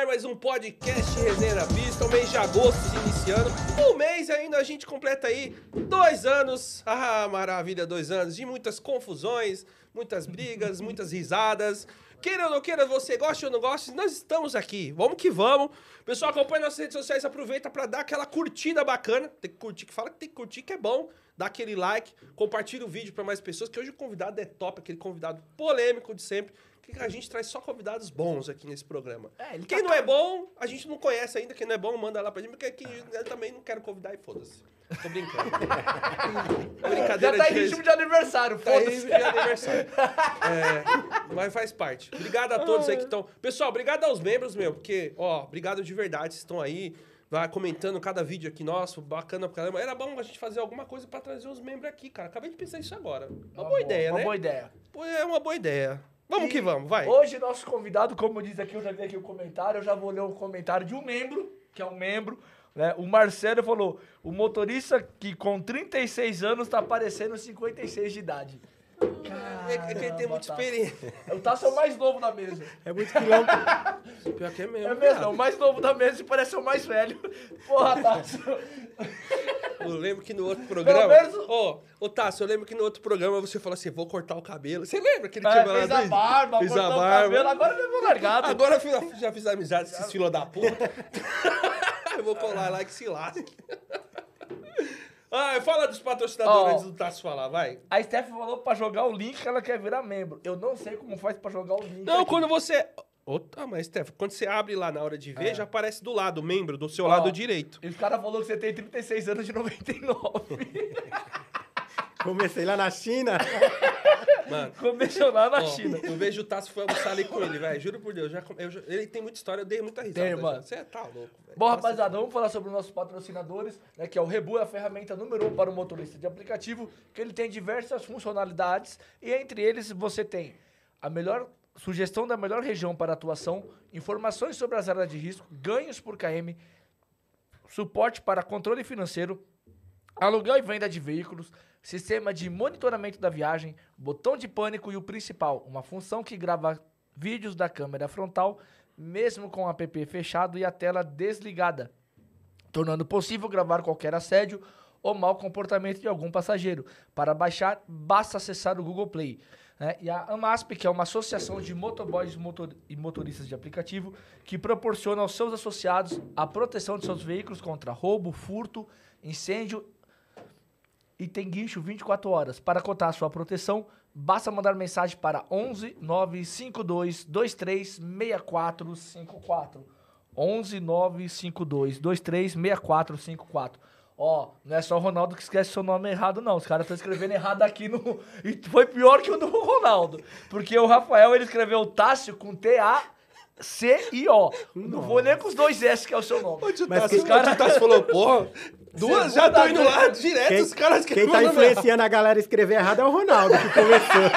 Ar mais um podcast Resenha na Pista, o mês de agosto se iniciando. Um mês ainda a gente completa aí dois anos. Ah, maravilha, dois anos de muitas confusões, muitas brigas, muitas risadas. Queira ou não queira, você goste ou não goste, nós estamos aqui. Vamos que vamos. Pessoal, acompanha nossas redes sociais, aproveita para dar aquela curtida bacana. Tem que curtir, que fala que tem que curtir, que é bom. Dá aquele like, compartilha o vídeo para mais pessoas, que hoje o convidado é top, aquele convidado polêmico de sempre. Que a gente traz só convidados bons aqui nesse programa. É, Quem tá não é bom, a gente não conhece ainda. Quem não é bom, manda lá pra gente, porque aqui eu também não quero convidar e foda-se. Tô brincando. Brincadeira Já tá em de ritmo de aniversário, Tá foda-se. de aniversário. É, mas faz parte. Obrigado a todos aí que estão. Pessoal, obrigado aos membros, meu, porque, ó, obrigado de verdade, vocês estão aí. Vai comentando cada vídeo aqui nosso, bacana pra caramba. Era bom a gente fazer alguma coisa pra trazer os membros aqui, cara. Acabei de pensar isso agora. Uma, boa, ideia, uma né? boa ideia. Pô, É uma boa ideia. Vamos E que vamos, vai. Hoje, nosso convidado, como diz aqui, eu já vi aqui o comentário, eu já vou ler o comentário de um membro, que é um membro, né? O Marcelo falou: o motorista que com 36 anos tá parecendo 56 de idade. É que ele tem muita experiência. Tasso. O Tasso é o mais novo da mesa. É muito quilômetro. Pior que é mesmo. É mesmo, é o mais novo da mesa e parece o mais velho. Porra, Tasso. Eu lembro que no outro programa. menos- Ô, ô Tássio, eu lembro que no outro programa você falou assim: vou cortar o cabelo. Você lembra que ele É, tinha fez falado a isso? barba, Fez cortou a o barba. cabelo, agora levou largado. Agora eu fiz- já fiz amizade com esses fila da puta. eu vou colar lá que se lasque. Ah, fala dos patrocinadores antes do Tássio falar, vai. A Steph falou pra jogar o link que ela quer virar membro. Eu não sei como faz pra jogar o link. Não, aqui. quando você. Outra, mas, Stefan, quando você abre lá na hora de ver, É. já aparece do lado, o membro, do seu Ó. lado direito. E os caras falaram que você tem 36 anos de 99. Comecei lá na China. Mano. Começou lá na ó, China. Eu vejo o Tássio foi almoçar ali com ele, velho. Juro por Deus. Já, eu já- ele tem muita história, eu dei muita risada. Tem, já. mano. Você tá louco, velho. Bom, Nossa, rapaziada, vamos falar sobre os nossos patrocinadores, né, que é o Rebu, é a ferramenta número um para o motorista de aplicativo, que ele tem diversas funcionalidades e entre eles você tem a melhor sugestão da melhor região para atuação, informações sobre as áreas de risco, ganhos por KM, suporte para controle financeiro, aluguel e venda de veículos, sistema de monitoramento da viagem, botão de pânico e o principal, uma função que grava vídeos da câmera frontal, mesmo com o app fechado e a tela desligada, tornando possível gravar qualquer assédio ou mau comportamento de algum passageiro. Para baixar, basta acessar o Google Play. né? E a AMASP, que é uma associação de motoboys motor- e motoristas de aplicativo, que proporciona aos seus associados a proteção de seus veículos contra roubo, furto, incêndio e tem guincho 24 horas. Para cotar sua proteção, basta mandar mensagem para 11 952 23 6454. 11 952 23 6454. Ó, não é só o Ronaldo que esquece seu nome errado, não. Os caras estão escrevendo errado aqui no. E foi pior que o do Ronaldo. Porque o Rafael ele escreveu Tássio com T-A-C-I-O. Não vou nem com os dois S, que é o seu nome. Onde o Mas Tássio, quem- o Tássio falou, porra, duas já estão indo lá direto, Quem, os caras quem tá influenciando a galera a escrever errado é o Ronaldo, que começou.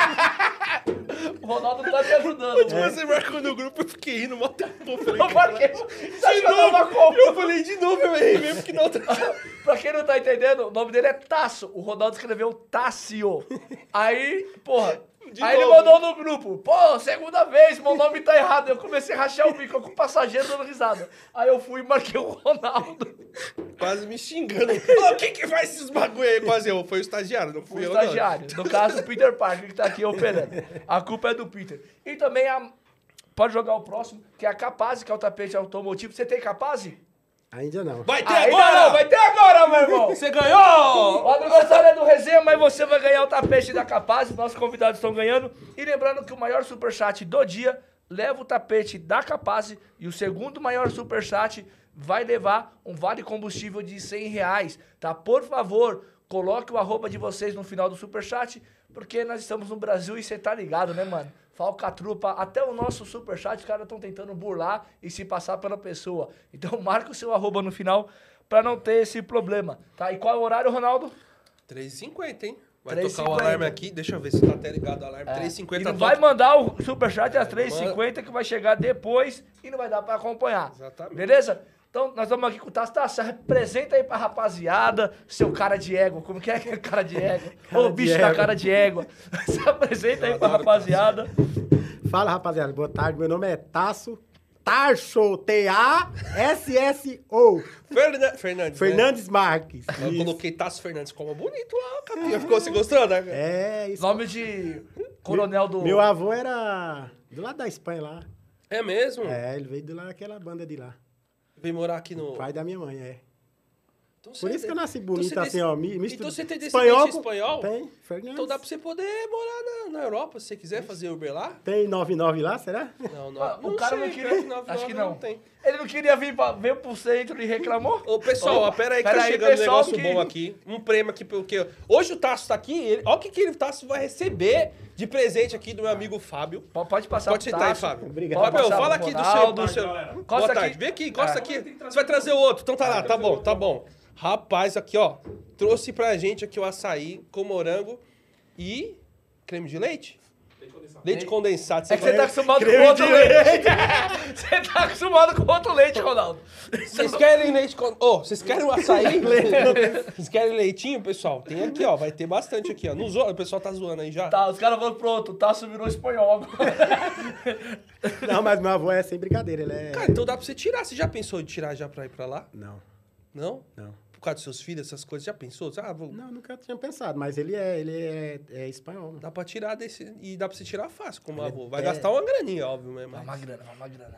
O Ronaldo tá me ajudando. Onde mano. você marcou no grupo, eu fiquei rindo, mó tempo. Falei, Eu marquei. De que novo, eu falei de novo, eu errei mesmo que não tá- Pra quem não tá entendendo, o nome dele é Tasso. O Ronaldo escreveu Tássio. Aí, porra. De aí ele novo. mandou no grupo. Pô, segunda vez, meu nome tá errado. Eu comecei a rachar o bico com o passageiro dando risada. Aí eu fui e marquei o Ronaldo. Quase me xingando. Ô, quem que faz esses bagulho aí? Quase eu. Foi o estagiário, não O fui eu, não. estagiário. No caso, o Peter Parker, que tá aqui operando. A culpa é do Peter. E também a. Pode jogar o próximo, que é a Capaz, que é o tapete automotivo. Você tem Capaz? Ainda não. Vai ter Ainda agora! não, vai ter agora, meu irmão! Você ganhou! O aniversário é do Resenha, mas você vai ganhar o tapete da Capaz. Nossos convidados estão ganhando. E lembrando que o maior superchat do dia leva o tapete da Capaz. E o segundo maior superchat vai levar um vale combustível de 100 reais. Tá? Por favor, coloque o arroba de vocês no final do superchat. Porque nós estamos no Brasil e você tá ligado, né, mano? Falcatrupa, até o nosso superchat, os caras estão tentando burlar e se passar pela pessoa. Então marca o seu arroba no final pra não ter esse problema, tá? E qual é o horário, Ronaldo? 3,50, hein? Vai 3,50. tocar o alarme aqui. Deixa eu ver se tá até ligado o alarme. É. 3,50 E não vai mandar o superchat às 3h50 que vai chegar depois e não vai dar pra acompanhar. Exatamente. Beleza? Então, nós vamos aqui com o Tasso. Tasso, apresenta aí pra rapaziada, seu cara de égua. Como que é que é cara de égua? Ô, bicho da cara de égua. Se apresenta aí pra rapaziada. Fala, rapaziada. Boa tarde. Meu nome é Tasso. Tarso, T-A-S-S-O. Fernan- Fernandes. né? Fernandes Marques. Eu Isso. coloquei Tasso Fernandes como bonito lá, capinha. Ficou, você gostou, né? É, isso. Nome de coronel do... Meu avô era do lado da Espanha lá. É mesmo? É, ele veio de lá daquela banda de lá. Vem morar aqui no... Pai da minha mãe, é. Então Por isso que eu nasci então bonito você assim, ó. mi- Então você tem descendente espanhol? Tem, Fernandes. Então dá pra você poder morar na, na Europa, se você quiser fazer Uber lá. Tem 99 lá, será? Não, não. Ah, o não cara sei, não queria... pior que 99 Acho que não não. tem. Ele não queria vir, pra, veio pro centro e reclamou? Ô, pessoal, ó, pera aí que Pera tá aí, chegando um negócio que- bom aqui. Um prêmio aqui, porque hoje o Tasso tá aqui. Ele, olha o que, que ele, o Tasso vai receber de presente aqui do meu amigo Fábio. Pode passar Pode sentar aí, Tasso. Fábio. Obrigado. Fábio, fala aqui do seu... Do seu... Boa tarde. aqui. Vem aqui, encosta É. aqui. Você vai trazer o outro. Então tá lá, tá bom, tá bom. Rapaz, aqui, ó. Trouxe pra gente aqui o açaí com morango e creme de leite. Leite condensado. É que você tá acostumado com outro de leite. você tá acostumado com outro leite, Ronaldo. Vocês querem leite com... Ô, vocês querem um açaí? Vocês querem leitinho, pessoal? Tem aqui, ó. Vai ter bastante aqui, ó. Não zoa- O pessoal tá zoando aí já. Tá, os caras vão pronto, o Tasso virou espanhol. Não, mas meu avô é sem brincadeira, ele é... Cara, então dá pra você tirar. Você já pensou em tirar já pra ir pra lá? Não, Não? não. Por causa dos seus filhos, essas coisas. Já pensou? Ah, vou... Não, nunca tinha pensado, mas ele é, ele é, é espanhol. né? Dá pra tirar desse... E dá pra você tirar fácil como avô. Vai é- gastar uma graninha, óbvio, né? Vai Mas, uma grana, vai uma grana.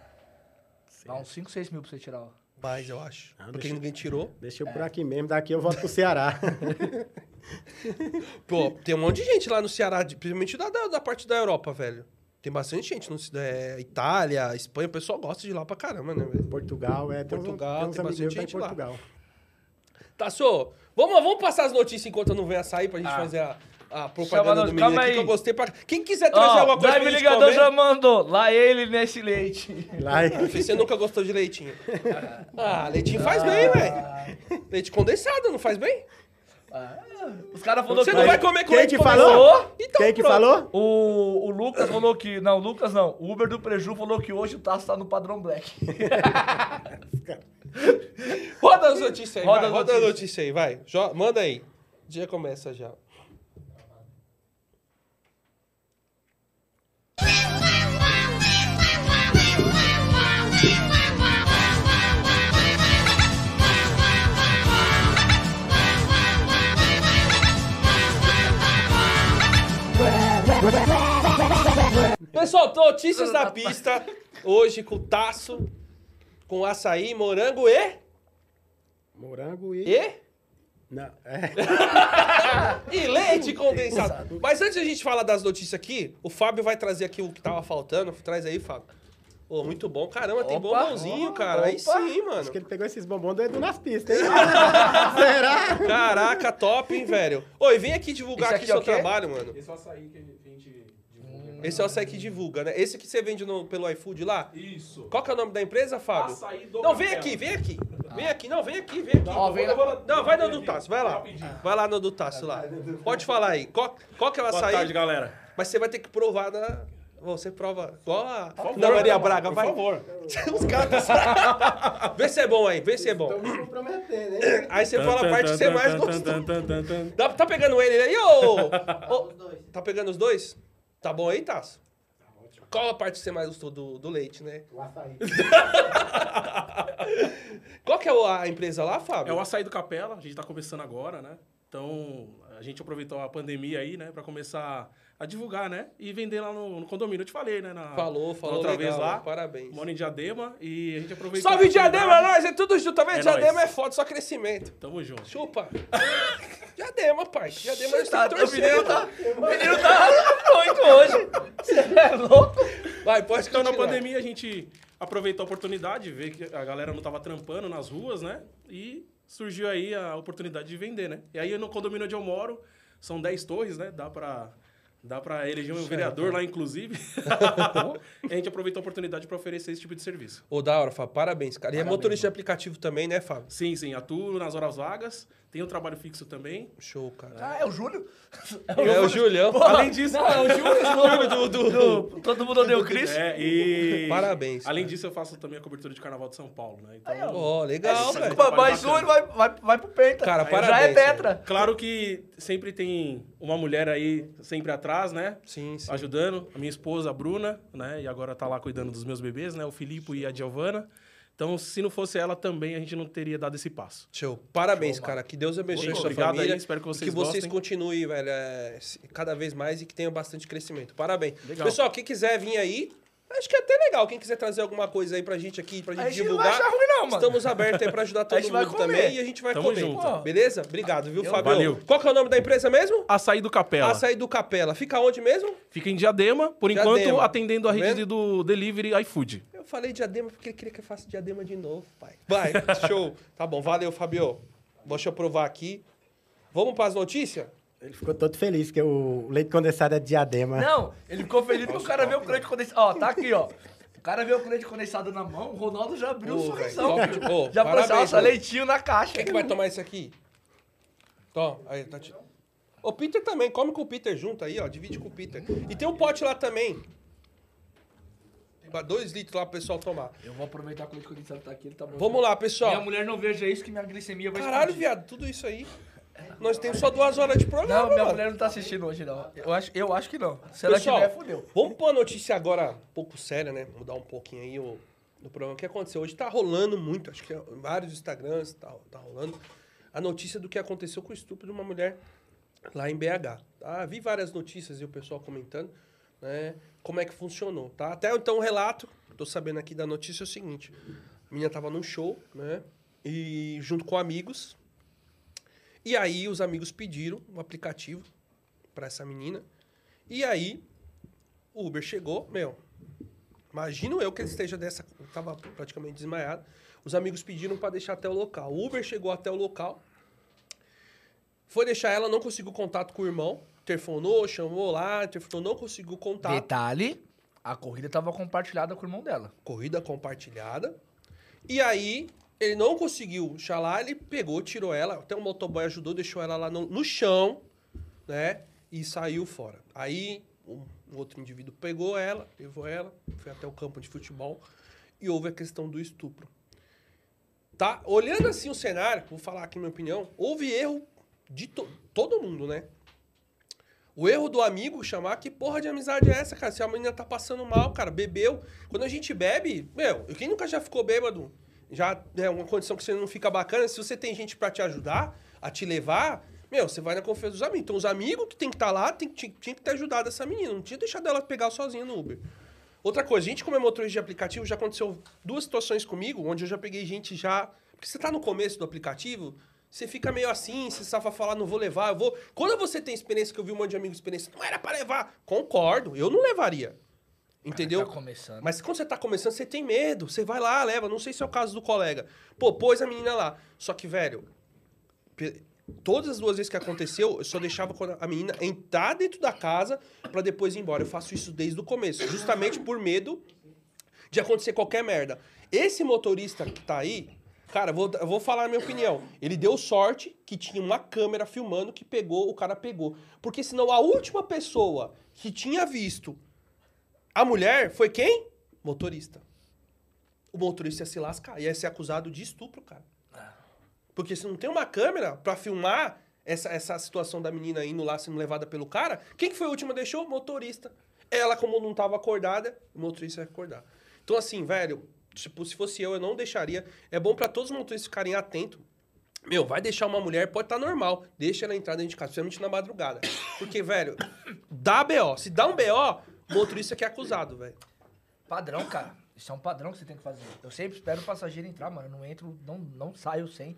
Dá uns 5, 6 mil pra você tirar, ó. mas eu acho. Não, Porque deixa- ninguém tirou. Deixa eu por aqui mesmo, daqui eu volto pro Ceará. Pô, tem um monte de gente lá no Ceará, principalmente da, da, da parte da Europa, velho. Tem bastante gente no é, Itália, Espanha. O pessoal gosta de ir lá pra caramba, né, velho? Portugal, é. Tem uns- Portugal, tem uns tem bastante gente lá. Portugal. Tassô, vamos, vamos passar as notícias enquanto eu não venho açaí pra gente Ah. fazer a, a Chama propaganda no- do menino aqui aí. que eu gostei. Pra... Quem quiser trazer Ó, alguma coisa o pra gente ligador comer... já mandou. Lá ele nesse leite. Lá em- Você nunca gostou de leitinho. Ah, leitinho faz bem, velho. Leite condensado, não faz bem? Ah, os caras falaram Você não vai comer com Quem leite que falou? Então, Quem que pronto. falou? O, o Lucas falou que... Não, o Lucas não. O Uber do Preju falou que hoje o Tasso tá no padrão black. Roda as notícias aí, Roda vai, as roda a notícias. notícia aí, vai. Jo- manda aí. O dia começa já. Pessoal, notícias da pista. Hoje com taço, com açaí, morango e... Morango e. E... Não, é. E leite condensado. Mas antes de a gente falar das notícias aqui, o Fábio vai trazer aqui o que tava faltando. Traz aí, Fábio. Ô, muito bom. Caramba, tem Opa. bombonzinho, cara. Aí Opa. sim, mano. Acho que ele pegou esses bombons do Edu nas pistas, hein? Será? Caraca, top, hein, velho. Oi, vem aqui divulgar Esse aqui aqui é seu trabalho, mano. Esse é o açaí que a gente divulga. Esse é o açaí que divulga, né? Esse que você vende no- pelo iFood lá? Isso. Qual que é o nome da empresa, Fábio? Açaí do Não, vem aqui, vem aqui. Vem aqui, não, vem aqui, vem aqui. Ó, vem Eu vou- lá. Não, vai no do Tasso, vai lá. Vai lá no do Tasso lá. Pode falar aí. Qual, qual que é o Boa açaí? tarde, galera. Mas você vai ter que provar na. Você prova igual a. favor, Não, Maria Braga, por vai. favor. Os caras. Vê se é bom aí, vê se é bom. Estão me comprometendo, hein? Aí você fala a parte que você mais gostou. Tá pegando ele aí, ô? ô tá pegando os dois? Tá bom aí, Tasso? Qual a parte que você mais gostou do, do leite, né? O açaí. Qual que é a empresa lá, É Fábio? o açaí do Capela, a gente tá começando agora, né? Então, a gente aproveitou a pandemia aí, né, pra começar a divulgar, né? E vender lá no, no condomínio. Eu te falei, né? Na, Falou, falou outra legal, vez lá. Parabéns. Moro em Diadema e a gente aproveitou. Salve. Diadema, nós! É tudo junto, tá vendo? É Diadema nóis. é foda, só crescimento. Tamo junto. Chupa. Diadema, pai. Diadema a gente Tá, que o menino tá, o menino tá muito hoje. Você é louco? Vai, pode Então, na pandemia, a gente aproveitou a oportunidade, ver que a galera não tava trampando nas ruas, né? E surgiu aí a oportunidade de vender, né? E aí, no condomínio onde eu moro, são 10 torres, né? Dá pra, dá pra eleger um vereador lá, inclusive. e a gente aproveitou a oportunidade para oferecer esse tipo de serviço. Ô, da hora, Fábio. Parabéns, cara. E é Parabéns, motorista de aplicativo também, né, Fábio? Sim, sim, atuo nas horas vagas, tenho trabalho fixo também. Show, cara. Ah, é o Júlio? É o Julião. Além disso... Não, é o Júlio do, do, do- Todo mundo odeia o Cris. É, e... Parabéns, Além cara. disso, eu faço também a cobertura de Carnaval de São Paulo, né? Então, Aí, ó. Ó, legal, É, velho. Mas bacana. Júlio vai, vai, vai pro Penta. Cara, Já parabéns, é Petra. Claro que sempre tem uma mulher aí sempre atrás. Atrás, né? Sim, sim. Ajudando. A minha esposa, a Bruna, né? E agora tá lá cuidando dos meus bebês, né? O Filipe e a Giovana. Então, se não fosse ela também, a gente não teria dado esse passo. Show. Parabéns, Show, cara. Que Deus abençoe sua obrigado família. aí, espero que vocês que vocês continuem, velho, é, cada vez mais e que tenham bastante crescimento. Parabéns. Legal. Pessoal, quem quiser vir aí, acho que é até legal. Quem quiser trazer alguma coisa aí pra gente aqui, pra gente, A gente não vai divulgar. achar ruim não, mano. Estamos abertos aí pra ajudar todo mundo comer. também e a gente vai Tamo comer. junto. Beleza? Obrigado, viu, Eu- Fabio? Valeu. Qual que é o nome da empresa mesmo? Açaí do Capela. Açaí do Capela. Fica onde mesmo? Fica em Diadema, por Diadema. enquanto atendendo a Tá rede vendo? do Delivery iFood. Eu falei diadema porque ele queria que eu faça diadema de novo, pai. Vai, show. Tá bom, valeu, Fabio. Deixa eu provar aqui. Vamos para as notícias? Ele ficou todo feliz que o leite condensado é diadema. Não, ele ficou feliz porque o cara vê o leite condensado. Ó, tá aqui, ó. O cara vê o leite condensado na mão, o Ronaldo já abriu o velho, sorrisão. top ô, já parabéns, pensou, nossa, leitinho na caixa. Quem que vai tomar isso aqui? Tó, aí, tá te... O Peter também, come com o Peter junto aí, ó. Divide com o Peter. E tem um pote lá também. Pra dois litros lá pro pessoal tomar. Eu vou aproveitar que o leite condensado tá aqui, ele tá bom. Vamos lá, Minha pessoal. mulher não veja isso que minha glicemia vai Caralho, explodir. viado, tudo isso aí. Nós temos só duas horas de programa, Não, minha mano. mulher não tá assistindo hoje, não. Eu acho, eu acho que não. Se ela Pessoal, tiver, fodeu. vamos pôr uma notícia agora um pouco séria, né? Mudar um pouquinho aí o, o programa. O que aconteceu? Hoje tá rolando muito, acho que em vários Instagrams tá, tá rolando, a notícia do que aconteceu com o estupro de uma mulher lá em BH. Tá? Vi várias notícias e o pessoal comentando, né? Como é que funcionou, tá? Até então o relato, tô sabendo aqui da notícia, é o seguinte. A menina tava num show, né? E junto com amigos. E aí os amigos pediram um aplicativo para essa menina. E aí o Uber chegou, meu. Imagino eu que ele esteja dessa. Tava praticamente desmaiado. Os amigos pediram para deixar até o local. O Uber chegou até o local. Foi deixar ela, não conseguiu contato com o irmão. Telefonou, chamou lá, telefonou, não conseguiu contato. Detalhe, a corrida tava compartilhada com o irmão dela. corrida compartilhada. E aí, ele não conseguiu chalar, ele pegou, tirou ela, até o motoboy ajudou, deixou ela lá no, no chão, né? E saiu fora. Aí, um, um outro indivíduo pegou ela, levou ela, foi até o campo de futebol e houve a questão do estupro. Tá? Olhando assim o cenário, vou falar aqui minha opinião, houve erro de to- todo mundo, né? O erro do amigo chamar, que porra de amizade é essa, cara? Se a menina tá passando mal, cara, bebeu. Quando a gente bebe, meu, quem nunca já ficou bêbado? Já é uma condição que você não fica bacana. Se você tem gente pra te ajudar, a te levar, meu, você vai na confiança dos amigos. Então, os amigos que tem que estar lá, tem, tinha, tinha que ter ajudado essa menina. Não tinha deixado ela pegar sozinha no Uber. Outra coisa, gente como é motorista de aplicativo, já aconteceu duas situações comigo, onde eu já peguei gente já... Porque você tá no começo do aplicativo, você fica meio assim, você sabe falar, não vou levar, eu vou... Quando você tem experiência, que eu vi um monte de amigos experiência, não era pra levar. Concordo, eu não levaria. Entendeu? Tá começando. Mas quando você tá começando, você tem medo. Você vai lá, leva. Não sei se é o caso do colega. Pô, pôs a menina lá. Só que, velho, todas as duas vezes que aconteceu, eu só deixava a menina entrar dentro da casa pra depois ir embora. Eu faço isso desde o começo. Justamente por medo de acontecer qualquer merda. Esse motorista que tá aí, cara, vou, eu vou falar a minha opinião. Ele deu sorte que tinha uma câmera filmando que pegou, o cara pegou. Porque senão a última pessoa que tinha visto a mulher foi quem? Motorista. O motorista ia se lascar, ia ser acusado de estupro, cara. Porque se não tem uma câmera pra filmar essa, essa situação da menina indo lá sendo levada pelo cara, quem que foi a última deixou? Motorista. Ela, como não tava acordada, o motorista ia acordar. Então, assim, velho, tipo, se fosse eu, eu não deixaria. É bom pra todos os motoristas ficarem atentos. Meu, vai deixar uma mulher, pode estar normal. Deixa ela entrar dentro de casa, principalmente na madrugada. Porque, velho, dá BO. Se dá um BO, motorista que é acusado, velho. Padrão, cara. Isso é um padrão que você tem que fazer. Eu sempre espero o passageiro entrar, mano. Eu não entro, não, não saio sem.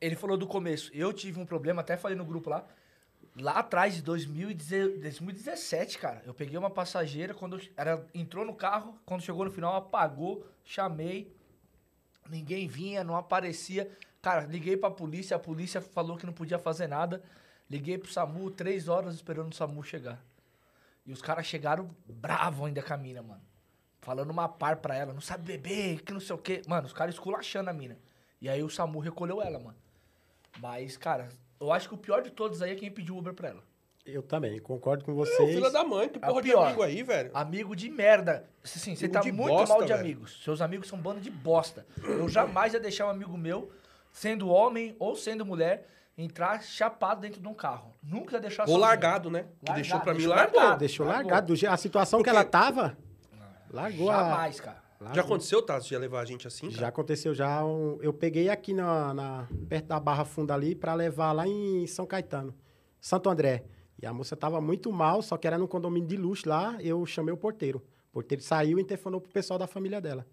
Ele falou do começo. Eu tive um problema, até falei no grupo lá. Lá atrás, de 2010 2017, cara. Eu peguei uma passageira, quando era, entrou no carro, quando chegou no final, apagou, chamei. Ninguém vinha, não aparecia. Cara, liguei pra polícia, a polícia falou que não podia fazer nada. Liguei pro SAMU, três horas esperando o SAMU chegar. E os caras chegaram bravo ainda com a mina, mano. Falando uma par pra ela, não sabe beber, que não sei o quê. Mano, os caras esculachando a mina. E aí o SAMU recolheu ela, mano. Mas, cara, eu acho que o pior de todos aí é quem pediu Uber pra ela. Eu também, concordo com É, o vocês. filho da mãe, que A porra de pior. amigo aí, velho. Amigo de merda. Assim, você Amigo tá de muito bosta, mal de velho. amigos. Seus amigos são bando de bosta. Eu jamais ia deixar um amigo meu, sendo homem ou sendo mulher, entrar chapado dentro de um carro. Nunca deixar Ou sozinho. largado, né? Que Largado, deixou pra mim largou. largado. Deixou largado. Do je- A situação que Porque- ela tava, largou a... Jamais, cara. Já largou. aconteceu, Tasso, de ia levar a gente assim? Já cara? aconteceu já. um- eu peguei aqui na, na- perto da Barra Funda ali pra levar lá em São Caetano, Santo André. E a moça tava muito mal, só que era num condomínio de luxo lá. Eu chamei o porteiro. O porteiro saiu e interfonou pro pessoal da família dela.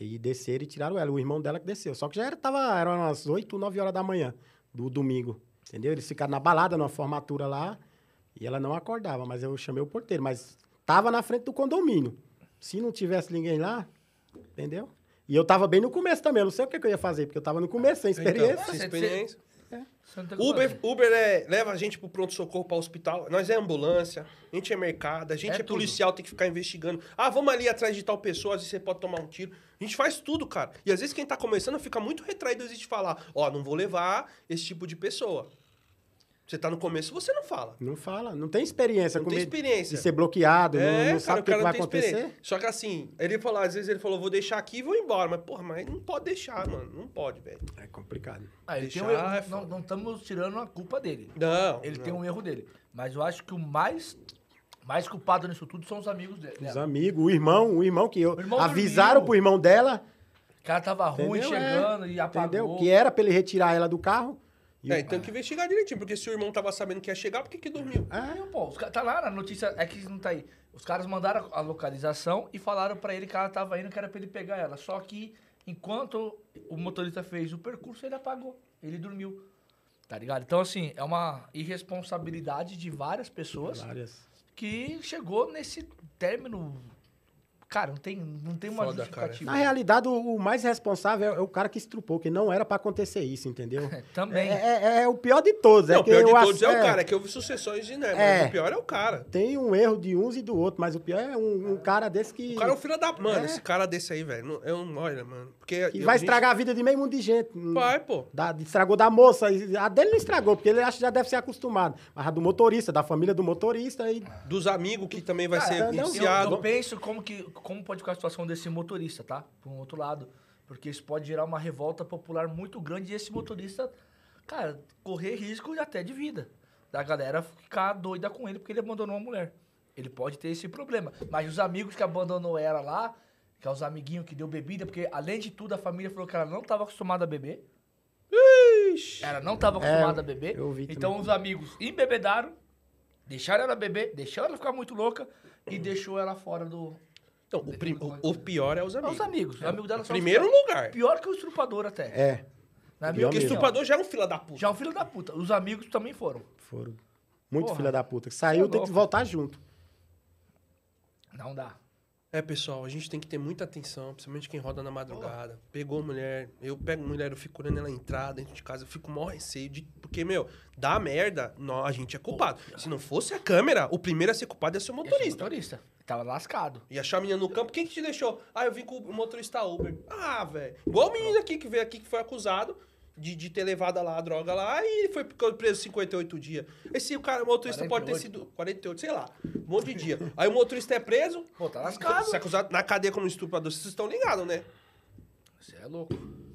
E desceram e tiraram ela. O irmão dela que desceu. Só que já era, tava, eram umas 8, 9 horas da manhã do domingo. Entendeu? Eles ficaram na balada, numa formatura lá. E ela não acordava, mas eu chamei o porteiro. Mas tava na frente do condomínio. Se não tivesse ninguém lá, entendeu? E eu tava bem no começo também. Eu não sei o que, que eu ia fazer, porque eu tava no começo, sem experiência. Então, sem experiência. O que Uber. Uber é, leva a gente pro pronto-socorro, para hospital. Nós é ambulância, a gente é mercado, a gente É é, policial, tem que ficar investigando. Ah, vamos ali atrás de tal pessoa, às vezes você pode tomar um tiro. A gente faz tudo, cara. E às vezes quem tá começando fica muito retraído de falar, ó, não vou levar esse tipo de pessoa. Você tá no começo, você não fala. Não fala, não tem experiência Não com tem experiência. de ser bloqueado, não, É, não sabe o que, que vai acontecer. Só que assim, ele falou, às vezes ele falou, vou deixar aqui e vou embora. Mas, porra, mas não pode deixar, mano. Não pode, velho. É complicado. Ah, ele tem um Deixar erro, é não- não estamos tirando a culpa dele. Não. Ele não. tem um erro dele. Mas eu acho que o mais, mais culpado nisso tudo são os amigos dele. Os dela. amigos, o irmão, o irmão que eu O irmão avisaram dormiu. pro irmão dela, O cara tava ruim Entendeu? chegando e apagou. entendeu? Que era pra ele retirar ela do carro. E É, o- e tem que investigar direitinho, porque se o irmão tava sabendo que ia chegar, por que que dormiu? É, Não, pô, os tá lá na notícia, é que não tá aí. Os caras mandaram a localização e falaram pra ele que ela tava indo, que era pra ele pegar ela. Só que enquanto o motorista fez o percurso, ele apagou. Ele dormiu. Tá ligado? Então, assim, é uma irresponsabilidade de várias pessoas várias. Que chegou nesse término. Cara, não tem, não tem uma Foda, justificativa. Na realidade, o, o mais responsável é o cara que estrupou, que não era pra acontecer isso, entendeu? Também. É, é- é o pior de todos. Não, é o pior de todos é, o cara, é que houve sucessões de né, É. mas o pior é o cara. Tem um erro de uns e do outro, mas o pior é um, um cara desse que, O cara é o filho da. Mano, É. esse cara desse aí, velho. não- Eu não. Olha, mano. Porque. que eu- vai gente- estragar a vida de meio mundo de gente. Vai, pô. Da, estragou da moça. A dele não estragou, porque ele acha que já deve ser acostumado. Mas a do motorista, da família do motorista. E... Dos amigos que também vai Cara, ser não, Eu, eu penso como, que, como pode ficar a situação desse motorista, tá? Por um outro lado. Porque isso pode gerar uma revolta popular muito grande e esse motorista, cara, correr risco até de vida. Da galera ficar doida com ele porque ele abandonou a mulher. Ele pode ter esse problema. Mas os amigos que abandonou ela lá, que é os amiguinhos que deu bebida, porque além de tudo a família falou que ela não estava acostumada a beber. Ixi. Ela não estava acostumada a beber. É, eu vi então também. os amigos embebedaram, deixaram ela beber, deixaram ela ficar muito louca e deixou ela fora do. Não, o, prim- o- o pior é os É amigos. os amigos. Os amigos dela são os Primeiro pior- lugar. Pior que o estrupador até. É, Na minha pior Porque o estuprador já é um filho da puta. Já é um filho da puta. Os amigos também foram. foram. Muito Porra. filha da puta. Saiu, é tem que voltar junto. Não dá. É, pessoal, a gente tem que ter muita atenção, principalmente quem roda na madrugada. Pegou mulher, eu pego mulher, eu fico olhando ela entrar dentro de casa, eu fico mó receio de. Porque, meu, dá merda, nó- a gente é culpado. Se não fosse a câmera, o primeiro a ser culpado ser o Esse motorista. motorista. Tava lascado. E achar a menina no campo, quem que te deixou? Ah, eu vim com o motorista Uber. Ah, velho. Igual o menino aqui que veio aqui, que foi acusado de, de ter levado lá a droga lá e foi ficou preso 58 dias. Esse o cara, o motorista pode ter 48. sido 48, sei lá, um monte de dia. Aí o motorista é preso, Pô, tá lascado. se acusado na cadeia como estuprador. Vocês estão ligados, né? Você é louco.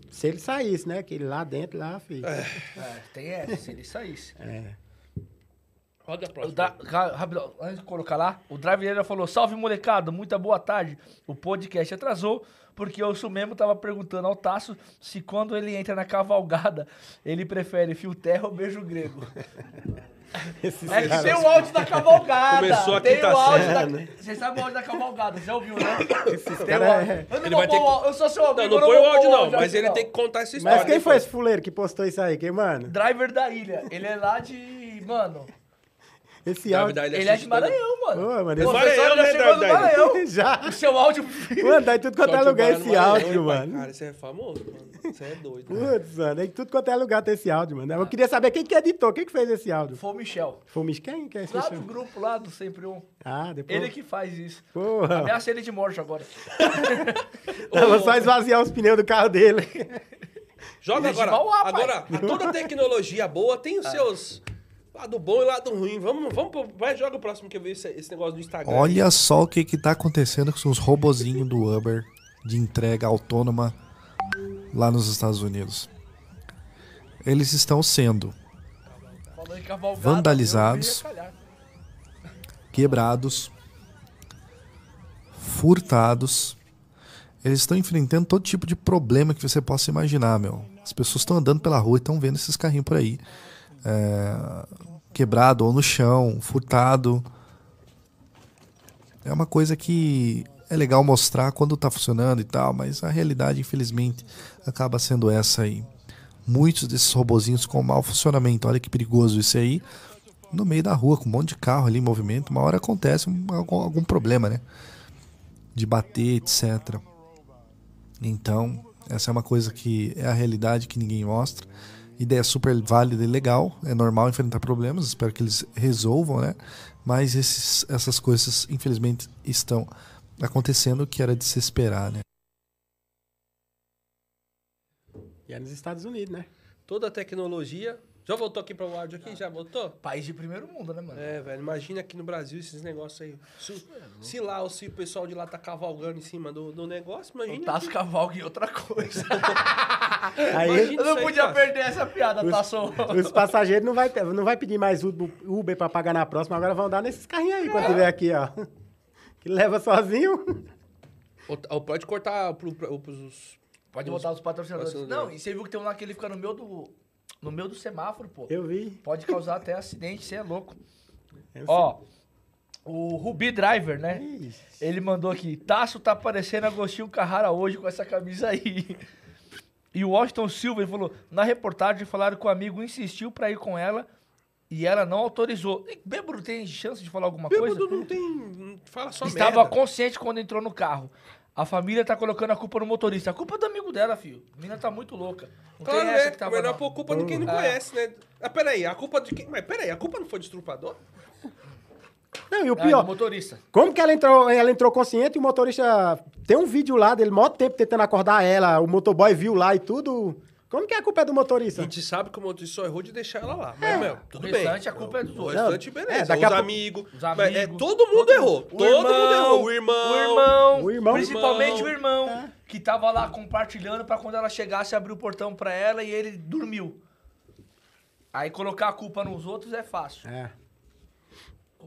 Se ele saísse, né? Aquele lá dentro, lá, filho. É, tem essa, se ele saísse. É. Roda a O próxima. Ca- Rapidão, antes de colocar lá, o Driveira falou: Salve molecada, muita boa tarde. O podcast atrasou porque o Sumemo tava perguntando ao Tasso se quando ele entra na cavalgada ele prefere fio terra ou beijo grego. Esses É que tem o áudio da cavalgada. Começou a tem o áudio série, da... né? Você sabe o áudio da cavalgada, já ouviu, né? Tem cara o é- Eu não Ele vou vai ter o áudio, eu sou seu Não, amigo. não eu põe o áudio não, áudio mas aqui, ele não. tem que contar essa história. Mas quem foi depois. esse fuleiro que postou isso aí? Quem, mano? Driver da ilha. Ele é lá de. Mano. Esse Davi áudio. da Ilha Ele é de. Maranhão, mano. Ô, mano, O esse- professor Maranhão, já né, Davi? Maranhão. Já. O seu áudio. Mano, tá em tudo quanto é lugar cara esse áudio, mano. Cara, isso é famoso, mano. Isso é doido. Putz, mano, em tudo quanto é lugar tem esse áudio, mano. Eu queria saber quem que editou, quem que fez esse áudio. Foi o Michel. Foi o Mich- quem que é esse Lá do Michel? grupo, lá do Sempre Um. Ah, depois. Ele que faz isso. Porra. Ameaça ele de morte agora. Não, vou só esvaziar os pneus do carro dele. Joga é agora. agora, toda tecnologia boa tem os seus lado bom e lado ruim. Vamos, vamos pro- vai, joga o próximo que eu vi esse, esse negócio do Instagram. Olha só o que que tá acontecendo com os robozinhos do Uber de entrega autônoma lá nos Estados Unidos. eles estão sendo Falando em cavalgada, Vandalizados. eu quebrados, furtados. Eles estão enfrentando todo tipo de problema que você possa imaginar, meu. As pessoas estão andando pela rua e estão vendo esses carrinhos por aí. É, quebrado ou no chão, furtado. É uma coisa que é legal mostrar quando tá funcionando e tal, mas a realidade, infelizmente, acaba sendo essa aí. Muitos desses robozinhos com mau funcionamento, olha que perigoso isso aí, no meio da rua, com um monte de carro ali em movimento, uma hora acontece um- algum, algum problema, né? De bater, etc. Então, essa é uma coisa que é a realidade que ninguém mostra. Ideia super válida e legal, é normal enfrentar problemas, espero que eles resolvam, né? Mas esses, essas coisas, infelizmente, estão acontecendo, que era de se esperar, né? E é nos Estados Unidos, né? Toda a tecnologia. Já voltou aqui para o áudio aqui? Já voltou? País de primeiro mundo, né, mano? É, velho, imagina aqui no Brasil esses negócios aí. Se, se lá, ou se o pessoal de lá tá cavalgando em cima do, do negócio, O imagina. Tasso aqui. Cavalga e outra coisa. Aí Eu não aí, podia Tasso. perder essa piada, Tasso. os passageiros não vai, ter- não vai pedir mais Uber, Uber pra pagar na próxima, agora vão dar nesses carrinhos aí quando tiver aqui, ó. Que leva sozinho. Ou, pode cortar pro, pro, pros. Pode botar os patrocinadores. patrocinadores. Não, e você viu que tem um lá que ele fica no meio do, no meio do semáforo, pô. Eu vi. Pode causar até acidente, você é louco. Eu Ó, o Ruby Driver, né? sei. Ixi. Ele mandou aqui, Taço tá parecendo Agostinho Carrara hoje com essa camisa aí. E o Washington Silva, falou, na reportagem falaram que o amigo insistiu pra ir com ela e ela não autorizou. E Bêbado tem chance de falar alguma coisa? Bêbado não tem. Fala só Estava merda. consciente quando entrou no carro. A família tá colocando a culpa no motorista. A culpa é do amigo dela, filho. A menina tá muito louca. Não Claro, tem essa é. que tava, Melhor não. pôr culpa de quem não Ah. conhece, né? Ah, peraí, a culpa de quem. Mas peraí, a culpa não foi do estrupador? Não, e o Ah, pior, do motorista. como que ela entrou, ela entrou consciente e o motorista. Tem um vídeo lá dele, maior tempo tentando acordar ela, o motoboy viu lá e tudo. Como que é a culpa é do A motorista? gente sabe que o motorista só errou de deixar ela lá. Mas, meu, tudo O bem. restante, a culpa é dos O outros. restante, beleza. é, daqui os a amigos. Os Mas, é, amigos. todo mundo errou. O Todo mundo errou. O irmão. O irmão. O irmão. Principalmente O o irmão. Que tava lá compartilhando pra quando ela chegasse abrir o portão pra ela e ele dormiu. Aí colocar a culpa nos outros é fácil. É.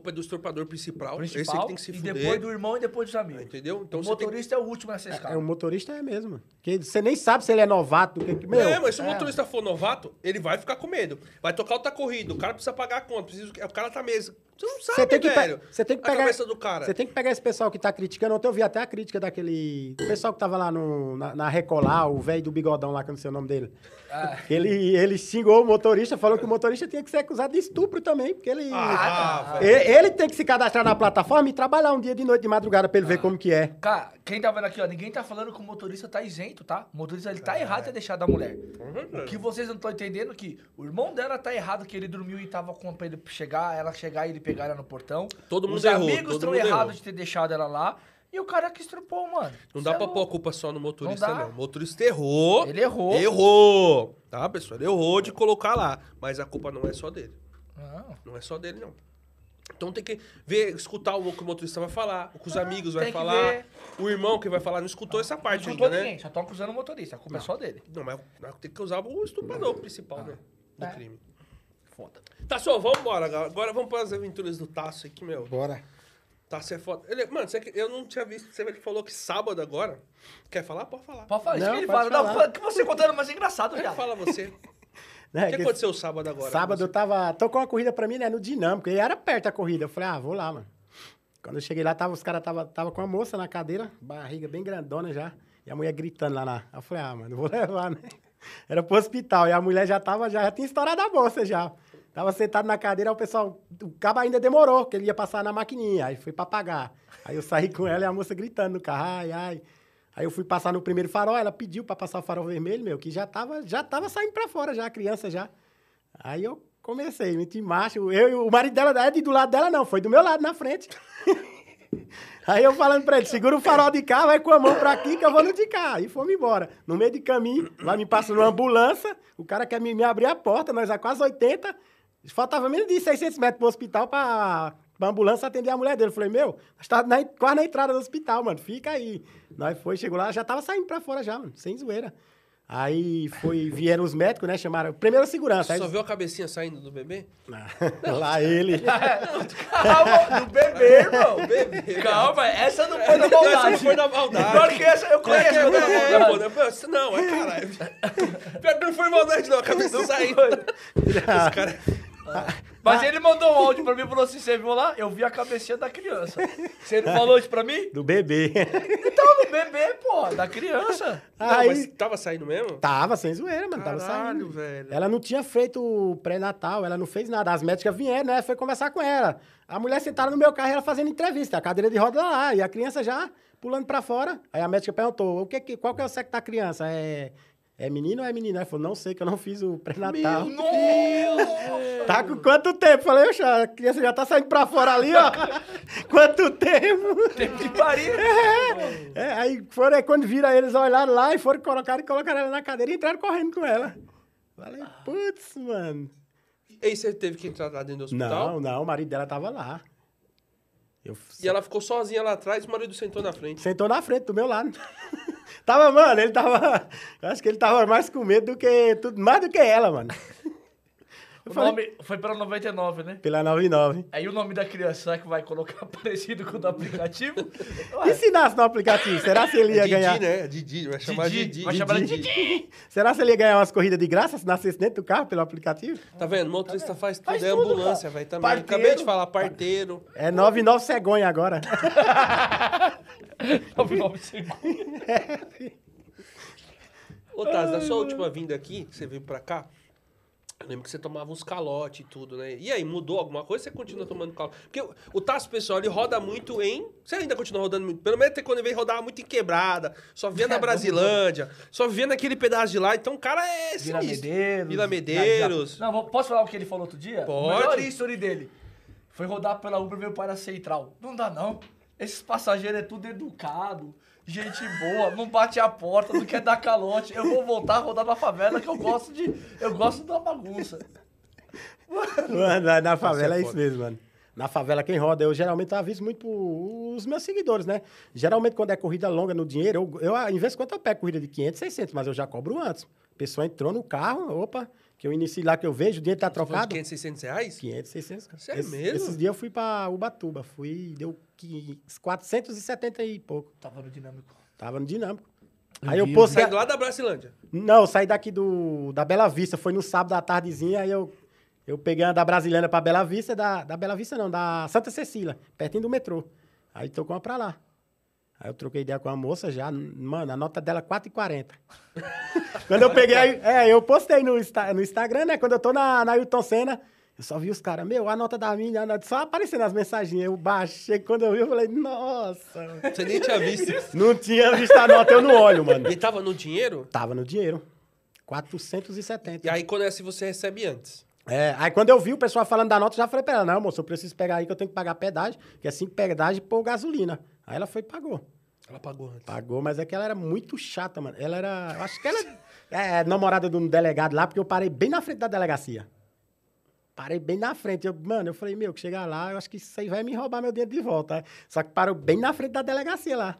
A culpa é do estuprador principal. Esse Principal, que tem que se e fuder. depois do irmão e depois dos amigos. Entendeu? Então o você tem motorista é o último nessa escala. É, o motorista é mesmo. Que você nem sabe se ele é novato. que que- Meu, é, mas se o é. motorista for novato, ele vai ficar com medo. Vai tocar outra corrida, o cara precisa pagar a conta, precisa, o cara tá mesmo. Você não sabe, Você tem que, velho. você tem que a pegar. cabeça do cara. Você tem que pegar esse pessoal que tá criticando. Ontem eu vi até a crítica daquele. O pessoal que tava lá no, na, na Recolar, o velho do bigodão lá, que eu não sei o nome dele. Ah. Ele, ele xingou o motorista, falou que o motorista tinha que ser acusado de estupro também, porque ele. Ah, Ah, velho. ele, ele tem que se cadastrar na plataforma e trabalhar um dia de noite, de madrugada, pra ele ver como que é. Cara, quem tá vendo aqui, ó, ninguém tá falando que o motorista tá isento, tá? O motorista, ele tá errado em ter deixado a mulher. O que vocês não estão entendendo é que o irmão dela tá errado, que ele dormiu e tava com pra ele chegar, ela chegar e ele pegar ela no portão. Todo mundo Os errou, amigos todo estão errados de ter deixado ela lá. E o cara que estrupou, mano. Não dá é pra pôr a culpa só no motorista, Não não. O motorista errou. Ele errou. Errou. Tá, pessoal? Ele errou de colocar lá. Mas a culpa não é só dele. Não. Não é só dele, não. Então tem que ver, escutar o que o motorista vai falar, o que os amigos vai falar, o irmão que vai falar, não escutou essa Não parte escutou ainda, né? ninguém, só estão acusando o motorista. A culpa é só dele. Não, mas mas tem que usar o estuprador principal, né? Do É. crime. Foda. Tá só, vamos embora. agora. Agora vamos para as aventuras do Tasso aqui, meu. Bora. Tasso é foda. Ele, mano, você, eu não tinha visto. Você ele falou que sábado agora. Quer falar? Pode falar. Pode falar, isso Não, que ele fala. Não, falar. o que você contando, mas é engraçado, já. Fala você. Né, O que que aconteceu sábado agora? Sábado eu tava. Tocou uma corrida pra mim, né? No Dinâmico. E era perto a corrida. Eu falei, ah, vou lá, mano. Quando eu cheguei lá, tava, os caras tava, tava com a moça na cadeira, barriga bem grandona já. E a mulher gritando lá na. Eu falei, ah, mano, vou levar, né? Era pro hospital. E a mulher já tava, já, já tinha estourado a bolsa já. Tava sentado na cadeira, o pessoal. O cabo ainda demorou, que ele ia passar na maquininha. Aí foi pra pagar. Aí eu saí com ela e a moça gritando no carro, ai, ai. Aí eu fui passar no primeiro farol, ela pediu pra passar o farol vermelho, meu, que já tava, já tava saindo pra fora já, a criança já. Aí eu comecei, meti marcha. Eu e o marido dela é de do lado dela, não, foi do meu lado na frente. Aí eu falando pra ele, segura o farol de cá, vai com a mão pra aqui que eu vou no de cá. Aí fomos embora. No meio de caminho, lá me passa numa ambulância, o cara quer me, me abrir a porta, nós a quase 80. Faltava menos de 600 metros pro hospital pra, pra ambulância atender a mulher dele. Eu falei, meu, nós tá na, quase na entrada do hospital, mano, fica aí. Nós foi, chegou lá, já tava saindo pra fora já, mano, sem zoeira. Aí foi, vieram os médicos, né? Chamaram. Primeiro a segurança. Aí, Só viu a cabecinha saindo do bebê? lá ele. Calma, do bebê, irmão. Calma, essa não foi da Essa não maldade. foi da maldade. Pior que essa eu conheço. É, não é, maldade. não, não, é caralho. Pior que não foi maldade, não. A cabeça saindo. Os caras. Mas ele mandou um áudio pra mim e falou assim: você viu lá? Eu vi a cabecinha da criança. Você não falou isso pra mim? Do bebê. Então, do bebê, pô, da criança. Não, Aí mas tava saindo mesmo? tava sem zoeira, mano. Tava Caralho, saindo. velho. Ela não tinha feito o pré-natal, ela não fez nada. As médicas vieram, né? Foi conversar com ela. A mulher sentada no meu carro, ela fazendo entrevista, a cadeira de roda lá, e a criança já pulando pra fora. Aí a médica perguntou: o que, que- qual que é o sexo da criança? É, é menino ou é menina? Ela falou: não sei, que eu não fiz o pré-natal. Tá com quanto tempo? Falei, oxa, a criança já tá saindo pra fora ali, ó. quanto tempo? Tempo de parir. É, aí foram, aí quando viram, eles olharam lá e foram colocar e colocaram ela na cadeira e entraram correndo com ela. Falei, putz, mano. E aí você teve que entrar lá dentro do hospital? Não, não, o marido dela tava lá. Eu E ela ficou sozinha lá atrás e o marido sentou na frente. sentou na frente do meu lado. tava, mano, ele tava. eu Acho que ele tava mais com medo do que. Tudo, mais do que ela, mano. O falei- nome foi pela 99, né? Pela 99. Aí o nome da criança, será que vai colocar parecido com o do aplicativo? E se nasce no aplicativo? Será que ele ia É Didi, ganhar? né? Didi, vai chamar Didi, Didi. vai chamar de Didi. Será que ele ia ganhar umas corridas de graça se nascesse dentro do carro pelo aplicativo? Tá vendo? Motorista faz tudo, Faz é tudo, ambulância, velho, também. Parteiro. Acabei de falar, parteiro. É 99 cegonha agora. 99 segundos. Ô, Taz, na sua última vinda aqui, que você veio pra cá, eu lembro que você tomava uns calotes e tudo, né? E aí, mudou alguma coisa você continua tomando calote? Porque o- o Tasso, pessoal, ele roda muito em... Você ainda continua rodando muito? Pelo menos até quando ele veio, rodava muito em quebrada. Só via na Brasilândia. Só via naquele pedaço de lá. Então, o cara é Vila sinistro. Medeiros. Vila Medeiros. Não, vou- posso falar o que ele falou outro dia? Pode. O melhor history dele. Foi rodar pela Uber e veio para a Central. Não dá, não. Esses passageiros é tudo educado, gente boa, não bate a porta, não quer dar calote. Eu vou voltar a rodar na favela que eu gosto de. Eu gosto da bagunça. Mano, na, na favela é é isso mesmo, mano. Na favela, quem roda, eu geralmente aviso muito os meus seguidores, né? Geralmente, quando é corrida longa no dinheiro, eu, eu em vez de quando eu pego corrida de 500, 600, mas eu já cobro antes. A pessoa entrou no carro, opa, que eu inicio lá que eu vejo, o dinheiro tá Você trocado. 500, 600 reais? 500, 600. cara. Sério Esse- mesmo? Esses dias eu fui pra Ubatuba, fui, deu qui- 470 e pouco. Tava no dinâmico. Tava no dinâmico. Aí eu vi, posto. Sai lá da Brasilândia. Não, eu saí daqui do, da Bela Vista, foi no sábado à tardezinha, aí eu, eu peguei a da Brasilândia pra Bela Vista, da, da Bela Vista não, da Santa Cecília, pertinho do metrô. Aí tô com uma pra lá. Aí eu troquei ideia com a moça já, mano, a nota dela é 4,40. Quando eu peguei, é, eu postei no, no Instagram, né, quando eu tô na, na Ayrton Senna, eu só vi os caras, meu, a nota da minha, nota- só aparecendo as mensagens, eu baixei, quando eu vi, eu falei, nossa, Você nem tinha visto. não tinha visto a nota, eu não olho, mano. Ele tava no dinheiro? Tava no dinheiro. 470. E aí, quando é assim, você recebe antes. É, aí quando eu vi o pessoal falando da nota, eu já falei pra ela, não, moço, eu preciso pegar aí que eu tenho que pagar pedágio, que é cinco pedágio por gasolina. Aí ela foi e pagou. Ela pagou antes. Pagou, mas é que ela era muito chata, mano. Ela era, acho que ela é namorada de um delegado lá, porque eu parei bem na frente da delegacia. Parei bem na frente. Eu, mano, eu falei, meu, que chegar lá, eu acho que isso aí vai me roubar meu dinheiro de volta. Só que parou bem na frente da delegacia lá.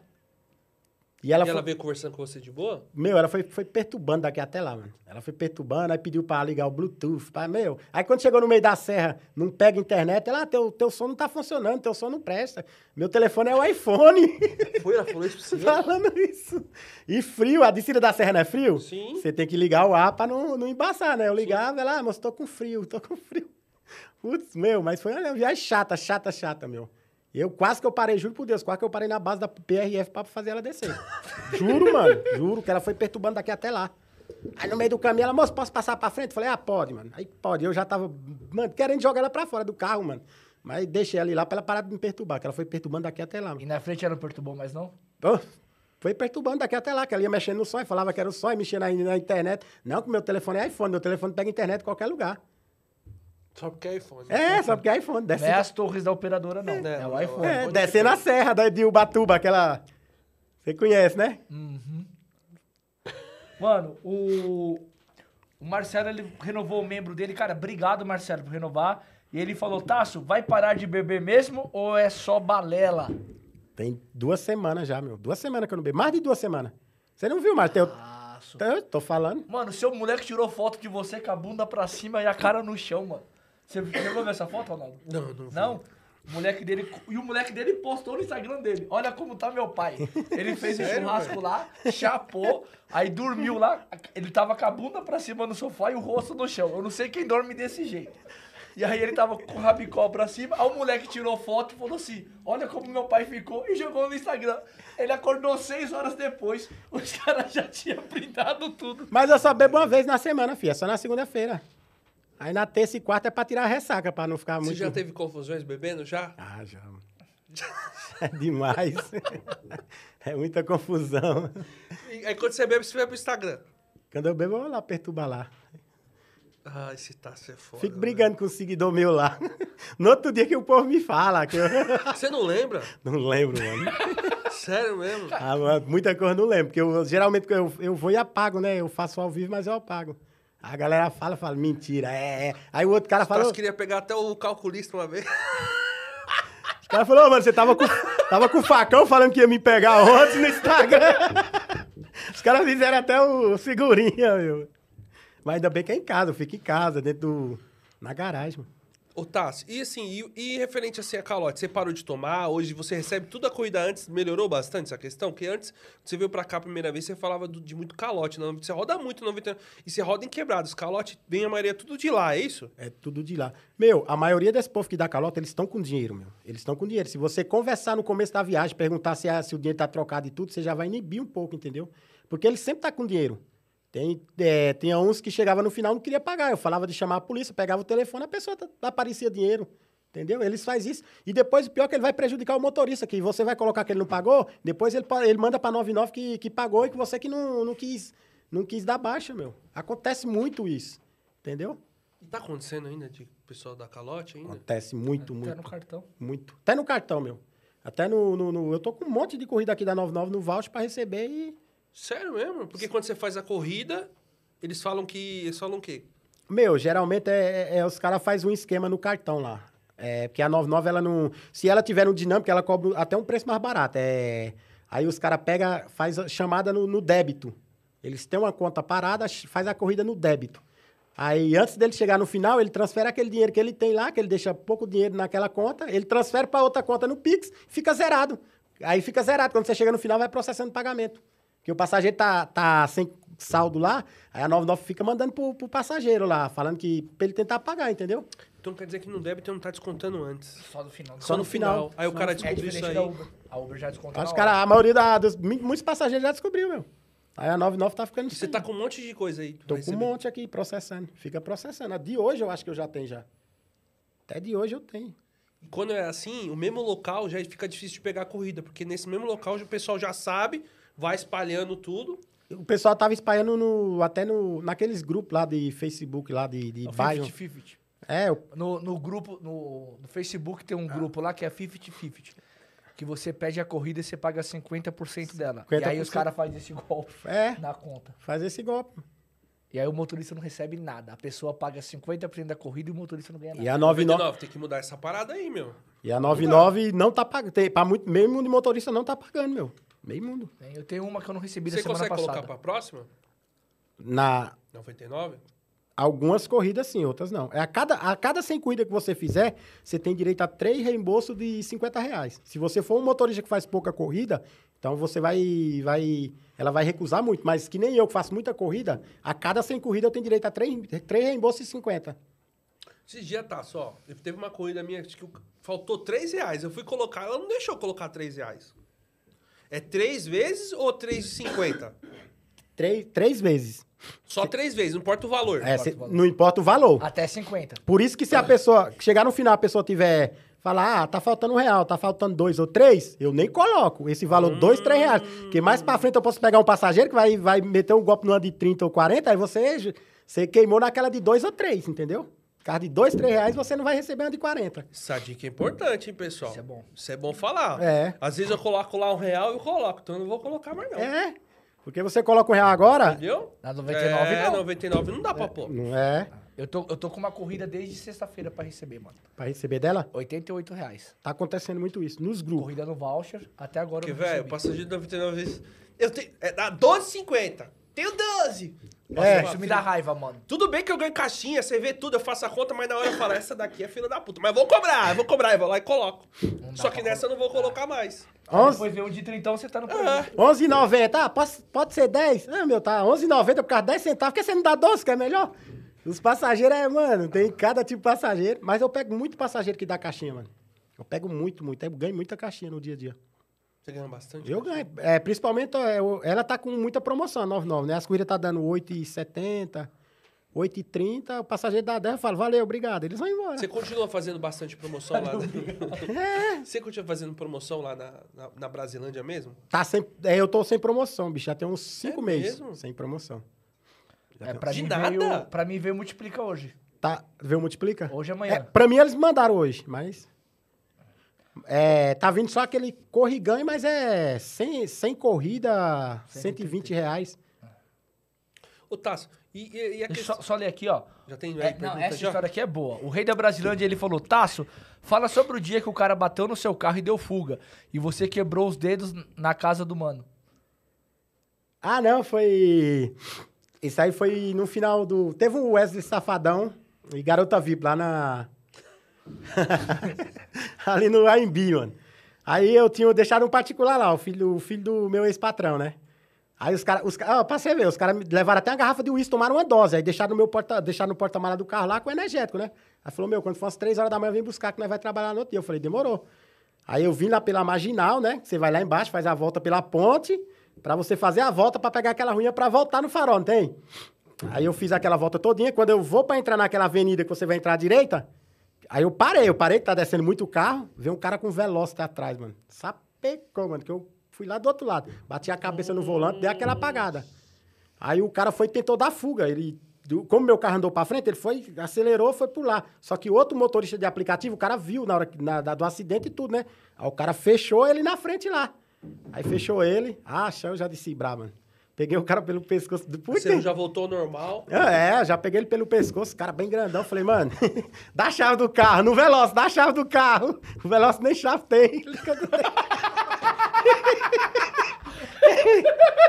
E ela, e ela foi, veio conversando com você de boa? meu, ela foi, foi perturbando daqui até lá, mano. Ela foi perturbando, aí pediu pra ligar o Bluetooth. Pra, meu, aí quando chegou no meio da serra, não pega internet, ela, ah, teu, teu som não tá funcionando, teu som não presta. Meu telefone é o iPhone. Foi, ela falou isso pra você? Falando isso. E frio, a descida da serra não é frio? Sim. Você tem que ligar o ar pra não, não embaçar, né? Eu ligava, ela, ah, moço, tô com frio, tô com frio. Putz, meu, mas foi uma viagem chata, chata, chata, meu. Eu quase que eu parei, juro por Deus, quase que eu parei na base da PRF pra fazer ela descer. juro, mano, juro que ela foi perturbando daqui até lá. Aí no meio do caminho, ela, moço, posso passar pra frente? Falei, ah, pode, mano. Aí pode. Eu já tava, mano, querendo jogar ela pra fora do carro, mano. Mas deixei ela ir lá pra ela parar de me perturbar, que ela foi perturbando daqui até lá, mano. E na frente ela não perturbou mais, não? Ô, foi perturbando daqui até lá, que ela ia mexendo no som e falava que era o som, e mexia na, na internet. Não, que meu telefone é iPhone, meu telefone pega internet em qualquer lugar. Só porque é iPhone. É, só porque é iPhone. Desce, Não é as torres da operadora, não. É, É, o não, iPhone. é, descer na serra da, de Ubatuba, aquela... Você conhece, né? Mano, o, o Marcelo, ele renovou o membro dele. Cara, obrigado, Marcelo, por renovar. E ele falou, Tasso, vai parar de beber mesmo ou é só balela? Tem duas semanas já, meu. Duas semanas que eu não bebo. Mais de duas semanas. Você não viu, Matheus? Ah, Aço. Então, eu tô falando. Mano, seu moleque tirou foto de você com a bunda pra cima e a cara no chão, mano. Você chegou a ver essa foto, Ronaldo? Não, não. vi. Não? O moleque dele, e o moleque dele postou no Instagram dele. Olha como tá meu pai. Ele fez um Sério, churrasco lá, chapou, aí dormiu lá. Ele tava com a bunda pra cima no sofá e o rosto no chão. Eu não sei quem dorme desse jeito. E aí ele tava com o rabicó pra cima, aí o moleque tirou foto e falou assim: Olha como meu pai ficou e jogou no Instagram. Ele acordou seis horas depois, os caras já tinham printado tudo. Mas eu só bebo uma vez na semana, filha. Só na segunda-feira. Aí na terça e quarta é pra tirar a ressaca, pra não ficar Você muito... já teve confusões bebendo já? Ah, já. É demais. É muita confusão. E aí quando você bebe, você vai pro Instagram. Quando eu bebo, eu vou lá perturbar lá. Ah, esse Tasso é foda. Fico brigando com o seguidor meu lá. No outro dia que o povo me fala, que eu. Você não lembra? não lembro, mano. Sério mesmo? Ah, mano, muita coisa eu não lembro, porque eu, geralmente eu, eu vou e apago, né? Eu faço ao vivo, mas eu apago. A galera fala, fala, mentira, é, é. Aí o outro cara falou, queria pegar até o calculista uma vez. o cara falou, "Ô, mano, você tava com, tava com o facão falando que ia me pegar ontem no Instagram. Os caras fizeram até o figurinha, meu. Mas ainda bem que é em casa, eu fico em casa, dentro do... na garagem, mano. Ô, Tassi, e assim, e, e referente assim a calote, você parou de tomar, hoje você recebe tudo a corrida antes, melhorou bastante essa questão? Porque antes, você veio pra cá a primeira vez, você falava do- de muito calote, não, você roda muito no 99, e você roda em quebrados, calote vem a maioria tudo de lá, é isso? É tudo de lá. Meu, a maioria desse povo que dá calota, eles estão com dinheiro, meu. Eles estão com dinheiro. Se você conversar no começo da viagem, perguntar se, a- se o dinheiro tá trocado e tudo, você já vai inibir um pouco, entendeu? Porque eles sempre tá com dinheiro. Tem, é, tinha uns que chegava no final e não queria pagar. Eu falava de chamar a polícia, pegava o telefone, a pessoa aparecia dinheiro. Entendeu? Eles fazem isso. E depois, o pior é que ele vai prejudicar o motorista, que você vai colocar que ele não pagou, depois ele, ele manda pra 99 que, que pagou e que você que não, não, quis, não quis dar baixa, meu. Acontece muito isso. Entendeu? E tá acontecendo ainda de pessoal dar calote ainda? Acontece muito, Até muito. no cartão. Muito. Até no cartão, meu. Até no, no- no- Eu tô com um monte de corrida aqui da 99 no voucher pra receber e. Sério mesmo? Porque quando você faz a corrida, eles falam que. Eles falam o quê? Meu, geralmente é, é- é- os caras fazem um esquema no cartão lá. É, porque a 99, ela não. Se ela tiver no dinâmico, ela cobra até um preço mais barato. É, aí os caras pegam, faz a chamada no, no débito. Eles têm uma conta parada, faz a corrida no débito. Aí, antes dele chegar no final, ele transfere aquele dinheiro que ele tem lá, que ele deixa pouco dinheiro naquela conta, ele transfere para outra conta no Pix, fica zerado. Aí fica zerado. Quando você chega no final, vai processando o pagamento. Porque o passageiro tá, tá sem saldo lá, aí a 99 fica mandando pro, pro passageiro lá, falando que pra ele tentar pagar, entendeu? Então quer dizer que no débito não tá descontando antes. Só no final. Só no final. Aí o cara É descobriu isso diferente aí. Uber. A Uber já desconta Os cara, a maioria da- dos mu- muitos passageiros já descobriu, meu. Aí a 99 tá ficando você tá com um monte de coisa aí. Tô com um monte aqui processando. Fica processando. A de hoje eu acho que eu já tenho já. Até de hoje eu tenho. E Quando é assim, o mesmo local já fica difícil de pegar a corrida, porque nesse mesmo local o pessoal já sabe, vai espalhando tudo. O pessoal tava espalhando no, até no, naqueles grupos lá de Facebook, lá de, de É bairro. 50-50. É, o- No, no grupo, no, no Facebook tem um grupo lá que é 50-50. Que você pede a corrida e você paga 50% dela. E aí os 50%. caras fazem esse golpe é, na conta. faz esse golpe. E aí o motorista não recebe nada. A pessoa paga 50% da corrida e o motorista não ganha nada. E a 99, tem que mudar essa parada aí, meu. e a 99 não tá pagando. Muito, mundo de motorista não tá pagando, meu. Meio mundo. Eu tenho uma que eu não recebi da Você semana consegue passada. colocar pra próxima? Na, 99? Algumas corridas sim, outras não. É a cada, a cada 100 corridas que você fizer, você tem direito a três reembolsos de 50 reais. Se você for um motorista que faz pouca corrida, então você vai, vai... Ela vai recusar muito. Mas que nem eu que faço muita corrida, a cada 100 corridas eu tenho direito a três, três reembolsos de 50. Esses dias tá só. Teve uma corrida minha acho que faltou 3 reais. Eu fui colocar, ela não deixou colocar 3 reais. É 3 vezes ou 3,50? Três, três vezes. Só 3 vezes, não importa o valor. É, cê- não importa o valor. Até 50. Por isso que se a pessoa chegar no final, a pessoa tiver falar, ah, tá faltando um real, tá faltando dois ou três, eu nem coloco esse valor, dois, três reais. Porque mais pra frente eu posso pegar um passageiro que vai, vai meter um golpe numa de 30 ou 40, aí você, você queimou naquela de dois ou três, entendeu? Carro de dois, três reais, você não vai receber uma de 40. Essa dica é importante, hein, pessoal? Isso é bom. Isso é bom falar. É. Às vezes eu coloco lá um real e eu coloco, então eu não vou colocar mais não. É, porque você coloca um real agora, Entendeu? Na 99 é, não. 99 não dá pra pôr. não é, Eu tô, eu tô com uma corrida desde sexta-feira pra receber, mano. pra receber dela, 88 reais. tá acontecendo muito isso, nos grupos. Corrida no voucher, até agora Porque, eu não velho, o passageiro de 99 vezes... Eu tenho... É, dá 12,50. tenho 12. É. Isso me dá raiva, mano. Tudo bem que eu ganho caixinha, você vê tudo, eu faço a conta, mas na hora eu falo, essa daqui é filha da puta. Mas eu vou cobrar, eu vou cobrar, eu vou lá e coloco. Só que nessa eu não vou colocar mais. 11, Depois vem um de 30, você tá no É. prejuízo. 11,90. Ah, pode, pode ser 10? Ah, meu, tá 11,90 por causa de 10 centavos. Por que você não dá 12, que é melhor? Os passageiros é, mano, tem cada tipo de passageiro. Mas eu pego muito passageiro que dá caixinha, mano. Eu pego muito, muito. Eu ganho muita caixinha no dia a dia. Você ganha bastante? Eu ganho. É, principalmente, é, eu- ela tá com muita promoção, a 99, né? As corridas tá dando 8,70, 8,30. O passageiro dá 10, eu falo, valeu, obrigado. Eles vão embora. Você continua fazendo bastante promoção lá? Você continua fazendo promoção lá na, na, na Brasilândia mesmo? Tá sem, é, eu tô sem promoção, bicho. Já tem uns 5 É meses mesmo? sem promoção. É, pra, De mim nada? Veio, pra mim veio multiplica hoje. Tá, vê o multiplica? Hoje É, amanhã. pra mim eles mandaram hoje, mas. É, tá vindo só aquele e ganha, mas é sem, sem corrida, 120 reais. Ô, Tasso, e, e, e a Deixa eu questão... só, só ler aqui, ó. Já tem aí É, não, essa já? história aqui é boa. O rei da Brasilândia, ele falou, Tasso, fala sobre o dia que o cara bateu no seu carro e deu fuga. E você quebrou os dedos na casa do mano. Ah, não, foi. Isso aí foi no final do. Teve um Wesley Safadão e Garota VIP lá na. Ali no AMB, mano. Aí eu tinha deixado um particular lá, o filho, o filho do meu ex-patrão, né? Aí os caras. Os, ó, pra você ver, os caras levaram até uma garrafa de uísque, tomaram uma dose. Aí deixaram no meu porta, deixaram no porta-mala do carro lá com energético, né? Aí falou, meu, quando for umas três horas da manhã, vem buscar que nós vai trabalhar no outro dia. Eu falei, demorou. Aí eu vim lá pela marginal, né? Você vai lá embaixo, faz a volta pela ponte, pra você fazer a volta pra pegar aquela ruinha pra voltar no farol, não tem? Aí eu fiz aquela volta todinha. Quando eu vou pra entrar naquela avenida que você vai entrar à direita, aí eu parei. Eu parei tá descendo muito carro. Veio um cara com Veloster atrás, mano. Sapecou, mano, que eu fui lá do outro lado. Bati a cabeça no volante, dei aquela apagada. Aí o cara foi tentou dar fuga. Ele, como meu carro andou pra frente, ele foi, acelerou, foi lá. Só que o outro motorista de aplicativo, o cara viu na hora na, da- do acidente e tudo, né? Aí o cara fechou ele na frente lá. Aí fechou ele. Ah, eu já disse brabo, mano. Peguei o cara pelo pescoço do Você já voltou ao normal. é, já peguei ele pelo pescoço, cara bem grandão. Falei, mano, dá a chave do carro, no Veloz, dá a chave do carro. O Veloz nem chave tem.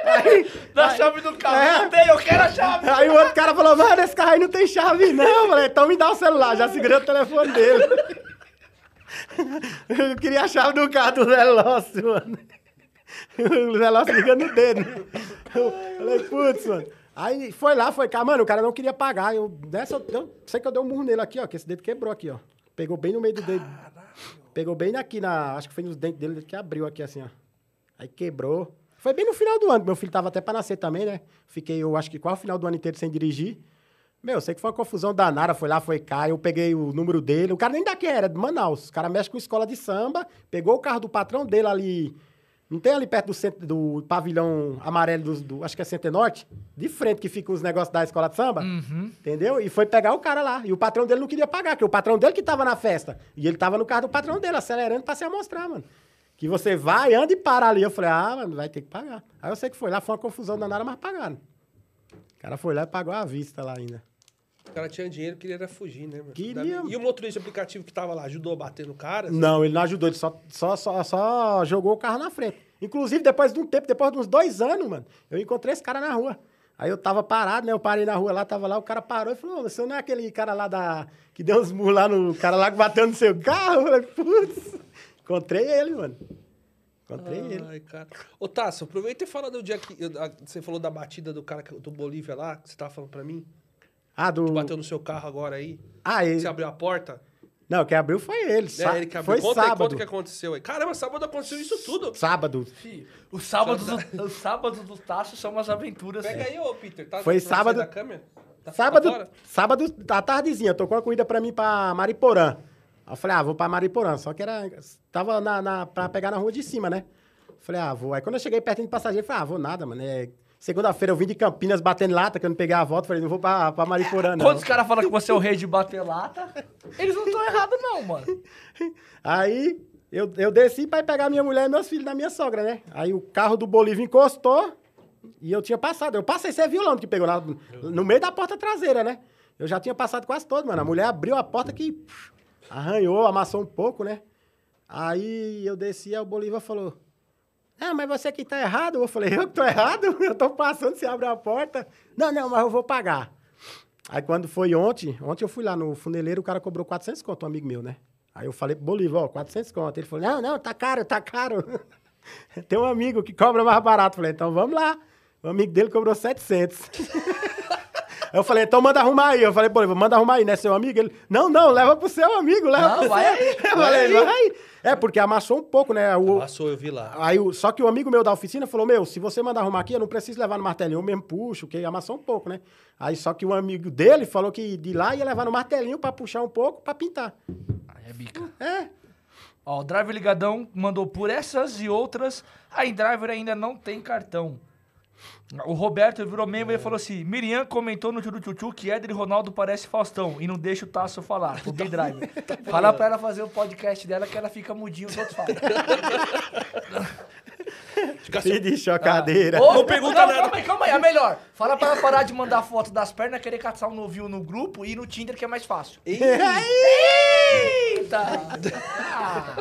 aí, Da chave do carro. É. Não tem, eu quero a chave. aí o outro cara falou, mano, esse carro aí não tem chave, não. Falei, então me dá o celular, já segurei o telefone dele. Eu queria a chave do carro do Veloz, mano. O Veloz ligando no dedo. Eu falei, putz, mano. Aí foi lá, foi cá, mano, o cara não queria pagar. Eu, dessa, eu, eu sei que eu dei um murro nele aqui, ó, que esse dedo quebrou aqui, ó. Pegou bem no meio do dedo. Pegou bem aqui na. Acho que foi nos dentes dele que abriu aqui, assim, ó. Aí quebrou. Foi bem no final do ano. Meu filho tava até pra nascer também, né? Fiquei, eu acho que quase o final do ano inteiro sem dirigir. Meu, sei que foi uma confusão danada. Foi lá, foi cá. Eu peguei o número dele. O cara nem daqui era, de Manaus. O cara mexe com escola de samba. Pegou o carro do patrão dele ali. Não tem ali perto do, centro, do pavilhão amarelo do, do- Acho que é Centro Norte? De frente que fica os negócios da escola de samba. Entendeu? E foi pegar o cara lá. E o patrão dele não queria pagar, porque o patrão dele que tava na festa. E ele tava no carro do patrão dele, acelerando pra se amostrar, mano. Que você vai, anda e para ali. Eu falei, ah, mano, vai ter que pagar. Aí eu sei que foi lá, foi uma confusão danada, mas pagaram. O cara foi lá e pagou à vista lá ainda. O cara tinha dinheiro, queria era fugir, né? mano? Queria. E o motorista aplicativo que tava lá, ajudou a bater no cara? Não, ele não ajudou, ele só, só, só, só jogou o carro na frente. Inclusive, depois de um tempo, depois de uns dois anos, mano, eu encontrei esse cara na rua. Aí eu tava parado, né? Eu parei na rua lá, tava lá, o cara parou e falou: "Ô, você não é aquele cara lá da. que deu uns murros lá no cara lá que bateu no seu carro? Eu falei, putz. Encontrei ele, mano. Encontrei ele. Ai, cara. Ô, Tasso, aproveita e fala do dia que você falou da batida do cara do Bolívia lá, que você tava falando pra mim. Ah, do. Bateu no seu carro agora aí. Ah, ele. Você abriu a porta. Não, quem abriu foi ele. É, ele que abriu. Foi conta aí, sábado. conta o que aconteceu aí. Caramba, sábado aconteceu isso tudo. Sábado. Fih, Os sábados, do, os sábados do Tasso são umas aventuras. Pega aí, ô, Peter. Tá Foi sair sábado- Da câmera? Tá- tá Sábado, fora? sábado, à tardezinha, tocou uma corrida pra mim pra Mariporã. Aí eu falei, ah, vou pra Mariporã. Só que era. Tava na, na, pra pegar na rua de cima, né? Falei, ah, vou. Aí quando eu cheguei pertinho do passageiro, falei, ah, vou nada, mano. É... Segunda-feira eu vim de Campinas batendo lata, que eu não peguei a volta. Falei, não vou pra, pra Mariporã, não. Quando os caras falam que você é o rei de bater lata, eles não estão errados, não, mano. Aí eu, eu desci pra ir pegar minha mulher e meus filhos da minha sogra, né? Aí o carro do Bolívia encostou e eu tinha passado. Eu passei, você viu lá onde que pegou? Na- no meio da porta traseira, né? Eu já tinha passado quase todo, mano. A mulher abriu a porta que pff, arranhou, amassou um pouco, né? Aí eu desci e o Bolívia falou: Ah, mas você que tá errado. Eu falei, eu que tô errado? Eu tô passando, você abre a porta. Não, não, mas eu vou pagar. Aí quando foi ontem, ontem eu fui lá no funeleiro, o cara cobrou 400 conto, um amigo meu, né? Aí eu falei pro Bolívar, ó, 400 conto. Ele falou, não, não, tá caro, tá caro. Tem um amigo que cobra mais barato. Eu falei, então vamos lá. O amigo dele cobrou 700. Eu falei, então manda arrumar aí. Eu falei, pô, manda arrumar aí, né, seu amigo? Ele, não, não, leva pro seu amigo, leva Não, pro vai seu. aí, Eu vai falei, aí. vai. É, porque amassou um pouco, né? O, Passou, eu vi lá. Aí, só que o amigo meu da oficina falou, meu, se você mandar arrumar aqui, eu não preciso levar no martelinho, eu mesmo puxo, que amassou um pouco, né? Aí, só que o amigo dele falou que de lá ia levar no martelinho pra puxar um pouco, pra pintar. Aí é bica. É. Ó, o Driver Ligadão mandou por essas e outras. A Driver ainda não tem cartão. O Roberto virou membro e falou assim: Miriam comentou no Tchutchu que Éder e Ronaldo parece Faustão e não deixa o Tasso falar. O Big Driver. Fala pra ela fazer o podcast dela que ela fica mudinha, os outros falam. Fica assim, Pedi chocadeira. Ô, Não pergunta não, nada. Calma aí, calma aí, é melhor. Fala pra ela parar de mandar foto das pernas, querer caçar um novinho no grupo e ir no Tinder que é mais fácil. Eita! Ah,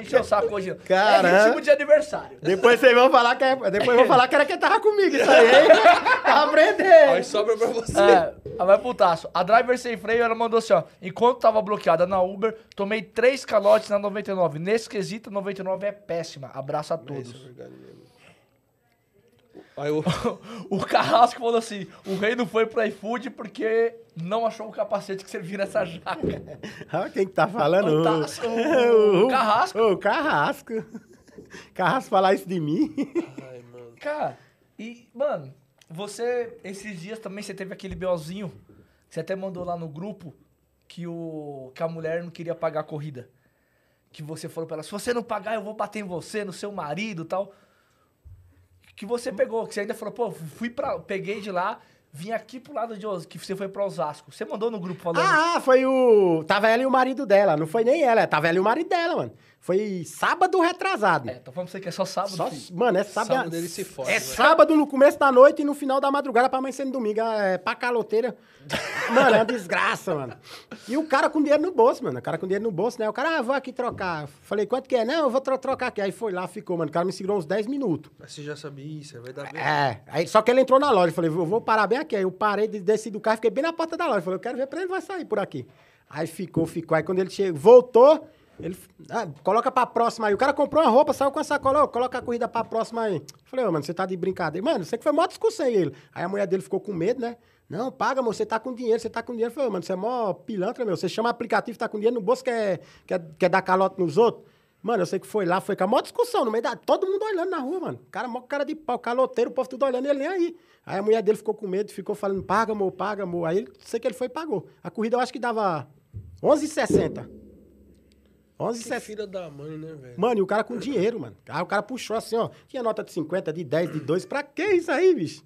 encheu o saco hoje. Caramba. É ritmo de aniversário. Depois vocês vão falar que é, depois vão falar que era quem tava comigo, isso aí, hein? Tá aprendendo. aí sobra pra você. É, ela vai pro taço. A driver sem freio, ela mandou assim, ó. Enquanto tava bloqueada na Uber, tomei três calotes na 99. Nesse quesito, 99 é péssima. Abraço a Isso é todos. Verdade mesmo. Aí eu... O Carrasco falou assim: o rei não foi pro iFood porque não achou o capacete que servia nessa jaca. Ah, quem que tá falando? O Tasso, o Carrasco. O Carrasco. Carrasco falar isso de mim. Ai, mano. Cara, e, mano, você, esses dias também, você teve aquele BOzinho, você até mandou lá no grupo que, o, que a mulher não queria pagar a corrida. Que você falou pra ela, se você não pagar, eu vou bater em você, no seu marido tal. Que você pegou, que você ainda falou, pô, fui pra, peguei de lá, vim aqui pro lado de Osasco, que você foi pra Osasco. Você mandou no grupo falando... Ah, foi o. Tava ela e o marido dela. Não foi nem ela, tava ela e o marido dela, mano. Foi sábado retrasado. É, tô falando pra você que é só sábado, Só- mano, é sábado. Sábado ele se fode, É sábado no começo da noite e no final da madrugada pra amanhecer no domingo. É pra caloteira. Mano, é uma desgraça, mano. E o cara com dinheiro no bolso, mano. O cara com dinheiro no bolso, né? O cara, ah, vou aqui trocar. Falei, quanto que é? Não, eu vou tro- trocar aqui. Aí foi lá, ficou, mano. O cara me segurou uns 10 minutos. Mas você já sabia isso, vai dar bem. É, aí, só que ele entrou na loja, eu falei, eu vou parar bem aqui. Aí eu parei, de- desci do carro, fiquei bem na porta da loja. Eu falei, eu quero ver pra ele vai sair por aqui. Aí ficou, ficou. Aí quando ele chegou, voltou, ele, ah, coloca pra próxima aí. O cara comprou uma roupa, saiu com a sacola, coloca a corrida pra próxima aí. Eu falei, ô, mano, você tá de brincadeira. Mano, você que foi mó discussão aí, ele. Aí a mulher dele ficou com medo, né? Não, paga, amor, você tá com dinheiro, você tá com dinheiro. Eu falei, mano, você é mó pilantra, meu. Você chama aplicativo, tá com dinheiro no bolso, quer, quer, quer dar calote nos outros. Mano, eu sei que foi lá, foi com a maior discussão, no meio da. Todo mundo olhando na rua, mano. Cara, mó cara de pau, caloteiro, o povo tudo olhando ele nem aí. Aí a mulher dele ficou com medo, ficou falando, paga, amor, paga, amor. Aí sei que ele foi e pagou. A corrida eu acho que dava 11,60. Que 11,60. filha da mãe, né, velho? Mano, e o cara com dinheiro, mano. Aí o cara puxou assim, ó. Tinha nota de 50, de 10, de 2. Pra que isso aí, bicho?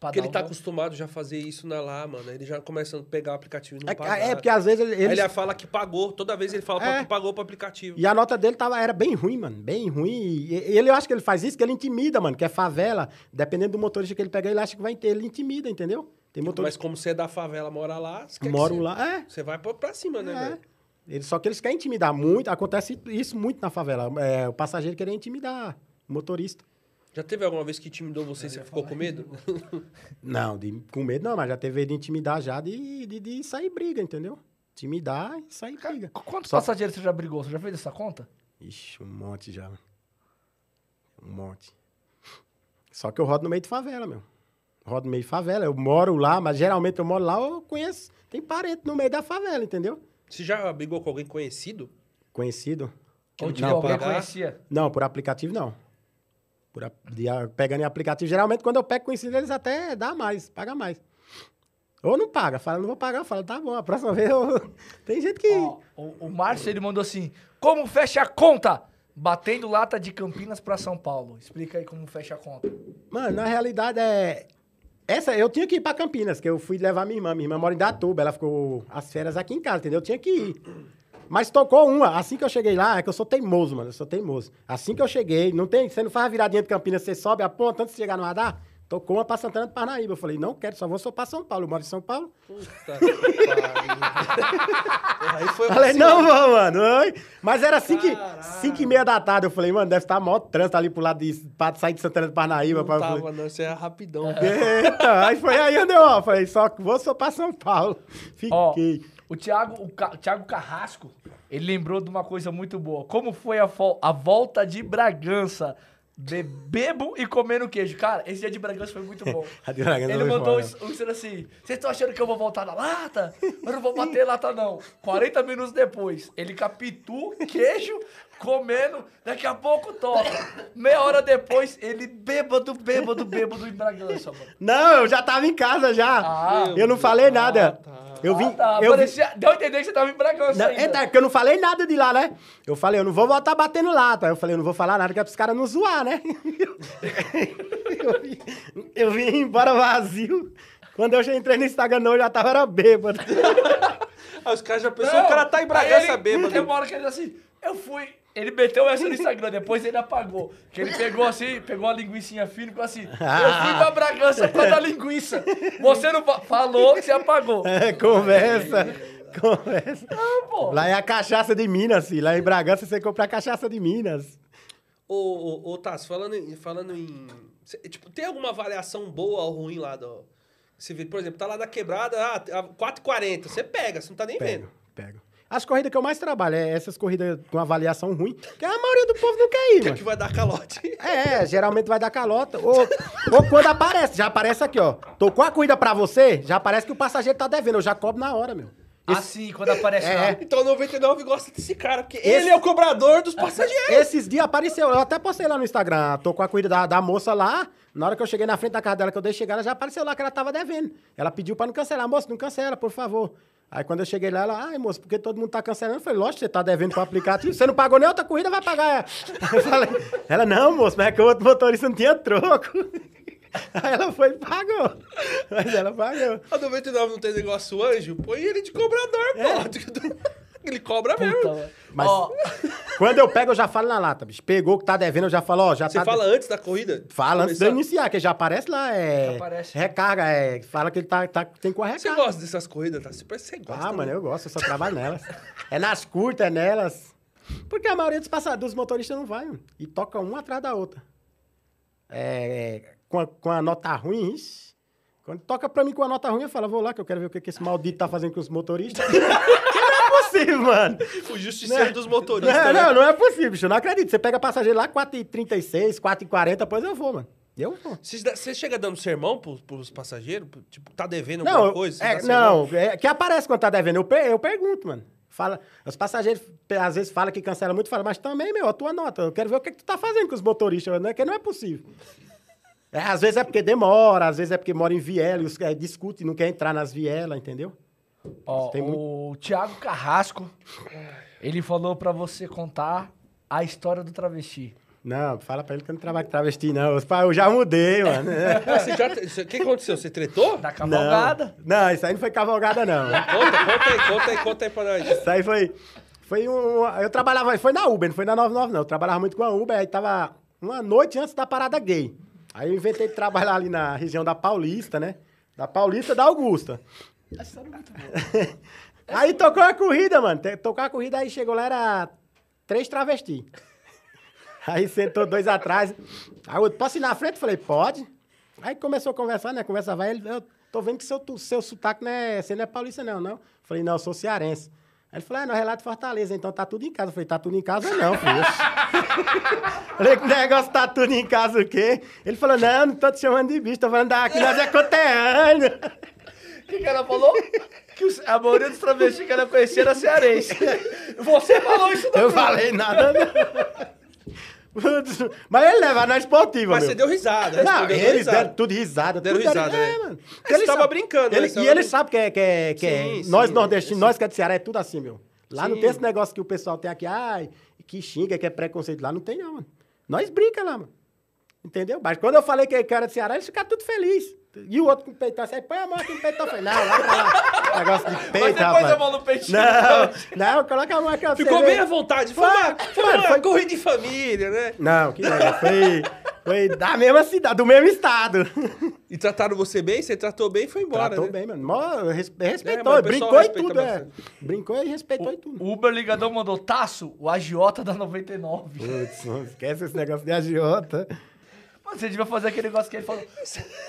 Pra Porque ele tá um- acostumado já a fazer isso na lá, mano. Ele já começa a pegar o aplicativo e não É, pagar. é porque às vezes ele. Ele- fala que pagou. Toda vez ele fala É. que pagou pro aplicativo. E a nota dele tava, era bem ruim, mano. Bem ruim. E ele, eu acho que ele faz isso, que ele intimida, mano. Que é favela. Dependendo do motorista que ele pega, ele acha que vai ter. Ele intimida, entendeu? Tem Mas motorista como você é da favela, mora lá, que que você- lá. É. Você vai pra, pra cima, né, É. velho? Ele, só que eles querem intimidar muito. Acontece isso muito na favela. É, o passageiro querer intimidar o motorista. Já teve alguma vez que intimidou você e você ficou com medo? Não, de, com medo não, mas já teve de intimidar já de, de, de sair briga, entendeu? Intimidar e sair briga. Quantos Só- passageiros você já brigou? Você já fez essa conta? Ixi, um monte já. Um monte. Só que eu rodo no meio de favela, meu. Rodo no meio de favela. Eu moro lá, mas geralmente eu moro lá, eu conheço. Tem parente no meio da favela, entendeu? Você já brigou com alguém conhecido? Conhecido. Ou tipo, não, alguém por, conhecia? não, por aplicativo não. Por, a- de a- pegando em aplicativo, geralmente quando eu pego conhecido, eles até dá mais, paga mais. Ou não paga, fala, não vou pagar, fala, tá bom, a próxima vez eu. Tem gente que. Ó, o, o Márcio, ele mandou assim, como fecha a conta? Batendo lata de Campinas pra São Paulo. Explica aí como fecha a conta. Mano, na realidade é. Essa, eu tinha que ir pra Campinas, que eu fui levar minha irmã. Minha irmã mora em Datuba, ela ficou as férias aqui em casa, entendeu? Eu tinha que ir. Mas tocou uma. Assim que eu cheguei lá, é que eu sou teimoso, mano. Eu sou teimoso. Assim que eu cheguei, não tem. Você não faz a viradinha de Campinas, você sobe a ponta antes de chegar no radar? Tocou uma pra Santana do Parnaíba. Eu falei, não quero, só vou só pra São Paulo. Eu moro em São Paulo. Puta que pariu. Aí foi falei, não vou, mano. Oi. Mas era 5 Caralho. e meia da tarde. Eu falei, mano, deve estar maior trânsito ali pro lado de. pra sair de Santana do Parnaíba. Não pra... tava, não. Isso é rapidão. Eita, aí foi aí onde eu ó, falei, só vou só pra São Paulo. Ó, Fiquei. o Thiago, o, Ca- o Thiago Carrasco, ele lembrou de uma coisa muito boa. Como foi a, fo- a volta de Bragança? Be bebo e comendo queijo. Cara, esse dia de Bragança foi muito bom. Ele mandou um um assim: Vocês estão achando que eu vou voltar na lata? Eu não vou bater lata, não. 40 minutos depois, ele capitu, queijo, comendo. Daqui a pouco toca. Meia hora depois, ele bêbado, bêbado, bêbado em Bragança, mano. Não, eu já tava em casa já. Ah, eu não falei nada. Eu vim. Ah, tá. eu vim- Parecia- Deu a entender que você tava em Bragança. Não, ainda. eita, é porque eu não falei nada de lá, né? Eu falei, eu não vou voltar batendo lata. Aí eu falei, eu não vou falar nada que é pros caras não zoar, né? eu, vim, eu vim embora vazio. Quando eu já entrei no Instagram, não, eu já tava era bêbado. Aí os caras já pensou, o cara tá em Bragança ele- bêbado. Tem uma hora que ele assim, eu fui. Ele meteu essa no Instagram, depois ele apagou. Que ele pegou assim, pegou a linguicinha fina e ficou assim. Eu fui pra Bragança por causa da linguiça. Você não fa- falou que você apagou. É, conversa, conversa. Pô. Lá é a cachaça de Minas, filho. Lá em Bragança você compra a cachaça de Minas. Ô, ô, ô Tassi, falando em, falando em... cê- Tipo, tem alguma avaliação boa ou ruim lá do... Você vê, por exemplo, tá lá da quebrada, ah, a 4,40. Você pega, você não tá nem Pego, vendo. pego. As corridas que eu mais trabalho é essas corridas com avaliação ruim, que a maioria do povo não quer ir, Que é que vai dar calote. É, geralmente vai dar calota. Ou, ou quando aparece, já aparece aqui, ó. Tocou a corrida pra você, já aparece que o passageiro tá devendo. Eu já cobro na hora, meu. Assim, quando aparece É. lá. Então 99 gosta desse cara, porque Esse- ele é o cobrador dos passageiros. Esses dias apareceu, eu até postei lá no Instagram, tô com a corrida da, da moça lá, na hora que eu cheguei na frente da casa dela, que eu deixei chegar, ela já apareceu lá que ela tava devendo. Ela pediu pra não cancelar, moça, não cancela, por favor. Aí quando eu cheguei lá, ela, ai, moça, porque todo mundo tá cancelando? Eu falei, lógico, você tá devendo pro aplicativo, você não pagou nem outra corrida, vai pagar. Eu falei, ela, não, moça, mas é que o outro motorista não tinha troco. Aí ela foi e pagou. Mas ela pagou. A 99 não tem negócio anjo, põe ele de cobrador, pô. Ele cobra mesmo. Puta, mano. Mas Ó, quando eu pego, eu já falo na lata, bicho. Pegou que tá devendo, eu já falo, ó, já Você tá... fala antes da corrida? Fala antes de eu iniciar, que já aparece lá, é. Já aparece. Recarga, é. Fala que ele tá, tá, tem com a Você recarga. gosta dessas corridas, tá? Você parece que você gosta. Ah, né? mano, eu gosto, eu só trabalho nelas. É nas curtas, é nelas. Porque a maioria dos passadores, dos motoristas não vai, mano. E toca uma atrás da outra. É. Com a, com a nota ruim, ixi. Quando toca pra mim com a nota ruim, eu falo, vou lá que eu quero ver o que, que esse maldito tá fazendo com os motoristas. é possível, mano. O justiceiro dos motoristas. Não, né? não, não é possível, bicho. Eu não acredito. Você pega passageiro lá, 4h36, 4h40, depois eu vou, mano. Eu vou. Você, chega dando sermão pros, pros passageiros? Tipo, tá devendo Não, alguma coisa? É, não, é, que aparece quando tá devendo. Eu, per- eu pergunto, mano. Fala, os passageiros às vezes falam que cancela muito, fala, mas também, meu, a tua nota. Eu quero ver o que, que tu tá fazendo com os motoristas, né? Que não é possível. É, às vezes é porque demora, às vezes é porque mora em viela e os é, discute, não quer entrar nas vielas, entendeu? Ó, Tem o Thiago Carrasco, ele falou pra você contar a história do travesti. Não, fala pra ele que eu não trabalho com travesti, não. Eu já mudei, mano. Ah, você já, você- o que aconteceu? Você tretou? Da Não, cavalgada. não, isso aí não foi cavalgada, não. Conta, conta aí, conta aí, conta aí pra nós. Isso aí foi. Foi um. Eu trabalhava. Foi na Uber, não foi na 99, não. Eu trabalhava muito com a Uber, aí tava uma noite antes da parada gay. Aí eu inventei de trabalhar ali na região da Paulista, né? Da Paulista da Augusta. É muito boa. Aí tocou a corrida, mano. Tocou a corrida, aí chegou lá, era três travestis. Aí sentou dois atrás. Aí outro, posso ir na frente? Falei, pode. Aí começou a conversar, né? Conversa vai. Ele, eu tô vendo que seu, seu sotaque não é. Você não é paulista, não, não. Falei, não, eu sou cearense. Aí ele falou, ah, não, relato Fortaleza, então tá tudo em casa. Eu falei, tá tudo em casa não, filho. Falei, que negócio tá tudo em casa o quê? Ele falou, não, não tô te chamando de bicho, tô falando daqui, nós é conterrâneo. O que, que ela falou? Que os- a maioria dos travestis que ela conhecia era cearense. Você falou isso Eu não. falei nada, não. Mas ele leva na esportiva, Mas meu. você deu risada. Não, deu eles risada. deram tudo risada. Deram tudo risada, é, né? mano. Você Ele tava sabe- brincando, né? ele- Você E ele sabe que é, que é, que é- Sim, nós sim, nordestinos, sim. nós que é de Ceará, é tudo assim, meu. Lá não Sim. tem esse negócio que o pessoal tem aqui, ai, que xinga, que é preconceito. Lá não tem, não, mano. Nós brinca lá, mano. Entendeu? Mas quando eu falei que que era de Ceará, eles ficaram tudo felizes. E o outro com o peitão, assim, põe a mão aqui no peitão. Eu falei, não, lá pra lá. Negócio de Mas peito, depois rapaz. a mão no peitinho. Não, não, coloca a mão aqui. Ficou você bem à vontade. Foi uma, Foi, foi uma foi. corrida de família, né? Não, que não. Foi, Foi da mesma cidade, do mesmo estado. E trataram você bem? Você tratou bem e foi embora, Tratou né? bem, mano. Mó, respeitou, mas o pessoal brincou e tudo, é. bastante. Brincou e respeitou e tudo. O Uber Ligadão mandou Taço, o agiota da 99. Putz, esquece esse negócio de agiota. Mano, você devia fazer aquele negócio que ele falou.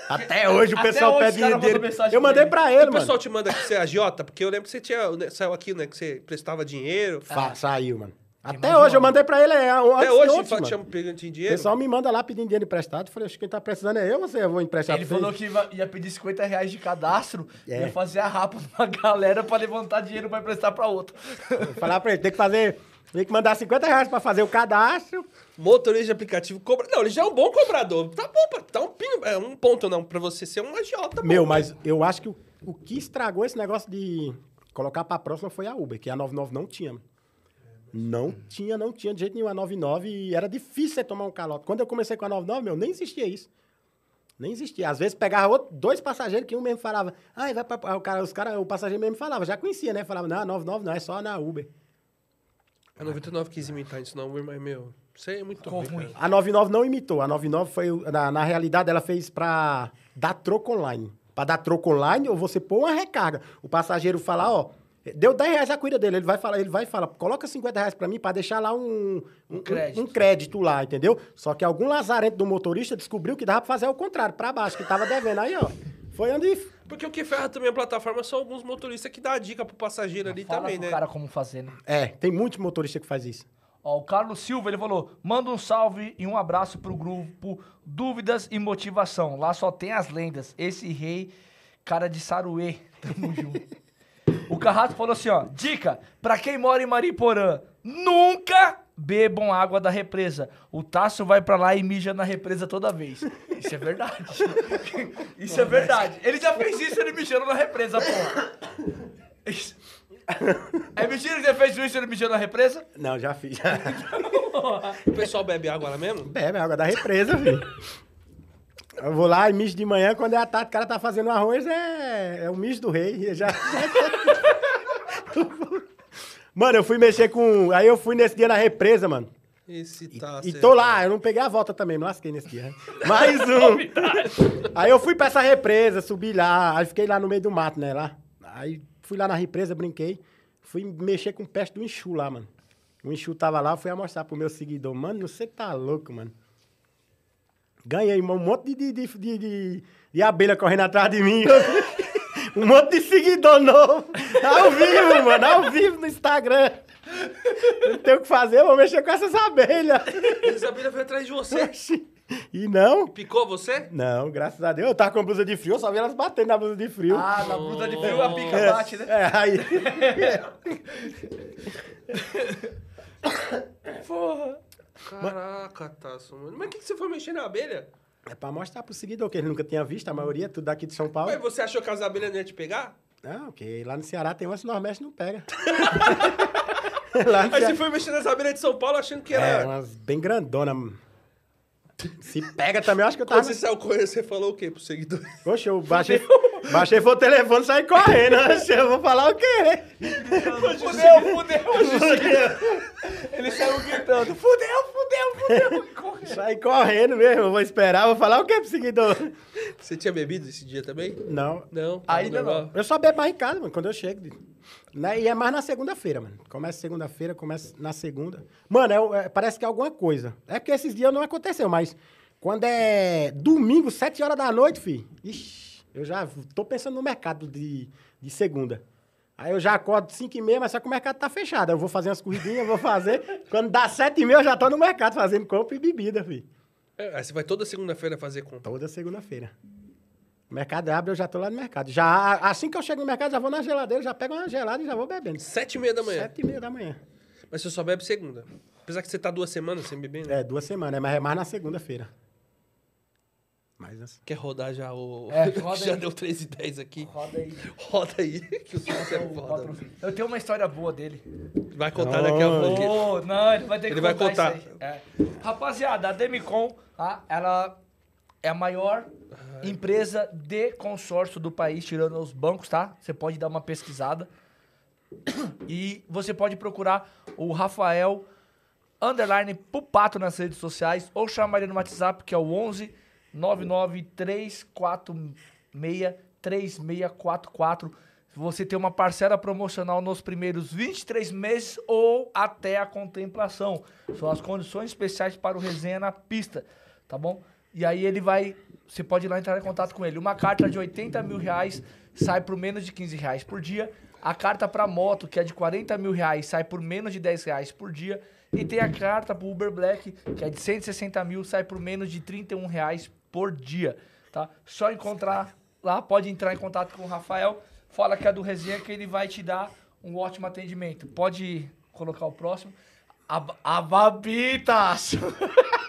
Até hoje o Até pessoal hoje pede dinheiro. mensagem Eu mandei ele. pra O ele, mano. pessoal te manda que você é agiota? Porque eu lembro que você tinha, né, saiu aqui, né? Que você prestava dinheiro. Fa- Saiu, mano. Até hoje eu mandei pra ele. É, um- Até hoje ontem, mano. chama pegando O dinheiro. pessoal me manda lá pedindo dinheiro emprestado. Eu falei, acho que quem tá precisando é eu você? Eu vou emprestar Ele pra falou vocês? que ia- ia pedir 50 reais de cadastro É. ia fazer a rapa pra galera pra levantar dinheiro pra emprestar pra outro. Falar pra ele, tem que fazer... Tem que mandar 50 reais pra fazer o cadastro. Motorista de aplicativo cobra. Não, ele já é um bom cobrador. Tá bom, pra- tá um, pino, é, um ponto não, pra você ser um agiota. Meu, bom, mas eu acho que o, o que estragou esse negócio de colocar pra próxima foi a Uber, que a 99 não tinha. Não tinha, não tinha de jeito nenhum a 99 e era difícil você tomar um calote. Quando eu comecei com a 99, meu, nem existia isso. Nem existia. Às vezes pegava outro- dois passageiros que um mesmo falava, ah, vai pra... o cara, os cara, o passageiro mesmo falava, já conhecia, né? Falava, não, a 99 não, é só na Uber. A 99 quis imitar isso, não, mas, meu, isso aí é muito Ficou ruim. A 99 não imitou. A 99 foi, o- na, na realidade, ela fez pra dar troco online. Pra dar troco online, ou você pôr uma recarga. O passageiro fala, ó, deu 10 reais a cuida dele. Ele vai falar, ele vai falar, coloca 50 reais pra mim pra deixar lá um, um, crédito. um crédito lá, entendeu? Só que algum lazarento do motorista descobriu que dava pra fazer ao contrário, pra baixo, que tava devendo. Aí, ó, foi onde... Porque o que ferra também a plataforma são alguns motoristas que dá a dica pro passageiro ali Fala também, pro né? cara como fazer, né? É, tem muitos motoristas que faz isso. Ó, o Carlos Silva, ele falou: manda um salve e um abraço pro grupo Dúvidas e Motivação. Lá só tem as lendas. Esse rei, cara de Saruê. Tamo junto. O Carrasco falou assim: ó, dica pra quem mora em Mariporã: nunca bebam água da represa. O Tássio vai pra lá e mija na represa toda vez. Isso é verdade. Isso é verdade. Ele já fez isso, ele mijando na represa, pô. Isso- É mentira que você fez isso, ele mijando na represa? Não, já fiz. O pessoal bebe água lá mesmo? Bebe água da represa, filho. Eu vou lá e mijo de manhã, quando é a tarde, o cara tá fazendo arroz, é, é o mijo do rei. Já... mano, eu fui mexer com. Aí eu fui nesse dia na represa, mano. Esse tá E certo. tô lá, eu não peguei a volta também, me lasquei nesse dia. Mais um. aí eu fui pra essa represa, subi lá, aí fiquei lá no meio do mato, né, lá. Aí fui lá na represa, brinquei, fui mexer com o peste do enxu lá, mano. O enxu tava lá, eu fui mostrar pro meu seguidor. Mano, você tá louco, mano. Ganhei um monte de, de, de, de, de abelha correndo atrás de mim. um monte de seguidor novo. Ao vivo, mano, ao vivo no Instagram. Não tem o que fazer, vou mexer com essas abelhas. Isabela veio atrás de você. E não? Picou você? Não, graças a Deus. Eu tava com a blusa de frio, eu só vi elas batendo na blusa de frio. Ah, na blusa de frio a pica é, bate, né? É, aí. Caraca, Tasso, mano. Mas o que, que você foi mexer na abelha? É pra mostrar pro seguidor, que ele nunca tinha visto, a maioria, tudo daqui de São Paulo. Mas você achou que as abelhas não iam te pegar? Não, porque lá no Ceará tem umas que o Nordeste não pega. lá Aí você Ceará... foi mexer nas abelhas de São Paulo achando que É, era... umas bem grandonas. Se pega também, eu acho que eu tava... Quando você saiu correndo, você falou o quê pro seguidor? Poxa, eu baixei, baixei foi o telefone e saí correndo. Eu vou falar o quê? Fudeu, fudeu. Ele saiu gritando: fudeu, fudeu, fudeu. Saí correndo mesmo, eu vou esperar, vou falar o quê pro seguidor? Você tinha bebido esse dia também? Não, Não. Ainda normal. não. Eu só bebo mais em casa, mano, quando eu chego. Né? E é mais na segunda-feira, mano. Começa segunda-feira, começa na segunda. Mano, é é- parece que é alguma coisa. É porque esses dias não aconteceu, mas quando é domingo, sete horas da noite, filho, ixi, eu já tô pensando no mercado de, de segunda. Aí eu já acordo cinco e meia, mas só que o mercado tá fechado. Eu vou fazer umas corridinhas, vou fazer. Quando dá sete e meia, eu já tô no mercado fazendo compra e bebida, filho. É, aí você vai toda segunda-feira fazer compra. Toda segunda-feira. O mercado abre, eu já tô lá no mercado. Já, assim que eu chego no mercado, já vou na geladeira, já pego uma gelada e já vou bebendo. Sete e meia da manhã. Sete e meia da manhã. Mas você só bebe segunda. Apesar que você tá duas semanas sem beber, né? É, duas semanas, mas é mais na segunda-feira. Mas assim. Quer rodar já o... É, roda já aí. deu 3 e 10 aqui. Roda aí. Roda aí, que o Silvio é foda. Eu tenho uma história boa dele. Vai contar daqui a pouco. Oh, não, ele vai ter que Ele vai contar. contar. isso aí. É. Rapaziada, a Demicon, tá? ela é a maior empresa de consórcio do país, tirando os bancos, tá? Você pode dar uma pesquisada. E você pode procurar o Rafael underline Pupato nas redes sociais ou chama ele no WhatsApp, que é o 11 99346 3644. Você tem uma parcela promocional nos primeiros 23 meses ou até a contemplação. São as condições especiais para o resenha na pista, tá bom? E aí ele vai. Você pode ir lá entrar em contato com ele. Uma carta de 80 mil reais sai por menos de 15 reais por dia. A carta para moto, que é de 40 mil reais, sai por menos de 10 reais por dia. E tem a carta para Uber Black, que é de 160 mil, sai por menos de 31 reais por dia. Tá? Só encontrar lá, pode entrar em contato com o Rafael, fala que é do Resenha que ele vai te dar um ótimo atendimento. Pode colocar o próximo. A, a Babitas!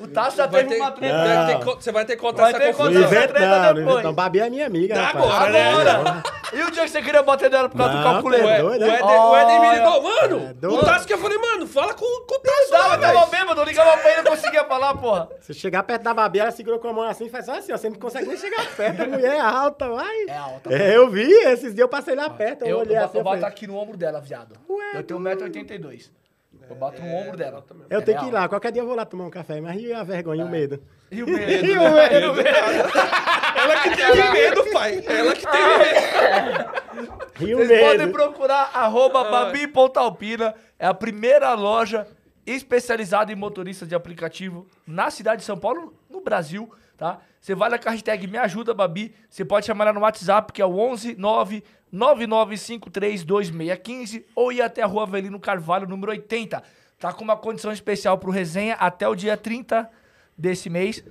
o Tasso já Vai teve ter- uma treta. ter Não. Você vai ter que contar Vai essa confusão. contar Não essa inventa treta não, não depois. inventa não. Babi é minha amiga, Dá rapaz. agora, né? Agora! E o dia que você queria bater nela por causa do Não, calculeiro? é O, doido, o, né? Éder, o me ligou, mano. É doido. o Tasco que eu falei, mano, fala com, com o. Não, eu tava velho. bêbado, eu ligava pra ele e não conseguia falar, porra. Se chegar perto da Babi, ela segurou com a mão assim e faz só assim, ó. Você não consegue nem chegar perto. A mulher é alta, vai. É alta. É, eu vi. Esses dias eu passei lá perto. Eu, Eu, olhei eu, assim. eu bato aqui no ombro dela, viado. eu tenho 1,82m. Eu bato no ombro dela. eu Ela tenho é que ir lá. Qualquer dia eu vou lá tomar um café. Mas e a vergonha e o medo? E o medo? E o né? medo? Ela que teve medo, pai. Ela que teve medo. E o Vocês podem medo? procurar arroba babi.alpina. É a primeira loja especializada em motoristas de aplicativo na cidade de São Paulo, no Brasil, tá? Você vai na hashtag Me Ajuda Babi. Você pode chamar ela no WhatsApp, que é o 11 9 99532615 ou ir até a Rua Avelino Carvalho, número 80. Tá com uma condição especial pro resenha até o dia 30 desse mês.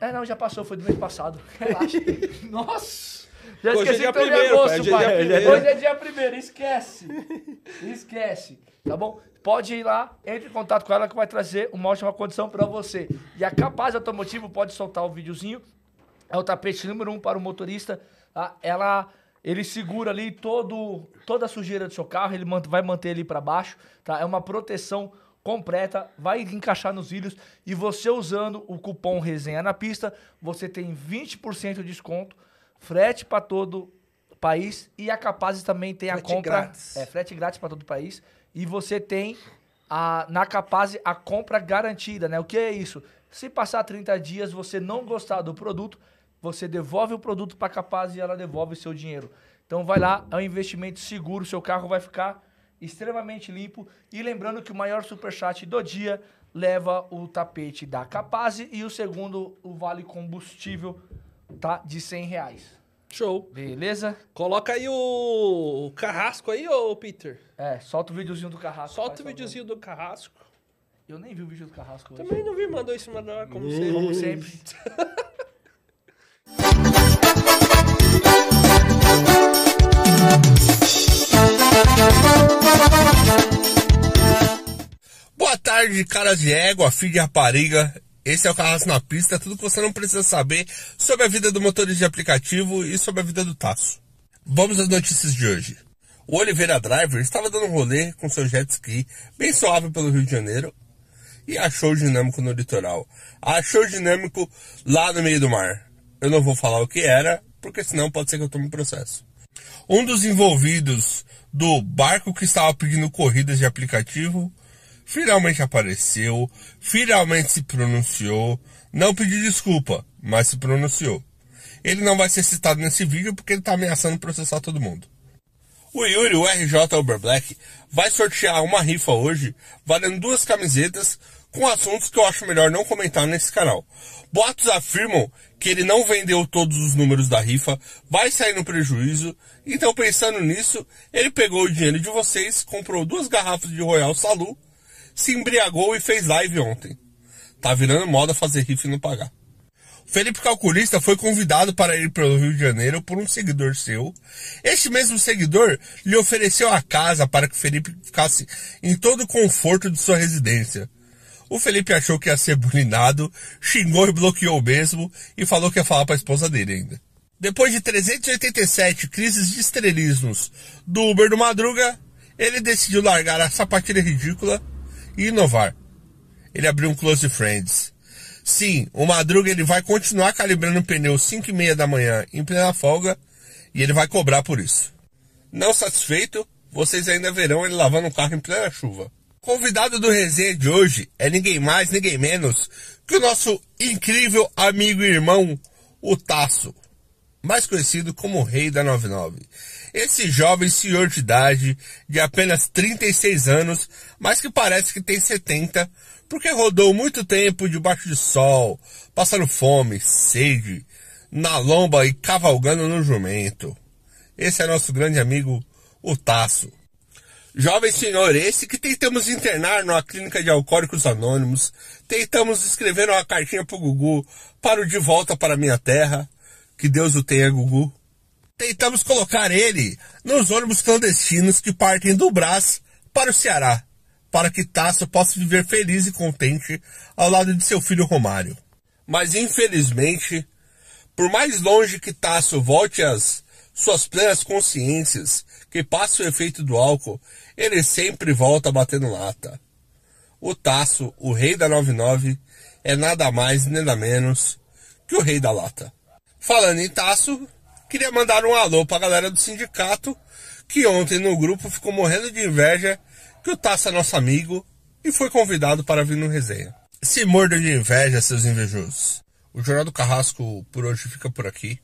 É, não, já passou, foi do mês passado. Relaxa. Nossa! Já Hoje é esqueci dia que primeiro, nervoso, pai, hoje é pai. dia primeiro. Hoje é dia primeiro, esquece. Esquece, tá bom? Pode ir lá, entre em contato com ela que vai trazer uma ótima condição pra você. E a Capaz Automotivo pode soltar o videozinho. É o tapete número um para o motorista. Tá? Ela, ele segura ali todo, toda a sujeira do seu carro, ele vai manter ele para baixo. Tá? É uma proteção completa, vai encaixar nos cílios. E você usando o cupom Resenha na Pista, você tem 20% de desconto, frete para todo o país. E a Capaz também tem a Frete compra. grátis. É, frete grátis para todo o país. E você tem a, na Capaz a compra garantida, né? O que é isso? Se passar 30 dias você não gostar do produto, você devolve o produto para a Capaz e ela devolve o seu dinheiro. Então vai lá, é um investimento seguro, seu carro vai ficar extremamente limpo. E lembrando que o maior superchat do dia leva o tapete da Capaz e o segundo, o vale combustível, tá? De 100 reais. Show. Beleza? Coloca aí o, o carrasco aí, ô Peter. É, solta o videozinho do Carrasco. Solta o videozinho do carrasco. Eu nem vi o vídeo do Carrasco hoje. Também não vi, mandou hora, como Ih. sempre. Como sempre. Boa tarde, caras de égua, filho de rapariga. Esse é o Carrasco na Pista, tudo que você não precisa saber sobre a vida do motorista de aplicativo e sobre a vida do Taço. Vamos às notícias de hoje. O Oliveira Driver estava dando um rolê com seu jet ski bem suave pelo Rio de Janeiro e achou o dinâmico no litoral. Achou o dinâmico lá no meio do mar. Eu não vou falar o que era, porque senão pode ser que eu tome processo. Um dos envolvidos do barco que estava pedindo corridas de aplicativo finalmente apareceu, finalmente se pronunciou, não pediu desculpa, mas se pronunciou. Ele não vai ser citado nesse vídeo porque ele está ameaçando processar todo mundo. O Yuri, o RJ Uber Black, vai sortear uma rifa hoje, valendo duas camisetas com assuntos que eu acho melhor não comentar nesse canal. Boatos afirmam que ele não vendeu todos os números da rifa, vai sair no prejuízo, então pensando nisso, ele pegou o dinheiro de vocês, comprou duas garrafas de Royal Salu, se embriagou e fez live ontem. Tá virando moda fazer rifa e não pagar. Felipe Calculista foi convidado para ir pelo Rio de Janeiro por um seguidor seu. Este mesmo seguidor lhe ofereceu a casa para que Felipe ficasse em todo o conforto de sua residência. O Felipe achou que ia ser bulinado, xingou e bloqueou mesmo e falou que ia falar para a esposa dele ainda. Depois de 387 crises de estrelismos do Uber do Madruga, ele decidiu largar a sapatilha ridícula e inovar. Ele abriu um Close Friends. Sim, o Madruga ele vai continuar calibrando o pneu 5 e meia da manhã em plena folga e ele vai cobrar por isso. Não satisfeito, vocês ainda verão ele lavando o carro em plena chuva. Convidado do resenha de hoje é ninguém mais, ninguém menos que o nosso incrível amigo e irmão, o Tasso, mais conhecido como o Rei da 99. Esse jovem senhor de idade, de apenas 36 anos, mas que parece que tem 70, porque rodou muito tempo debaixo de sol, passando fome, sede, na lomba e cavalgando no jumento. Esse é nosso grande amigo, o Tasso. Jovem senhor, esse que tentamos internar numa clínica de alcoólicos anônimos, tentamos escrever uma cartinha pro Gugu para o de volta para minha terra, que Deus o tenha, Gugu. Tentamos colocar ele nos ônibus clandestinos que partem do Brás para o Ceará, para que Tasso possa viver feliz e contente ao lado de seu filho Romário. Mas infelizmente, por mais longe que Tasso volte às suas plenas consciências, que passa o efeito do álcool, ele sempre volta batendo lata. O Tasso, o rei da 99, é nada mais nada menos que o rei da lata. Falando em Tasso, queria mandar um alô pra galera do sindicato, que ontem no grupo ficou morrendo de inveja que o Tasso é nosso amigo e foi convidado para vir no resenha. Se mordam de inveja, seus invejosos. O Jornal do Carrasco por hoje fica por aqui.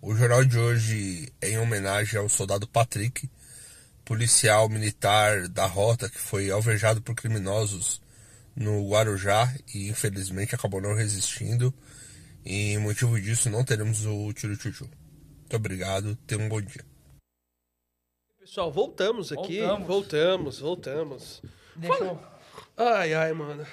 O jornal de hoje é em homenagem ao soldado Patrick, policial militar da rota que foi alvejado por criminosos no Guarujá e infelizmente acabou não resistindo. E motivo disso não teremos o tiro tchutchu. Muito obrigado, tenha um bom dia. Pessoal, voltamos aqui. Voltamos. Voltamos, voltamos. Deixa eu... Ai, ai, mano.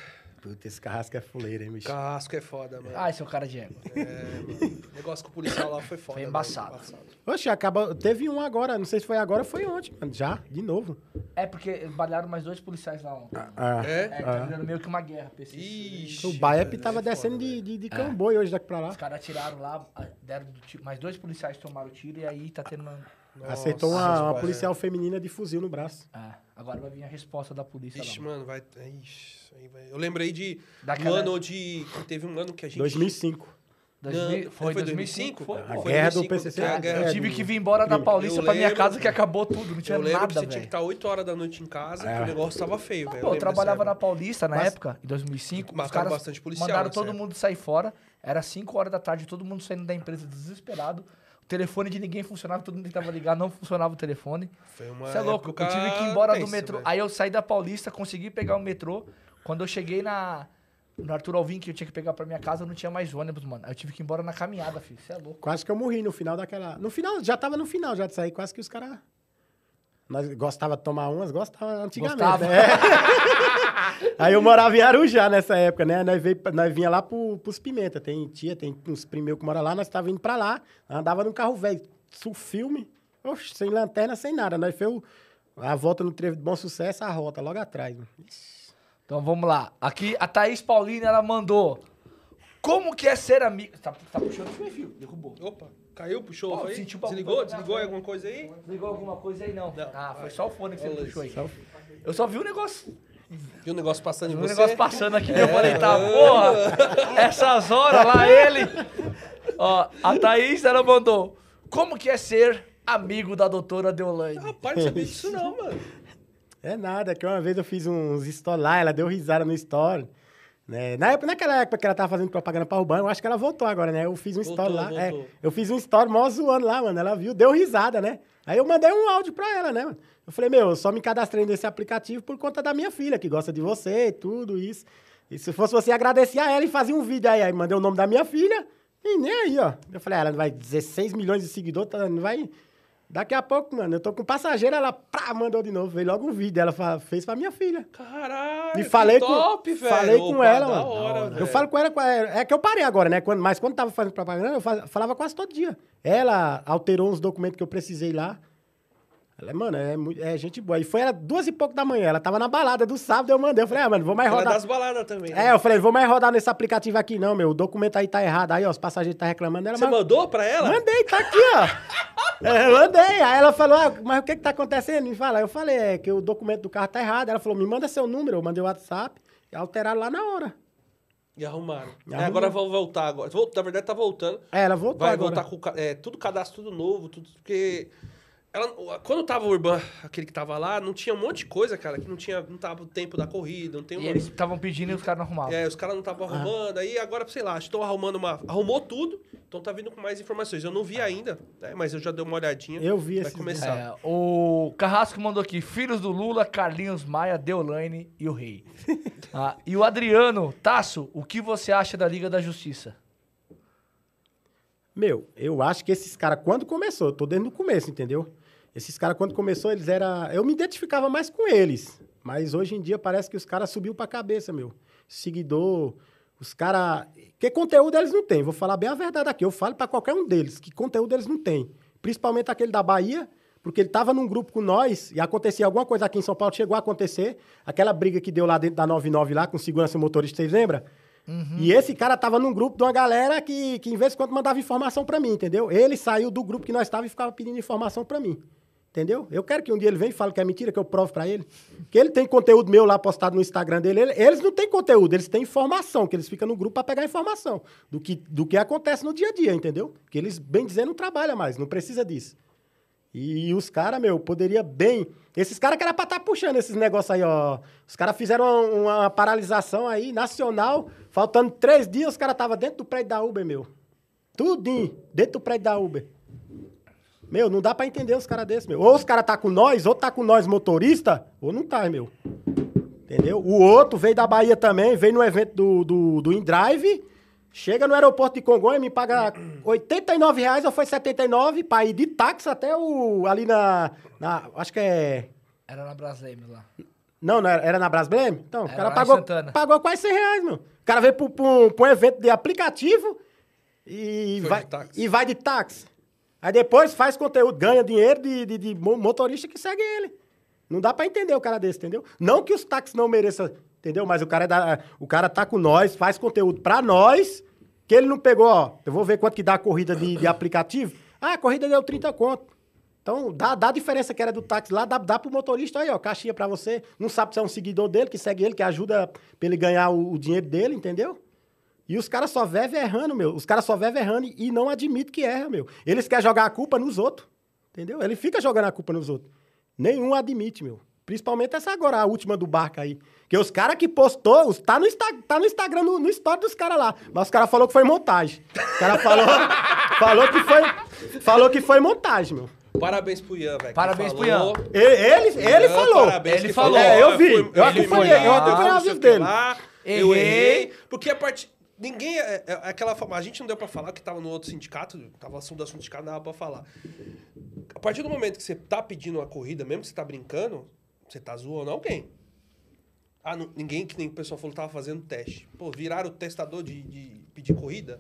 Puta, esse carrasco é fuleiro, hein, bicho? Casco é foda, mano. Ai, seu cara de égua. É, mano. O negócio com o policial lá foi foda. Foi mano. embaçado. Oxe, acaba... teve um agora, não sei se foi agora ou foi ontem, mano. Já, de novo. É porque balearam mais dois policiais lá ontem. Ah, É? É, tá virando meio que uma guerra. pra esses- Ixi. O Baep tava é foda, descendo de, velho. de, de camboi hoje daqui pra lá. Os caras atiraram lá, a- deram do tiro, mais dois policiais tomaram tiro e aí tá tendo uma... Acertou Nossa, uma, uma velho. policial feminina de fuzil no braço. Ah, agora vai vir a resposta da polícia Ixi, lá. mano, vai. Ixi. Eu lembrei de. Daquela- Do ano de. Teve um ano que a gente. 2005. Não, 2000 foi foi 2005? 2005? Foi, A. Foi guerra do 2005, PCC. que é a guerra Eu tive do- que vir embora da Eu Paulista pra minha casa que acabou tudo, não tinha Eu lembro nada, que você tinha que estar 8 horas da noite em casa, É. que o negócio tava feio, velho. Eu lembro trabalhava na. Paulista na Mas- época, em 2005. Os caras bastante policial mandaram nessa todo época. mundo sair fora. Era 5 horas da tarde, todo mundo saindo da empresa desesperado. O telefone de ninguém funcionava, todo mundo tentava ligar, não funcionava o telefone. Foi uma Você é louco, eu tive que ir embora do metrô. velho. Aí eu saí da Paulista, consegui pegar o metrô. Quando eu cheguei na no Arthur Alvim, que eu tinha que pegar pra minha casa, eu não tinha mais ônibus, mano. Aí eu tive que ir embora na caminhada, filho. Você é louco. Quase que eu morri no final daquela. No final, já tava no final já de sair, quase que os caras. Nós gostava de tomar umas, gostava antigamente. Gostava. né? Aí eu morava em Arujá nessa época, né? Nós, veio, nós vinha lá pro, pros Pimenta. Tem tia, tem uns primeiros que moram lá, nós tava indo pra lá. Andava num carro velho, filme, oxe, sem lanterna, sem nada. Nós fez a volta no trevo de bom sucesso, a rota logo atrás. mano. Então vamos lá. Aqui a Thaís Paulina, ela mandou. Como que é ser amigo. Tá, tá puxando o perfil, derrubou. Opa, caiu, puxou, Pô, sentiu o Desligou? pra- Desligou aí alguma coisa aí? Ligou alguma coisa aí, não? Não, ah, foi só o fone que você puxou aí. Eu só vi o negócio. Viu o negócio passando em Vi o você? negócio passando aqui. Eu falei, tá, porra. Essas horas lá, ele. Ó, a Thaís, ela mandou. Como que é ser amigo da doutora Deolane? Rapaz, não sabia disso não, mano. É nada, que uma vez eu fiz uns stories lá, ela deu risada no story. Né? Na época, naquela época que ela tava fazendo propaganda pra Urbano, eu acho que ela voltou agora, né? Eu fiz um story Voltou, lá. é, eu fiz um story mó zoando lá, mano. Ela viu, deu risada, né? Aí eu mandei um áudio pra ela, né, mano? Eu falei, meu, eu só me cadastrei nesse aplicativo por conta da minha filha, que gosta de você e tudo isso. E se fosse você, agradecer a ela e fazer um vídeo aí. Aí mandei o nome da minha filha e nem aí, ó. Eu falei, ah, ela vai 16 milhões de seguidores, tá, não vai... Daqui a pouco, mano, eu tô com passageiro, ela pá, mandou de novo. Veio logo um vídeo, ela fa- fez pra minha filha. Caralho, E falei que com, top, velho. falei com Opa, ela, da mano. hora, eu velho. falo com ela, com ela- é que eu parei agora, né? Quando, mas quando tava fazendo propaganda, eu fa- falava quase todo dia. Ela alterou uns documentos que eu precisei lá. Ela, mano, é, é gente boa. E foi era duas e pouco da manhã. Ela tava na balada do sábado, eu mandei. Eu falei, ah, mano, vou mais Ela é rodar. das baladas também, né? É, eu falei, vou mais rodar nesse aplicativo aqui, não, meu. O documento aí tá errado. Aí, ó, os passageiros tá reclamando. Ela, Você mas- mandou pra ela? Mandei, tá aqui, ó. É, eu mandei. Aí ela falou, ah, mas o que que tá acontecendo? Me fala. Eu falei, é que o documento do carro tá errado. Ela falou, me manda seu número. Eu mandei o WhatsApp e alteraram lá na hora. E arrumaram. E É, agora vão voltar agora. Na verdade, tá voltando. É, ela voltou Vai agora. voltar com é, tudo cadastro tudo novo, tudo porque Ela, quando tava o Urban, aquele que tava lá, não tinha um monte de coisa, cara, que não tinha, não tava o tempo da corrida, não tem E uma... eles estavam pedindo e os caras não arrumavam. É, os caras não estavam arrumando, aí agora, sei lá, estão arrumando uma. Arrumou tudo, então tá vindo com mais informações. Eu não vi ainda, né, mas eu já dei uma olhadinha. Eu vi Vai começar. É, o Carrasco mandou aqui: Filhos do Lula, Carlinhos Maia, Deolane e o Rei. Ah, e o Adriano, Tasso, o que você acha da Liga da Justiça? Meu, eu acho que esses caras, quando começou, eu tô desde o começo, entendeu? Esses caras, quando começou, eles eram. Eu me identificava mais com eles. Mas hoje em dia parece que os caras subiu pra cabeça, meu. Seguidor, os caras. Que conteúdo eles não têm? Vou falar bem a verdade aqui. Eu falo pra qualquer um deles que conteúdo eles não têm. Principalmente aquele da Bahia, porque ele tava num grupo com nós e acontecia alguma coisa aqui em São Paulo, chegou a acontecer. Aquela briga que deu lá dentro da 99 lá com segurança e motorista, vocês lembram? E esse cara tava num grupo de uma galera que, que em vez de quando mandava informação pra mim, entendeu? Ele saiu do grupo que nós estávamos e ficava pedindo informação pra mim. Entendeu? Eu quero que um dia ele venha e fale que é mentira, que eu provo pra ele. Que ele tem conteúdo meu lá postado no Instagram dele. Ele- eles não têm conteúdo, eles têm informação, que eles ficam no grupo pra pegar informação do que, do que acontece no dia a dia, entendeu? Que eles, bem dizendo, não trabalham mais, não precisa disso. E os caras, meu, poderia bem. Esses caras que era pra estar puxando esses negócios aí, ó. Os caras fizeram uma, uma paralisação aí, nacional. Faltando três dias, os caras estavam dentro do prédio da Uber, meu. Tudinho, dentro do prédio da Uber. Meu, não dá pra entender os caras desses, meu. Ou os caras tá com nós, ou tá com nós motorista, ou não tá, meu. Entendeu? O outro veio da Bahia também, veio no evento do, do, do InDrive, chega no aeroporto de Congonha, me paga 89 reais ou foi 79 pra ir de táxi até o. ali na. na acho que é. Era na Braslemes lá. Não, não era, era na Brasblem? Então, o Era cara lá em pagou, Santana. pagou quase 100 reais, meu. O cara veio pra, um, pra um evento de aplicativo e Foi vai, de táxi. e vai de táxi. Aí depois faz conteúdo, ganha dinheiro de, de, de mo- motorista que segue ele. Não dá pra entender o cara desse, entendeu? Não que os táxis não mereçam, entendeu? Mas o cara, é da, o cara tá com nós, faz conteúdo pra nós, que ele não pegou, ó. Eu vou ver quanto que dá a corrida de, de aplicativo. Ah, a corrida deu 30 conto. Então, dá, dá a diferença que era do táxi lá, dá, dá pro motorista aí, ó, caixinha pra você. Não sabe se é um seguidor dele, que segue ele, que ajuda pra ele ganhar o, o dinheiro dele, entendeu? E os caras só vivem errando, meu. Os caras só vivem errando e não admitem que erra, meu. Eles querem jogar a culpa nos outros, entendeu? Ele fica jogando a culpa nos outros. Nenhum admite, meu. Principalmente essa agora, a última do barco aí. Que os caras que postou, os- tá no, Insta, tá no Instagram, no, no story dos caras lá. Mas os caras falou que foi montagem. O cara falou, falou que foi, falou que foi montagem, meu. Parabéns pro Ian, velho. Parabéns pro. E- Ele, ele Ian, falou. Parabéns, Ele falou. É, eu vi. Eu acompanhei, eu acompanhei o que dele. lá, Eu Errei. errei. Porque a parte. Ninguém. É, é aquela forma. A gente não deu pra falar que tava no outro sindicato. Tava assunto do assunto sindicato, não dava pra falar. A partir do momento que você tá pedindo uma corrida, mesmo que você tá brincando, você tá zoando alguém. Ah, não- ninguém, que nem o pessoal falou, tava fazendo teste. Pô, viraram o testador de, de pedir corrida?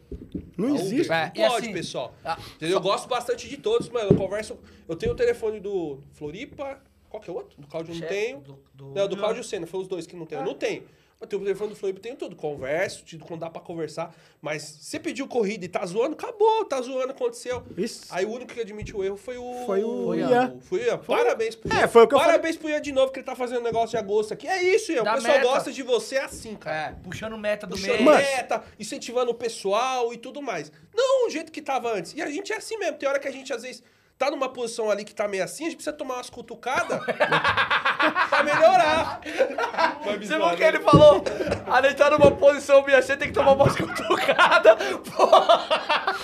Não A Uber. existe. É, Não pode, assim, pessoal. ah, Entendeu? Eu gosto bastante de todos, mano. Eu converso. Eu tenho o telefone do Floripa. Qual que é o outro? Do Cláudio eu não tenho. do- do- não, do Cláudio Senna, foi os dois que não tem. Eu não tenho. Eu tenho o telefone do Floripa, tenho tudo. Converso, tido quando dá pra conversar. Mas você pediu corrida e tá zoando, acabou, tá zoando, aconteceu. Isso. Aí o único que admitiu o erro foi o. Foi o Ian. Foi o Ian. Parabéns pro Ian. É, foi o que eu Parabéns pro Ian de novo, que ele tá fazendo um negócio de agosto aqui. É isso, Ian. O Da pessoal meta. gosta de você assim, cara É, puxando meta do puxando mês. meta, incentivando o pessoal e tudo mais. Não o jeito que tava antes. E a gente é assim mesmo. Tem hora que a gente, às vezes, tá numa posição ali que tá meio assim, a gente precisa tomar umas cutucadas pra melhorar. Vai me Você viu que né? ele falou? A gente tá numa posição minha, você tem que tomar umas cutucadas. Porra!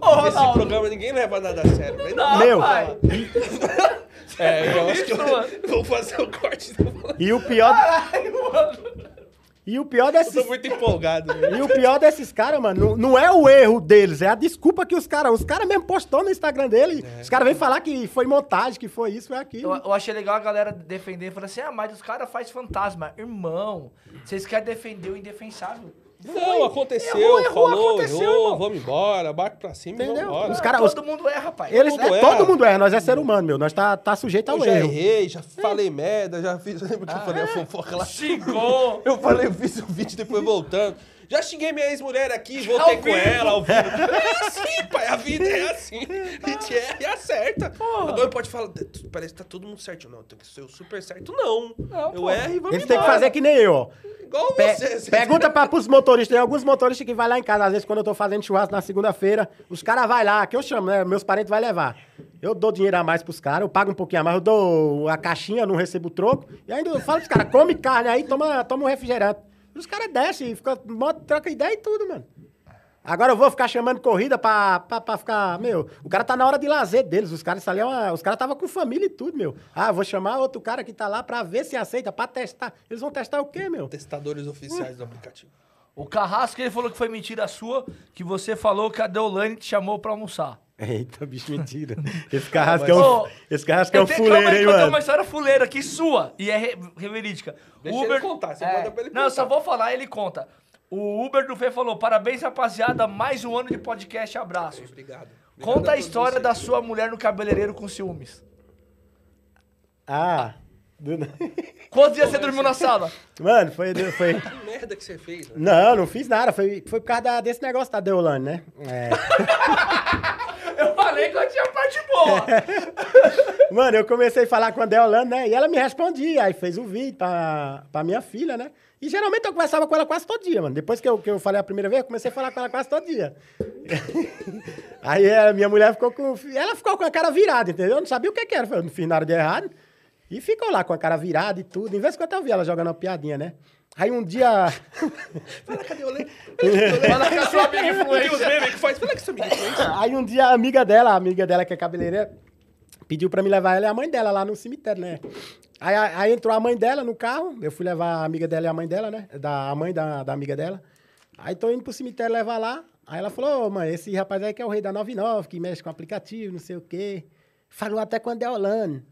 Ô, Esse programa ninguém leva nada a sério. né? Não, Meu. pai. É, eu acho que Isso, mano. eu vou fazer o corte. E o pior, Caralho, mano. E o pior desses tô muito empolgado. né? E o pior desses caras, mano, não, não é o erro deles, é a desculpa que os caras. Os caras mesmo postou no Instagram dele. Os caras vêm falar que foi montagem, que foi isso, foi aquilo. Eu, eu achei legal a galera defender, falando assim, ah, mas os caras fazem fantasma. Irmão, vocês querem defender o indefensável? Não, aconteceu, Errou, errou, falou, aconteceu, errou, irmão. vamos embora, barco pra cima e Entendeu? vamos embora. Os cara- os- Todo mundo erra, pai. Eles, todo é, mundo todo mundo erra, nós é ser humano, meu. Nós tá, tá sujeito ao Eu já errei, já falei merda, já fiz. Lembra que eu falei a fofoca lá? Xingou. Eu falei, eu fiz o vídeo depois voltando. Já xinguei minha ex-mulher aqui, voltei Ao com vivo. ela ao vivo. É assim, pai, a vida é assim. A gente erra e acerta. Agora pode falar, parece que tá todo mundo certo. Não, tem que ser o super certo. Não. Não, eu porra. erro e vamos Eles têm que fazer que nem eu, ó. Igual Pe- você. você- pergunta para os motoristas. Tem alguns motoristas que vai lá em casa. Às vezes, quando eu tô fazendo churrasco na segunda-feira, os caras vai lá, que eu chamo, né? Meus parentes vai levar. Eu dou dinheiro a mais pros caras, eu pago um pouquinho a mais, eu dou a caixinha, não recebo o troco. E ainda eu falo pros caras, come carne aí, toma, toma um refrigerante. E os caras descem, fica, moto, troca ideia e tudo, mano. Agora eu vou ficar chamando corrida pra, pra, pra ficar. Meu, o cara tá na hora de lazer deles. Os caras ali é uma, Os caras tava com família e tudo, meu. Ah, vou chamar outro cara que tá lá pra ver se aceita, pra testar. Eles vão testar o quê, meu? Testadores oficiais do aplicativo. O Carrasco, ele falou que foi mentira sua, que você falou que a Deolane te chamou pra almoçar. Eita, bicho, mentira. Esse carrasco é um, Ô, esse carrasco é Eu um tenho- fuleiro, hein, que eu tenho mano? uma história fuleira aqui sua, e é re- verídica. Deixa ele contar, você manda pra ele Não, eu só contar. vou falar, ele conta. O Uber do Fê falou, parabéns, rapaziada, mais um ano de podcast, abraços. Obrigado. Conta Obrigado a história da sua mulher no cabeleireiro com ciúmes. Ah. do- Quantos dias você dormiu na sala? Mano, foi. foi... Que merda que você fez, né? Não, não fiz nada. Foi, foi por causa da- desse negócio da Deolane, né? É. Eu falei que eu tinha parte boa. Mano, eu comecei a falar com a Deolane, né? E ela me respondia. Aí fez o vídeo pra, pra minha filha, né? E geralmente eu conversava com ela quase todo dia, mano. Depois que eu, que eu falei a primeira vez, eu comecei a falar com ela quase todo dia. Aí a minha mulher ficou com. Ela ficou com a cara virada, entendeu? Eu não sabia o que, que era. Eu não fiz nada de errado. E ficou lá com a cara virada e tudo. Em vez de quando eu vi ela jogando uma piadinha, né? Aí um dia. Fala, cadê o Lê? Fala com a sua amiga que faz. Fala que essa amiga influencer. Aí um dia a amiga dela, a amiga dela que é cabeleireira, pediu pra me levar ela e a mãe dela lá no cemitério, né? Aí, aí entrou a mãe dela no carro, eu fui levar a amiga dela e a mãe dela, né? Da, a mãe da, da amiga dela. Aí tô indo pro cemitério levar lá. Aí ela falou, ô mãe, esse rapaz aí que é o rei da 99, que mexe com aplicativo, não sei o quê. Falou até com a Deolane.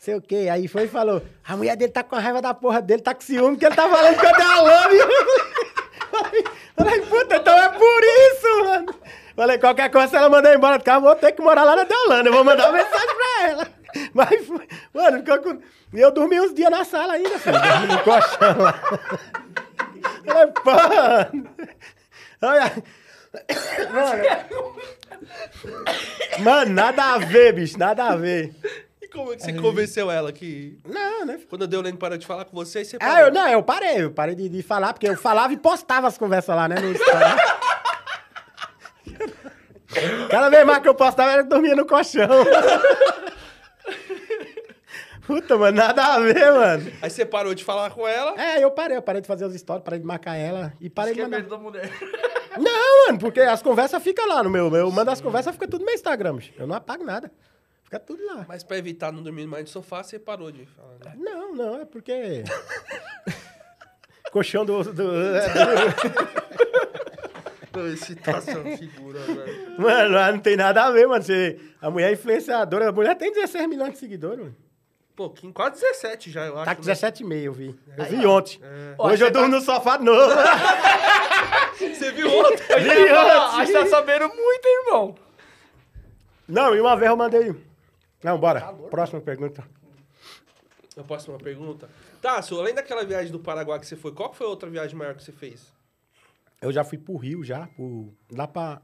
Sei o quê. Aí foi e falou, a mulher dele tá com a raiva da porra dele, tá com ciúme, que ele tá falando com a Deolane. Falei, falei, puta, então é por isso, mano. Falei, qualquer coisa, se ela mandar embora do carro, vou ter que morar lá na Deolândia. Eu vou mandar uma mensagem pra ela. Mas, mano, ficou com... Eu dormi uns dias na sala ainda, filho. No colchão lá. Falei, pô. Olha. Mano. Mano, nada a ver, bicho, nada a ver. Como é que você convenceu ela que. Não, né? Quando a Deolane parou de falar com você, você Ah, eu, não, eu parei, eu parei de, de falar, porque eu falava e postava as conversas lá, né? No Instagram. Cada vez mais que eu postava, ela dormia no colchão. Puta, mano, nada a ver, mano. Aí você parou de falar com ela. É, eu parei, eu parei de fazer os stories, parei de marcar ela e parei Isso de é mandar. medo da mulher. Não, mano, porque as conversas ficam lá no meu. Eu mando as conversas, fica tudo no meu Instagram. bicho. Eu não apago nada. Fica tudo lá. Mas pra evitar não dormir mais no sofá, você parou de falar. Né? Não, não, é porque. Colchão do. do- é, tá sua figura, velho. Mano, lá não tem nada a ver, mano. Você... A mulher é influenciadora. A mulher tem 16 milhões de seguidores, mano. Pouquinho, quase 17 já, eu acho. Tá com né? 17,5, eu vi. Eu vi ontem. Ó, Hoje você eu durmo no sofá novo. Você viu ontem? Ia falar, Acho que tá sabendo muito, irmão. Não, e uma vez eu mandei. Não, bora. Próxima pergunta. Eu posso fazer uma pergunta? Tá, Su, além daquela viagem do Paraguai que você foi, qual foi a outra viagem maior que você fez? Eu já fui pro Rio, já. Pro... Lá pra.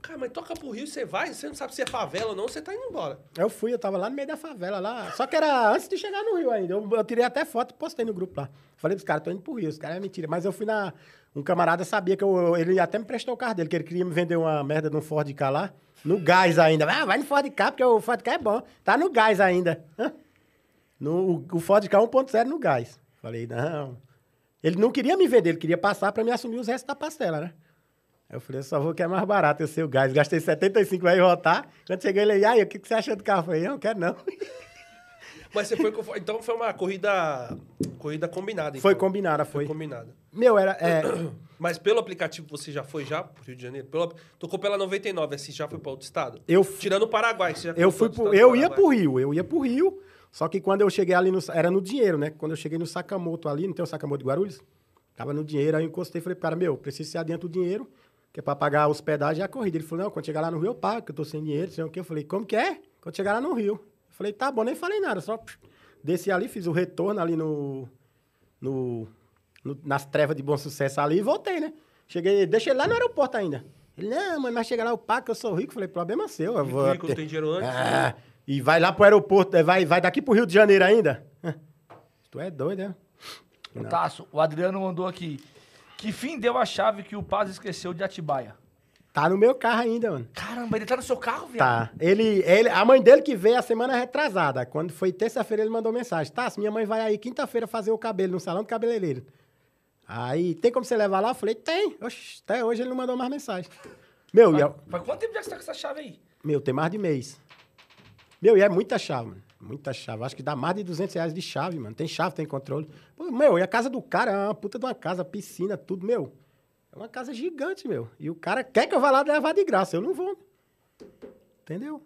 Cara, mas toca pro Rio, você vai, você não sabe se é favela ou não, você tá indo embora. Eu fui, eu tava lá no meio da favela, lá. Só que era antes de chegar no Rio ainda. Eu, eu tirei até foto e postei no grupo lá. Falei pros caras, tô indo pro Rio. Os caras é mentira. Mas eu fui na. Um camarada sabia que eu. Ele até me prestou o carro dele, que ele queria me vender uma merda de um Ford K lá. No gás ainda. Ah, vai no Ford K, porque o Ford K é bom. Tá no gás ainda. No, o Ford K 1.0 no gás. Falei, não. Ele não queria me vender, ele queria passar pra me assumir os restos da pastela, né? Eu falei, eu só vou que é mais barato eu sei o gás. Gastei 75 aí voltar. Quando cheguei, ele, aí, o que, que você achou do carro? Eu falei, não, quero não. Mas você foi. Então foi uma corrida... Corrida combinada, Foi então. combinada, Foi foi. combinada. Meu, era. É, Mas pelo aplicativo você já foi já pro Rio de Janeiro? Pelo... Tocou pela 99, assim, já foi pra outro estado? eu, Tirando o Paraguai, você já eu, foi fui pro, eu do ia pro Rio, eu ia pro Rio. Só que quando eu cheguei ali no. Era no dinheiro, né? Quando eu cheguei no Sakamoto ali, não tem o Sakamoto de Guarulhos? Tava no dinheiro, aí eu encostei e falei pro cara, meu, preciso ser adianta o dinheiro, que é pra pagar a hospedagem e a corrida. Ele falou, não, quando chegar lá no Rio eu pago, que eu tô sem dinheiro, sei o quê. Eu falei, como que é? Quando chegar lá no Rio. Falei, tá bom, nem falei nada, só desci ali, fiz o retorno ali no. no, no- nas trevas de bom sucesso ali e voltei, né? Cheguei, deixei ele lá no aeroporto ainda. Ele, não, mas nós chega lá, eu pago, que eu sou rico. Falei, problema seu. Eu vou Rico não tem dinheiro antes. ah, e vai lá pro aeroporto, vai, vai daqui pro Rio de Janeiro ainda? Tu é doido, né? Ô, Tasso, o Adriano mandou aqui. Que fim deu a chave que o Paz esqueceu de Atibaia? Tá no meu carro ainda, mano. Caramba, ele tá no seu carro, viado? Tá. Ele, ele, a mãe dele que veio a semana retrasada. Quando foi terça-feira, ele mandou mensagem. Tá, minha mãe vai aí quinta-feira fazer o cabelo no salão do cabeleireiro. Aí, tem como você levar lá? Eu falei, tem. Oxi, até hoje ele não mandou mais mensagem. Meu, e Faz, eu- faz quanto tempo já que você tá com essa chave aí? meu, tem mais de mês. Meu, e é muita chave, mano. Muita chave. Acho que dá mais de 200 reais de chave, mano. Tem chave, tem controle. Pô, meu, e a casa do cara é uma puta de uma casa, piscina, tudo, meu. É uma casa gigante, meu. E o cara quer que eu vá lá levar de graça. Eu não vou. Entendeu?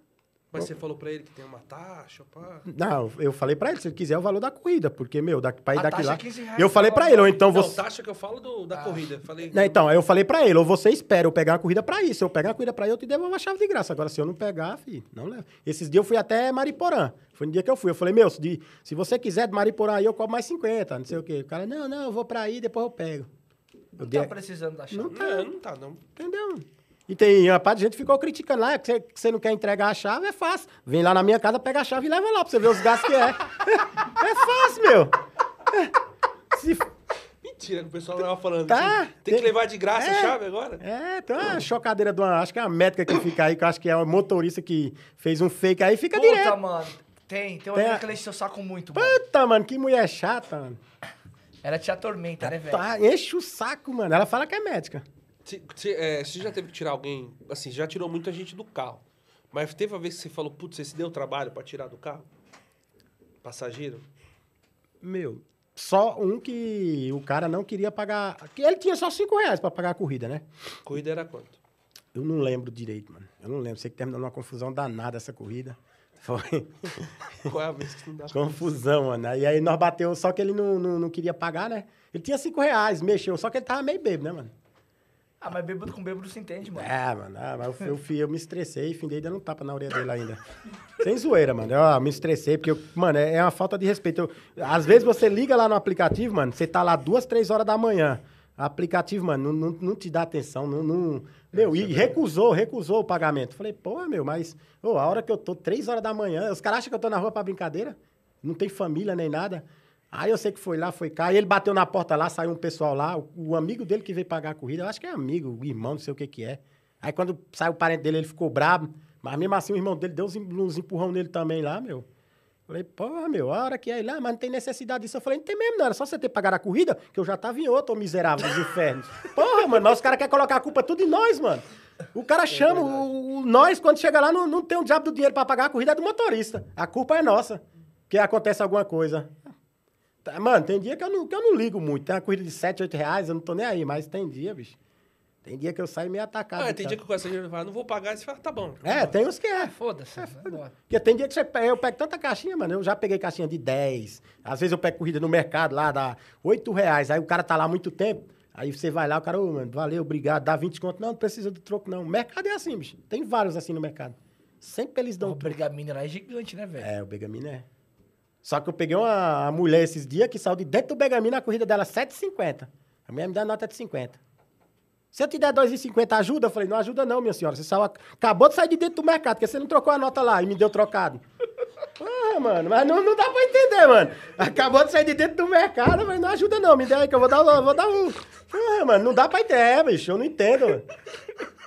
Mas você falou pra ele que tem uma taxa, pá. Não, eu falei pra ele, se ele quiser o valor da corrida, porque, meu, daqui, pra ir daqui taxa lá. é 15 reais eu falei pra pra ele, ou então Não, você. taxa que eu falo do, da corrida. Falei. Não, então, aí eu falei pra ele, ou você espera eu pegar a corrida pra ir. Se eu pegar a corrida pra ir, eu te devolvo a chave de graça. Agora, se eu não pegar, filho, não leva. Esses dias eu fui até Mariporã. Foi no dia que eu fui. Eu falei, meu, se, de- se você quiser de Mariporã aí, eu cobro mais 50, não sei o quê. O cara, não, não, eu vou pra aí, depois eu pego. Eu Não tá precisando da chave. Não tá. Não, não tá, não. Entendeu? E tem uma parte de gente que ficou criticando lá, que você, que você não quer entregar a chave, é fácil. Vem lá na minha casa, pega a chave e leva lá pra você ver os gastos que é. é fácil, meu. Se, Mentira que o pessoal tava falando. Tá. assim, Tem que levar de graça a É. chave agora? É, tem uma chocadeira de uma. Acho que é uma médica que fica aí, que eu acho que é uma motorista que fez um fake aí, fica Puta, direto. mano. Tem, tem uma Tem a- que enche seu saco muito, mano. Puta, mano, que mulher chata, mano. Ela te atormenta, né, velho? Tá, enche o saco, mano. Ela fala que é médica. Você, é, já teve que tirar alguém. Assim, já tirou muita gente do carro. Mas teve uma vez que você falou, putz, você se deu trabalho pra tirar do carro? Passageiro? Meu, só um que o cara não queria pagar. Ele tinha só 5 reais pra pagar a corrida, né? Corrida era quanto? Eu não lembro direito, mano. Eu não lembro. Sei que terminou numa confusão danada essa corrida. Foi Qual é a vez que não dá? confusão, mano. E aí nós bateu, só que ele não, não, não queria pagar, né? Ele tinha 5 reais, mexeu, só que ele tava meio bêbado, né, mano? Ah, mas bêbado com bêbado se entende, mano. É, mano. Ah, mas eu, fui- eu, fui- eu me estressei e findei dando um tapa na orelha dele ainda. Sem zoeira, mano. Eu me estressei, porque, eu- mano, é, é uma falta de respeito. Eu- às vezes você liga lá no aplicativo, mano, você tá lá duas, três horas da manhã. O aplicativo, mano, não, não, não te dá atenção, não. não- meu, e recusou, recusou o pagamento. Falei, pô, meu, mas ô, a hora que eu tô, três horas da manhã, os caras acham que eu tô na rua pra brincadeira? Não tem família nem nada. Aí eu sei que foi lá, foi cá. E ele bateu na porta lá, saiu um pessoal lá. O, o amigo dele que veio pagar a corrida, eu acho que é amigo, irmão, não sei o que que é. Aí quando saiu o parente dele, ele ficou brabo. Mas mesmo assim o irmão dele deu uns, uns empurrão nele também lá, meu. Falei, porra, meu, a hora que é lá, mas não tem necessidade disso. Eu falei, não tem mesmo, não. Era só você ter pagado a corrida, que eu já tava em outro, ô miserável dos infernos. Porra, mano, mas os caras querem colocar a culpa tudo em nós, mano. O cara chama, o, o- nós, quando chega lá, não, não tem um diabo do dinheiro pra pagar a corrida, é do motorista. A culpa é nossa, que acontece alguma coisa. Tá, Mano, tem dia que eu, não, que eu não ligo muito. Tem uma corrida de 7, 8 reais, eu não tô nem aí, mas tem dia, bicho. Tem dia que eu saio meio atacado. Ah, tem carro. dia que o passageiro fala, não vou pagar. E você fala, tá bom. É, tem uns que é. Foda-se. vambora. Porque tem dia que você pega, eu pego tanta caixinha, mano. Eu já peguei caixinha de 10. Às vezes eu pego corrida no mercado lá, dá 8 reais. Aí o cara tá lá há muito tempo. Aí você vai lá, o cara, ô, mano, valeu, obrigado, dá 20 conto. Não, não precisa do troco, não. O mercado é assim, bicho. Tem vários assim no mercado. Sempre eles dão O Bergamini lá é gigante, né, velho? É, o Begamina é. Só que eu peguei uma, uma mulher esses dias que saiu de dentro do Begamina, a corrida dela 7,50. A mulher me dá nota de 50. Se eu te der 2,50, ajuda? Eu falei, não ajuda não, minha senhora. Você saiu, acabou de sair de dentro do mercado, porque você não trocou a nota lá e me deu trocado. Ah, mano, mas não, não dá pra entender, mano. Acabou de sair de dentro do mercado, mas não ajuda não. Me dê aí que eu vou dar, um- vou dar um... Ah, mano, não dá pra entender, é, bicho. Eu não entendo, mano.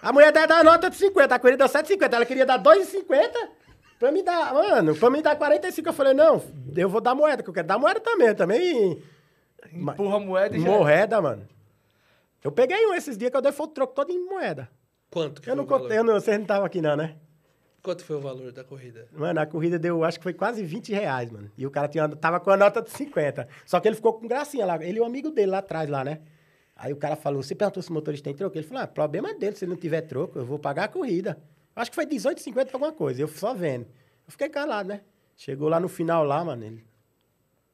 A mulher dá dar nota de 50, a corrida deu 7,50. Ela queria dar 2,50 pra me dar, mano, pra me dar 45. Eu falei, não, eu vou dar moeda, que eu quero dar moeda também. Também. Empurra moeda e já... Moeda, mano. Eu peguei um esses dias que eu dei foi o troco todo em moeda. Quanto que Eu foi não o valor? contei, eu não, vocês não estavam aqui não, né? Quanto foi o valor da corrida? Mano, a corrida deu, acho que foi quase 20 reais, mano. E o cara tinha, tava com a nota de 50. Só que ele ficou com gracinha lá. Ele e o amigo dele lá atrás, lá, né? Aí o cara falou, você perguntou se o motorista tem troco? Ele falou, ah, problema é dele, se ele não tiver troco, eu vou pagar a corrida. Acho que foi 18,50 alguma coisa, eu só vendo. Eu fiquei calado, né? Chegou lá no final lá, mano, ele...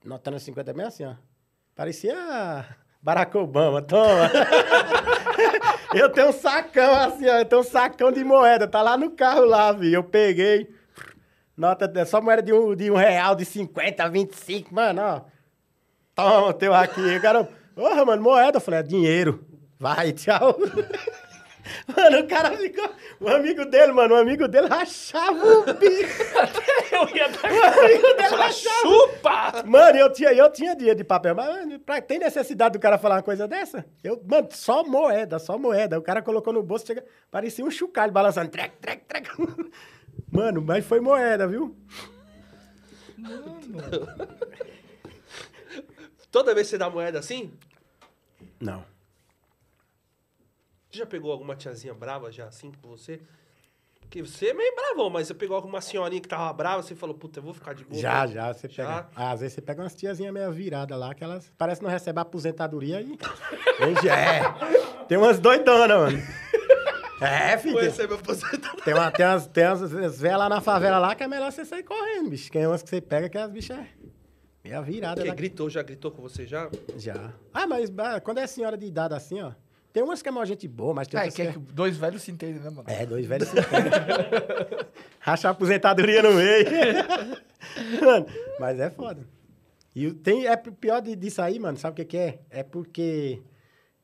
Notando 50 bem assim, ó. Parecia Barack Obama, toma. eu tenho um sacão assim, ó. Eu tenho um sacão de moeda, tá lá no carro lá, viu? Eu peguei. Nota, só moeda de um, de um real, de 50, 25, mano, ó. Toma, teu aqui. O cara, porra, mano, moeda. Eu falei, é dinheiro. Vai, tchau. Mano, o cara ficou. O amigo dele, mano, o amigo dele rachava o bico. Eu ia dar... O amigo dele rachava. chupa! Mano, eu tinha, eu tinha dinheiro de papel, mas mano, pra, tem necessidade do cara falar uma coisa dessa? Eu, mano, só moeda, só moeda. O cara colocou no bolso, chega, parecia um chocalho balançando. Trec, trec, trec. Mano, mas foi moeda, viu? Toda vez que você dá moeda assim, Não. Você já pegou alguma tiazinha brava já assim com você? Porque você é meio bravão, mas você pegou alguma senhorinha que tava brava, você falou, puta, eu vou ficar de boa. Já, já, você Já? pega. Ah, às vezes você pega umas tiazinhas meio viradas lá, que elas parecem não receber aposentadoria e. Hoje é. Tem umas doidonas, mano. É, filho. Tem, receber aposentadoria. tem, uma, tem umas, tem umas velhas lá na favela lá que é melhor você sair correndo, bicho. Tem umas que você pega que as bichas é meia virada. Porque lá. gritou, já gritou com você já? Já. Ah, mas ah, quando é senhora de idade assim, ó. Tem umas que é uma gente boa, mas tem É, outras que é que dois velhos se entendem, né, mano? é, dois velhos se entendem. Racha a aposentadoria no meio. mano, mas é foda. E tem, é pior de- disso aí, mano, sabe o que, que é? É porque,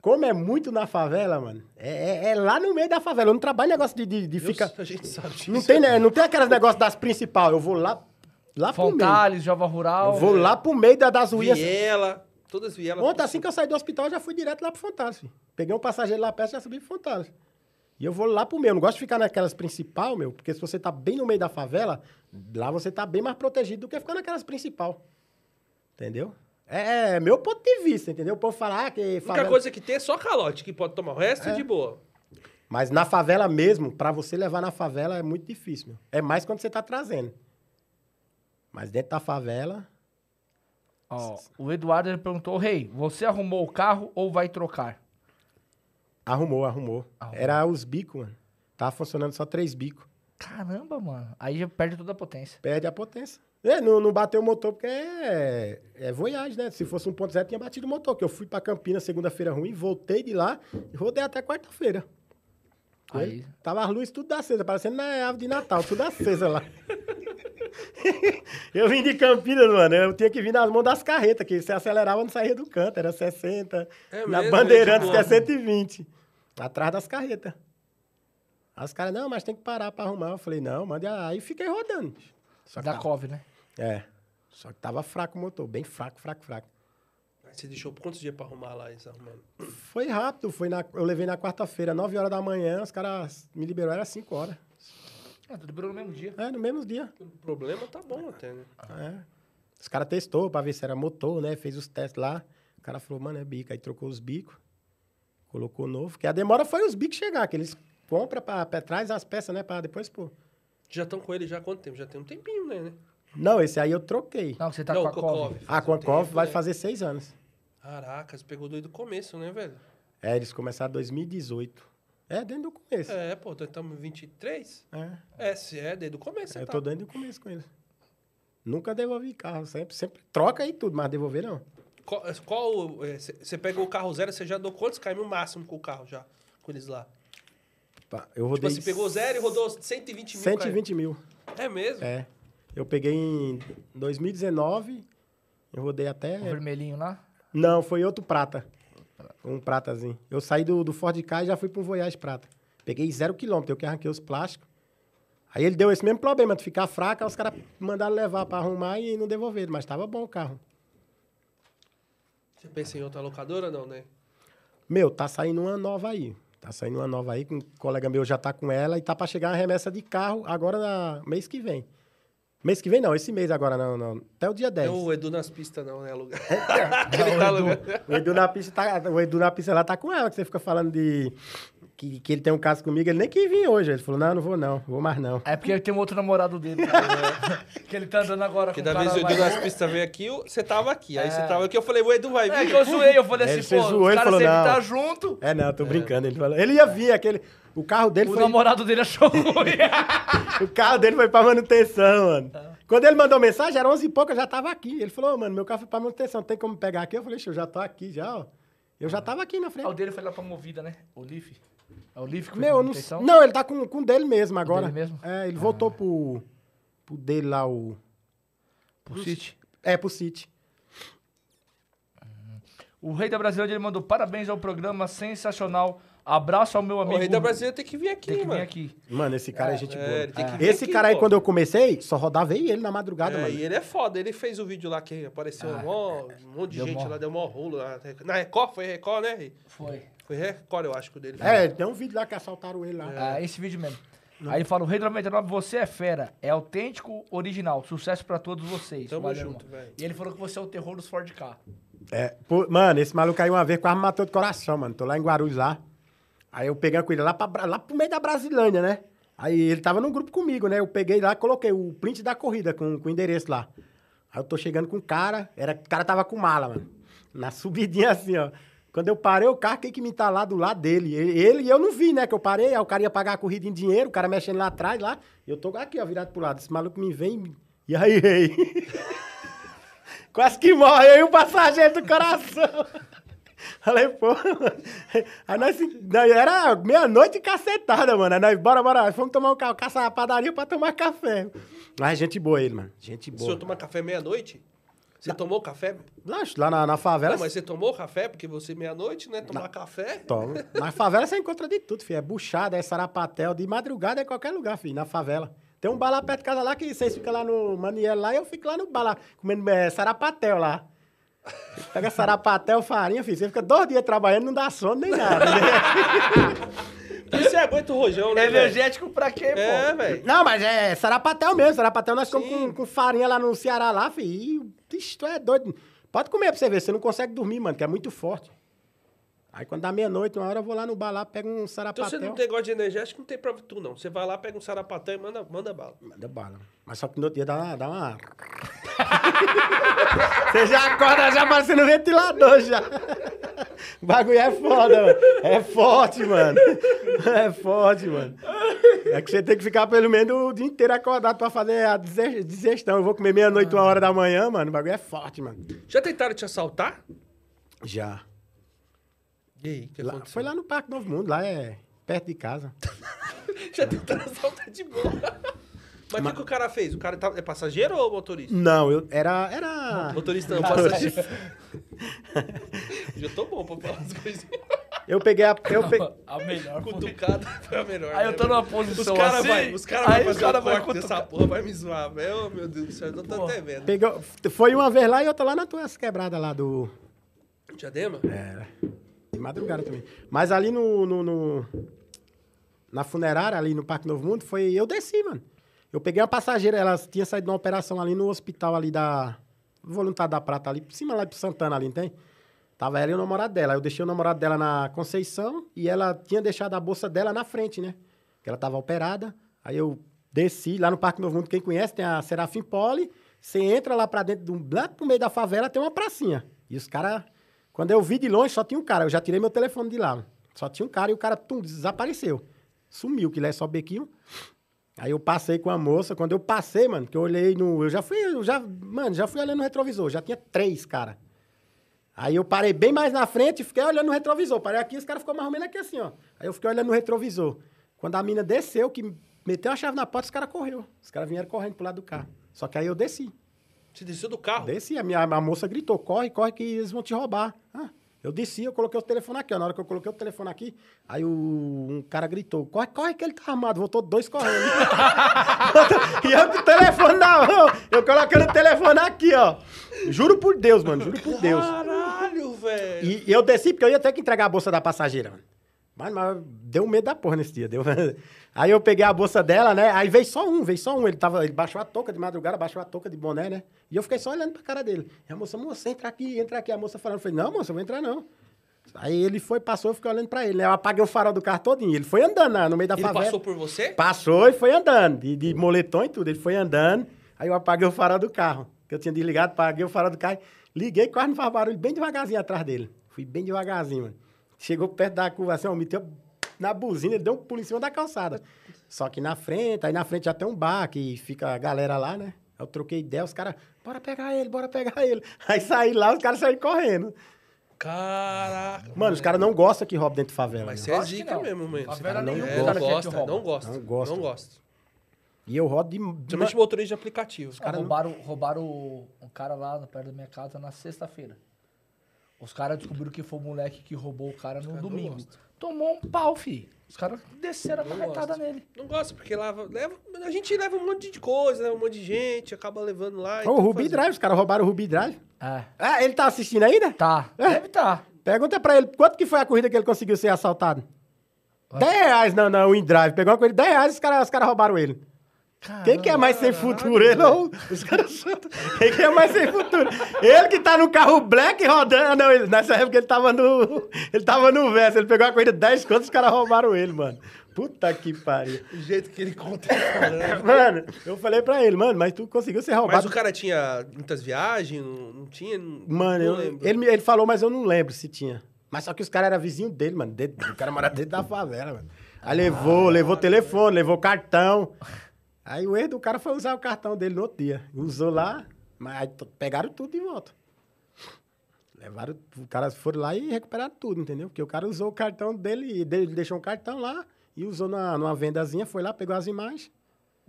como é muito na favela, mano, é, é- é lá no meio da favela. Eu não trabalho negócio de, de, de ficar. A gente sabe disso. Não tem, né, não tem aqueles negócios das principais. Eu vou lá, lá pro meio. Fontales, Jova Rural. Eu vou lá pro meio da, das ruínas. Viela, todas vielas. Ontem, assim que eu saí do hospital, eu já fui direto lá pro filho. Peguei um passageiro lá perto e já subi pro Fontales. E eu vou lá pro meu. Eu não gosto de ficar naquelas principal, meu, porque se você tá bem no meio da favela, lá você tá bem mais protegido do que ficar naquelas principal. Entendeu? É, é meu ponto de vista, entendeu? O povo fala ah, que A única favela... coisa que tem é só calote, que pode tomar o resto é. de boa. Mas na favela mesmo, pra você levar na favela é muito difícil, meu. É mais quando você tá trazendo. Mas dentro da favela... Ó, o Eduardo ele perguntou, rei, você arrumou o carro ou vai trocar? Arrumou, arrumou. Arrumou. Era os bicos, mano. Tava funcionando só três bicos. Caramba, mano. Aí já perde toda a potência. Perde a potência. É, não, não bateu o motor porque é, é voyage, né? Se fosse 1.0, tinha batido o motor. Que eu fui pra Campinas segunda-feira ruim, voltei de lá e rodei até quarta-feira. Aí. Tava as luzes tudo acesa, parecendo na árvore de Natal, tudo acesa lá. eu vim de Campinas, mano. Eu tinha que vir nas mãos das carretas, que se acelerava não saía do canto. Era 60. É na mesmo, Bandeirantes, é que é de boa. 120. Atrás das carretas. Aí os caras, não, mas tem que parar pra arrumar. Eu falei, não, mande aí fiquei rodando. Só que Da tava- Cove, né? é. Só que tava fraco o motor, bem fraco, fraco, fraco. Aí você deixou por quantos dias pra arrumar lá isso arrumando? Foi rápido, foi na, eu levei na quarta-feira, 9 horas da manhã, os caras me liberaram, era 5 horas. Ah, tu liberou no mesmo dia. É, no mesmo dia. O problema tá bom até, né? É. Os caras testou pra ver se era motor, né? Fez os testes lá. O cara falou, mano, é bico. Aí trocou os bicos, colocou novo. Que a demora foi os bicos chegar, que eles compram pra, pra trás as peças, né? Pra depois pôr. Já estão com ele já há quanto tempo? Já tem um tempinho, né? né? Não, esse aí eu troquei. Não, você tá Não, com a. Cove. Ah, com a tempo, vai né? fazer 6 anos. Caraca, você pegou desde o começo, né, velho? É, eles começaram em 2018. É, desde o começo. É. É, pô, nós estamos em 23? É, se é, desde o começo. Eu Você tô tá. desde o começo com eles. Nunca devolvi carro, sempre, sempre troca e tudo, mas devolver não. Qual, qual, é, você você pegou o carro zero, você já deu quantos km máximo com o carro já? Com eles lá? Pá, Eu Tipo rodei assim, pegou zero e rodou 120 mil. 120 mil. km. É mesmo? É. Eu peguei em 2019, eu rodei até. O vermelhinho lá. Não, foi outro prata. Um pratazinho. Eu saí do, do Ford Ka e já fui pro Voyage prata. Peguei zero quilômetro, eu que arranquei os plásticos. Aí ele deu esse mesmo problema de ficar fraco, aí os caras mandaram levar pra arrumar e não devolveram, mas tava bom o carro. Você pensa em outra locadora, não, né? Meu, tá saindo uma nova aí. Tá saindo uma nova aí, um colega meu já tá com ela e tá pra chegar uma remessa de carro agora na mês que vem. Mês que vem não, esse mês agora não, não. Até o dia 10. Não, o Edu nas pistas, não, né? Alugar. É, tá alugando. O Edu na pista tá, o Edu na pista lá tá com ela, que você fica falando de que, que ele tem um caso comigo, ele nem quis vir hoje. Ele falou: "Não, não vou não, vou mais não". É porque tem um outro namorado dele. que ele tá andando agora Porque com da um cara vez o Edu novo. pistas veio aqui, o- você tava aqui. Aí É. você tava aqui, eu falei, o Edu vai É vir. que eu zoei, eu falei Ele assim, fez pô, zoou, os ele caras falou, sempre não. tá junto. É, não, tô brincando, ele falou. Ele ia vir aquele o carro dele O foi namorado dele achou ruim. o carro dele foi pra manutenção, mano. Quando ele mandou mensagem, era 11 e pouco, eu já tava aqui. Ele falou: "Ô, "Mano, meu carro foi pra manutenção, tem como pegar aqui?" Eu falei: "Xô, eu já tô aqui já, ó". Eu já tava aqui na Ah, o frente. dele foi lá pra movida, né? O Leaf. É o Leaf que Meu, eu não, não, ele tá com com o dele mesmo agora. dele mesmo? É, ele voltou pro pro dele lá o Pro City. é pro City. O Rei da Brasilândia ele mandou parabéns ao programa sensacional. Abraço ao meu O amigo. rei da Brasília tem que vir aqui, Tem que vir mano. aqui. Mano, esse cara é, gente boa. É, ele tem que vir Esse aqui, cara aí, pô. quando eu comecei, só rodava e ele na madrugada, É, mano. e ele é foda. Ele fez o vídeo lá que apareceu Ah, mó- um monte de gente mó- lá, deu mó rolo lá. Na Record? Foi Record, né? Foi. Foi Record, eu acho que o dele. É, tem um vídeo lá que assaltaram ele lá. Ah, esse vídeo mesmo. Aí ele fala, o Rei da 99, você é fera. É autêntico, original. Sucesso pra todos vocês. Tamo Valeu, junto, velho. E ele falou que você é o terror dos Ford K. É, pô, mano, esse maluco aí uma vez quase me matou de coração, mano. Tô lá em Guarulhos lá. Aí eu peguei com ele lá, pra, lá pro meio da Brasilândia, né? Aí ele tava num grupo comigo, né? Eu peguei lá, coloquei o print da corrida com, com o endereço lá. Aí eu tô chegando com o cara, era, o cara tava com mala, mano. Na subidinha assim, ó. Quando eu parei o carro, quem que me tá lá do lado dele? Ele, ele e eu não vi, né? Que eu parei, aí o cara ia pagar a corrida em dinheiro, o cara mexendo lá atrás, lá. E eu tô aqui, ó, virado pro lado. Esse maluco me vem e e aí, rei? Quase que morre aí o passageiro do coração. Falei, pô. mano. Aí nós, nós era meia-noite cacetada, mano. Aí nós, bora, bora. Fomos tomar um carro, caçar a padaria pra tomar café. Mas gente boa ele, mano. Gente O boa. senhor toma café meia-noite? Você tomou café? Lá, lá na, na favela. Não, mas você tomou café? Porque você meia-noite, né? Tomar café? Toma. Na favela você encontra de tudo, filho. É buchada, é sarapatel, de madrugada é qualquer lugar, filho, na favela. Tem um bar lá perto de casa lá que vocês ficam lá no Maniel lá e eu fico lá no bar lá, comendo é, sarapatel lá. Pega sarapatel, farinha, filho. Você fica dois dias trabalhando, não dá sono nem nada. né? E você aguenta o rojão, né, velho? Energético pra quê, É, pô? velho. Não, mas é sarapatel mesmo. Sarapatel nós ficamos Sim. com, com farinha lá no Ceará lá, filho. E, ixi, tu é doido. Pode comer pra você ver, você não consegue dormir, mano, que é muito forte. Aí quando dá meia-noite, uma hora eu vou lá no bar lá, pego um Então sarapatel. você não tem negócio de energético, não tem pra tu, não. Você vai lá, pega um sarapatel e manda, manda bala. Manda bala. Mas só que no outro dia dá uma. Dá uma... Você já acorda já parecendo ventilador já. O bagulho é foda, mano. É forte, mano. É forte, mano. É que você tem que ficar pelo menos o dia inteiro acordado pra fazer a diges- digestão. Eu vou comer meia-noite, uma hora da manhã, mano. O bagulho é forte, mano. Já tentaram te assaltar? Já. E aí, que Lá- foi lá no Parque Novo Mundo, lá é perto de casa. Já tentaram assaltar de boa. Mas o que, que o cara fez? O cara tá- é passageiro ou motorista? Não, eu era. Era. Motorista não, passageiro. Já tô bom pra falar as coisinhas. Eu peguei a. Eu pe... A melhor Cutucada foi a melhor. Aí eu né, tô numa posição Os caras assim, vai, os cara aí vai os fazer cara vai cutucar. porra, vai me zoar, velho. Oh, meu Deus do céu, eu não tô até vendo. Pegou, foi uma vez lá e outra lá na tua quebrada lá do. Diadema? Era. De madrugada também. Mas ali no, no, no- Na funerária, ali no Parque Novo Mundo, foi. Eu desci, mano. Eu peguei uma passageira, ela tinha saído de uma operação ali no hospital ali da. Voluntário da Prata, ali, por cima lá de Santana ali, não tem? Tava ela e o namorado dela. Eu deixei o namorado dela na Conceição e ela tinha deixado a bolsa dela na frente, né? Que ela tava operada. Aí eu desci lá no Parque Novo Mundo, quem conhece, tem a Serafim Poli. Você entra lá pra dentro, do, lá pro meio da favela, tem uma pracinha. E os caras, quando eu vi de longe, só tinha um cara. Eu já tirei meu telefone de lá. Só tinha um cara e o cara tum, desapareceu. Sumiu, que ele é só bequinho. Aí eu passei com a moça. Quando eu passei, mano, que eu olhei no. Eu já fui, eu já. Mano, já fui olhando no retrovisor. Já tinha três, cara. Aí eu parei bem mais na frente e fiquei olhando no retrovisor. Parei aqui, os caras ficou mais ou menos aqui assim, ó. Aí eu fiquei olhando no retrovisor. Quando a mina desceu, que meteu a chave na porta, os caras correu. Os caras vieram correndo pro lado do carro. Só que aí eu desci. Você desceu do carro? Desci, a minha a moça gritou, corre, corre que eles vão te roubar. Ah, eu desci, eu coloquei o telefone aqui, ó. Na hora que eu coloquei o telefone aqui, aí o, um cara gritou, corre, corre que ele tá armado. Voltou dois correndo. e eu com o telefone na mão, eu colocando o telefone aqui, ó. Juro por Deus, mano, juro por Deus. Caralho, velho. E, e eu desci porque eu ia ter que entregar a bolsa da passageira. mano. Mas, mas deu medo da porra nesse dia. Deu... Aí eu peguei a bolsa dela, né? Aí veio só um, veio só um. Ele, tava, ele baixou a touca de madrugada, baixou a touca de boné, né? E eu fiquei só olhando pra cara dele. E a moça, moça, entra aqui, entra aqui. A moça falando, eu falei, não, moça, eu vou entrar não. Aí ele foi, passou, eu fiquei olhando pra ele, né? Eu apaguei o farol do carro todinho. Ele foi andando na- no meio da Ele favela. passou por você? Passou e foi andando, de, de moletom e tudo. Ele foi andando, aí eu apaguei o farol do carro, que eu tinha desligado, apaguei o farol do carro, liguei, quase não faz barulho, bem devagarzinho atrás dele. Fui bem devagarzinho, mano. Chegou perto da curva assim, ó, meteu na buzina, ele deu um pulo em cima da calçada. Só que na frente, aí na frente já tem um bar, que fica a galera lá, né? Eu troquei ideia, os caras, bora pegar ele, bora pegar ele. Aí saí lá, os caras saíram correndo. Caraca. Mano, os caras não gostam que rouba dentro de favela. Mas né? você é Lógico que zica não. mesmo, mano. Favela não, nenhum é, cara não que gosta, não gosta. Não gosta. Não gosta. E eu rodo de... Principalmente motorista de aplicativo. Roubaram, roubaram um cara lá no- perto da minha casa na sexta-feira. Os caras descobriram que foi o moleque que roubou o cara no caras não domingo. Tomou um pau, fi. Os caras desceram a Não gosto. nele. Não gosta, porque leva, leva. A gente leva um monte de coisa, né? Um monte de gente, acaba levando lá. Ô, o Ruby faz- Drive, os caras roubaram o Ruby Drive. É. Ah, ele tá assistindo ainda? Tá. É? Deve tá. Pergunta pra ele, quanto que foi a corrida que ele conseguiu ser assaltado? 10 reais na, na WinDrive. Pegou uma corrida, 10 reais os caras os cara roubaram ele. Quem que é mais sem futuro? Ele ou os caras. Quem que é mais sem futuro? Ele que tá no carro black rodando. Não, ele- nessa época ele tava no. Ele tava no verso. Ele pegou a corrida 10 contos, os caras roubaram ele, mano. Puta que pariu. O jeito que ele conta. né? Mano, eu falei pra ele, mano, mas tu conseguiu ser roubado. Mas o cara tinha muitas viagens, não, não tinha? Não, Mano, não eu- lembro. ele, ele falou, mas eu não lembro se tinha. Mas só que os caras eram vizinhos dele, mano. Dentro- o cara morava dentro da favela, mano. Aí levou, levou telefone, levou cartão. Aí o erro do cara foi usar o cartão dele no outro dia. Usou lá, mas pegaram tudo de volta. Levaram, os caras foram lá e recuperaram tudo, entendeu? Porque o cara usou o cartão dele, e dele deixou um cartão lá e usou na, numa vendazinha, foi lá, pegou as imagens.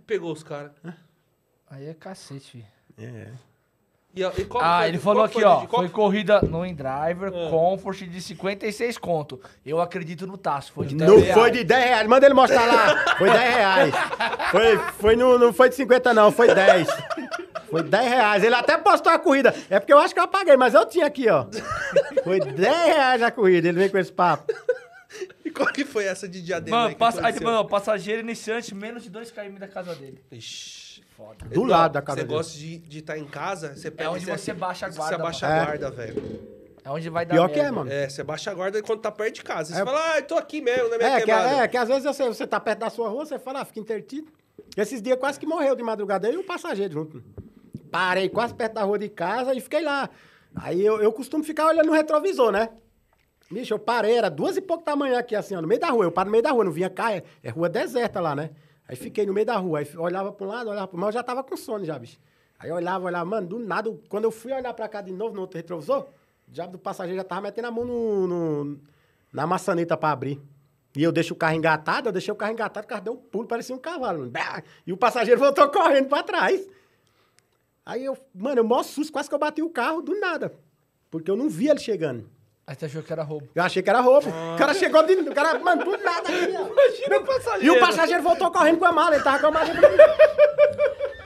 Pegou os caras. Aí é cacete, fi. É. E, e qual Ah, foi- ele falou foi aqui, a ó. qual Foi corrida no InDriver, Ah. Comfort de 56 conto. Eu acredito no Tasso. Foi de 10 Não reais. foi de 10 reais. Manda ele mostrar lá. Foi 10 reais. Foi, foi no, não foi de 50, não. Foi 10. Foi 10 reais. Ele até postou a corrida. É porque eu acho que eu apaguei, mas eu tinha aqui, ó. Foi 10 reais a corrida. Ele vem com esse papo. E qual que foi essa de diadema Mano, aí que passa, aí, mano, passageiro iniciante, menos de 2 km da casa dele. Ixi. Foda. Do lado da casa Você dele. gosta de estar em casa, você pega... onde você baixa a Você guarda, abaixa mano. a É. guarda, velho. É onde vai dar Pior que é, mano. É, você baixa a guarda quando tá perto de casa. Você É. fala, ah, eu tô aqui mesmo, na minha É que, quebrada. é, que às vezes você, você tá perto da sua rua, você fala, ah, fica intertido. Esses dias quase que morreu de madrugada, eu e o passageiro junto. Parei quase perto da rua de casa e fiquei lá. Aí eu, eu costumo ficar olhando no retrovisor, né? Bicho, eu parei, era duas e pouco da manhã aqui, assim, ó, no meio da rua. Eu paro no meio da rua, não vinha cá, é, é rua deserta lá, né? Aí fiquei no meio da rua, aí olhava pra um lado, olhava pro outro, mas eu já tava com sono já, bicho. Aí olhava, olhava, mano, do nada, quando eu fui olhar pra cá de novo no outro retrovisor, o diabo do passageiro já tava metendo a mão no, no- na maçaneta pra abrir. E eu deixo o carro engatado, eu deixei o carro engatado, o carro deu um pulo, parecia um cavalo. E o passageiro voltou correndo pra trás. Aí eu, mano, eu mó susto, quase que eu bati o carro do nada. Porque eu não vi ele chegando. Aí você achou que era roubo. Eu achei que era roubo. O cara chegou de. O cara, mano, do nada aqui, ó. Imagina o passageiro. E o passageiro voltou correndo com a mala, ele tava com a mala.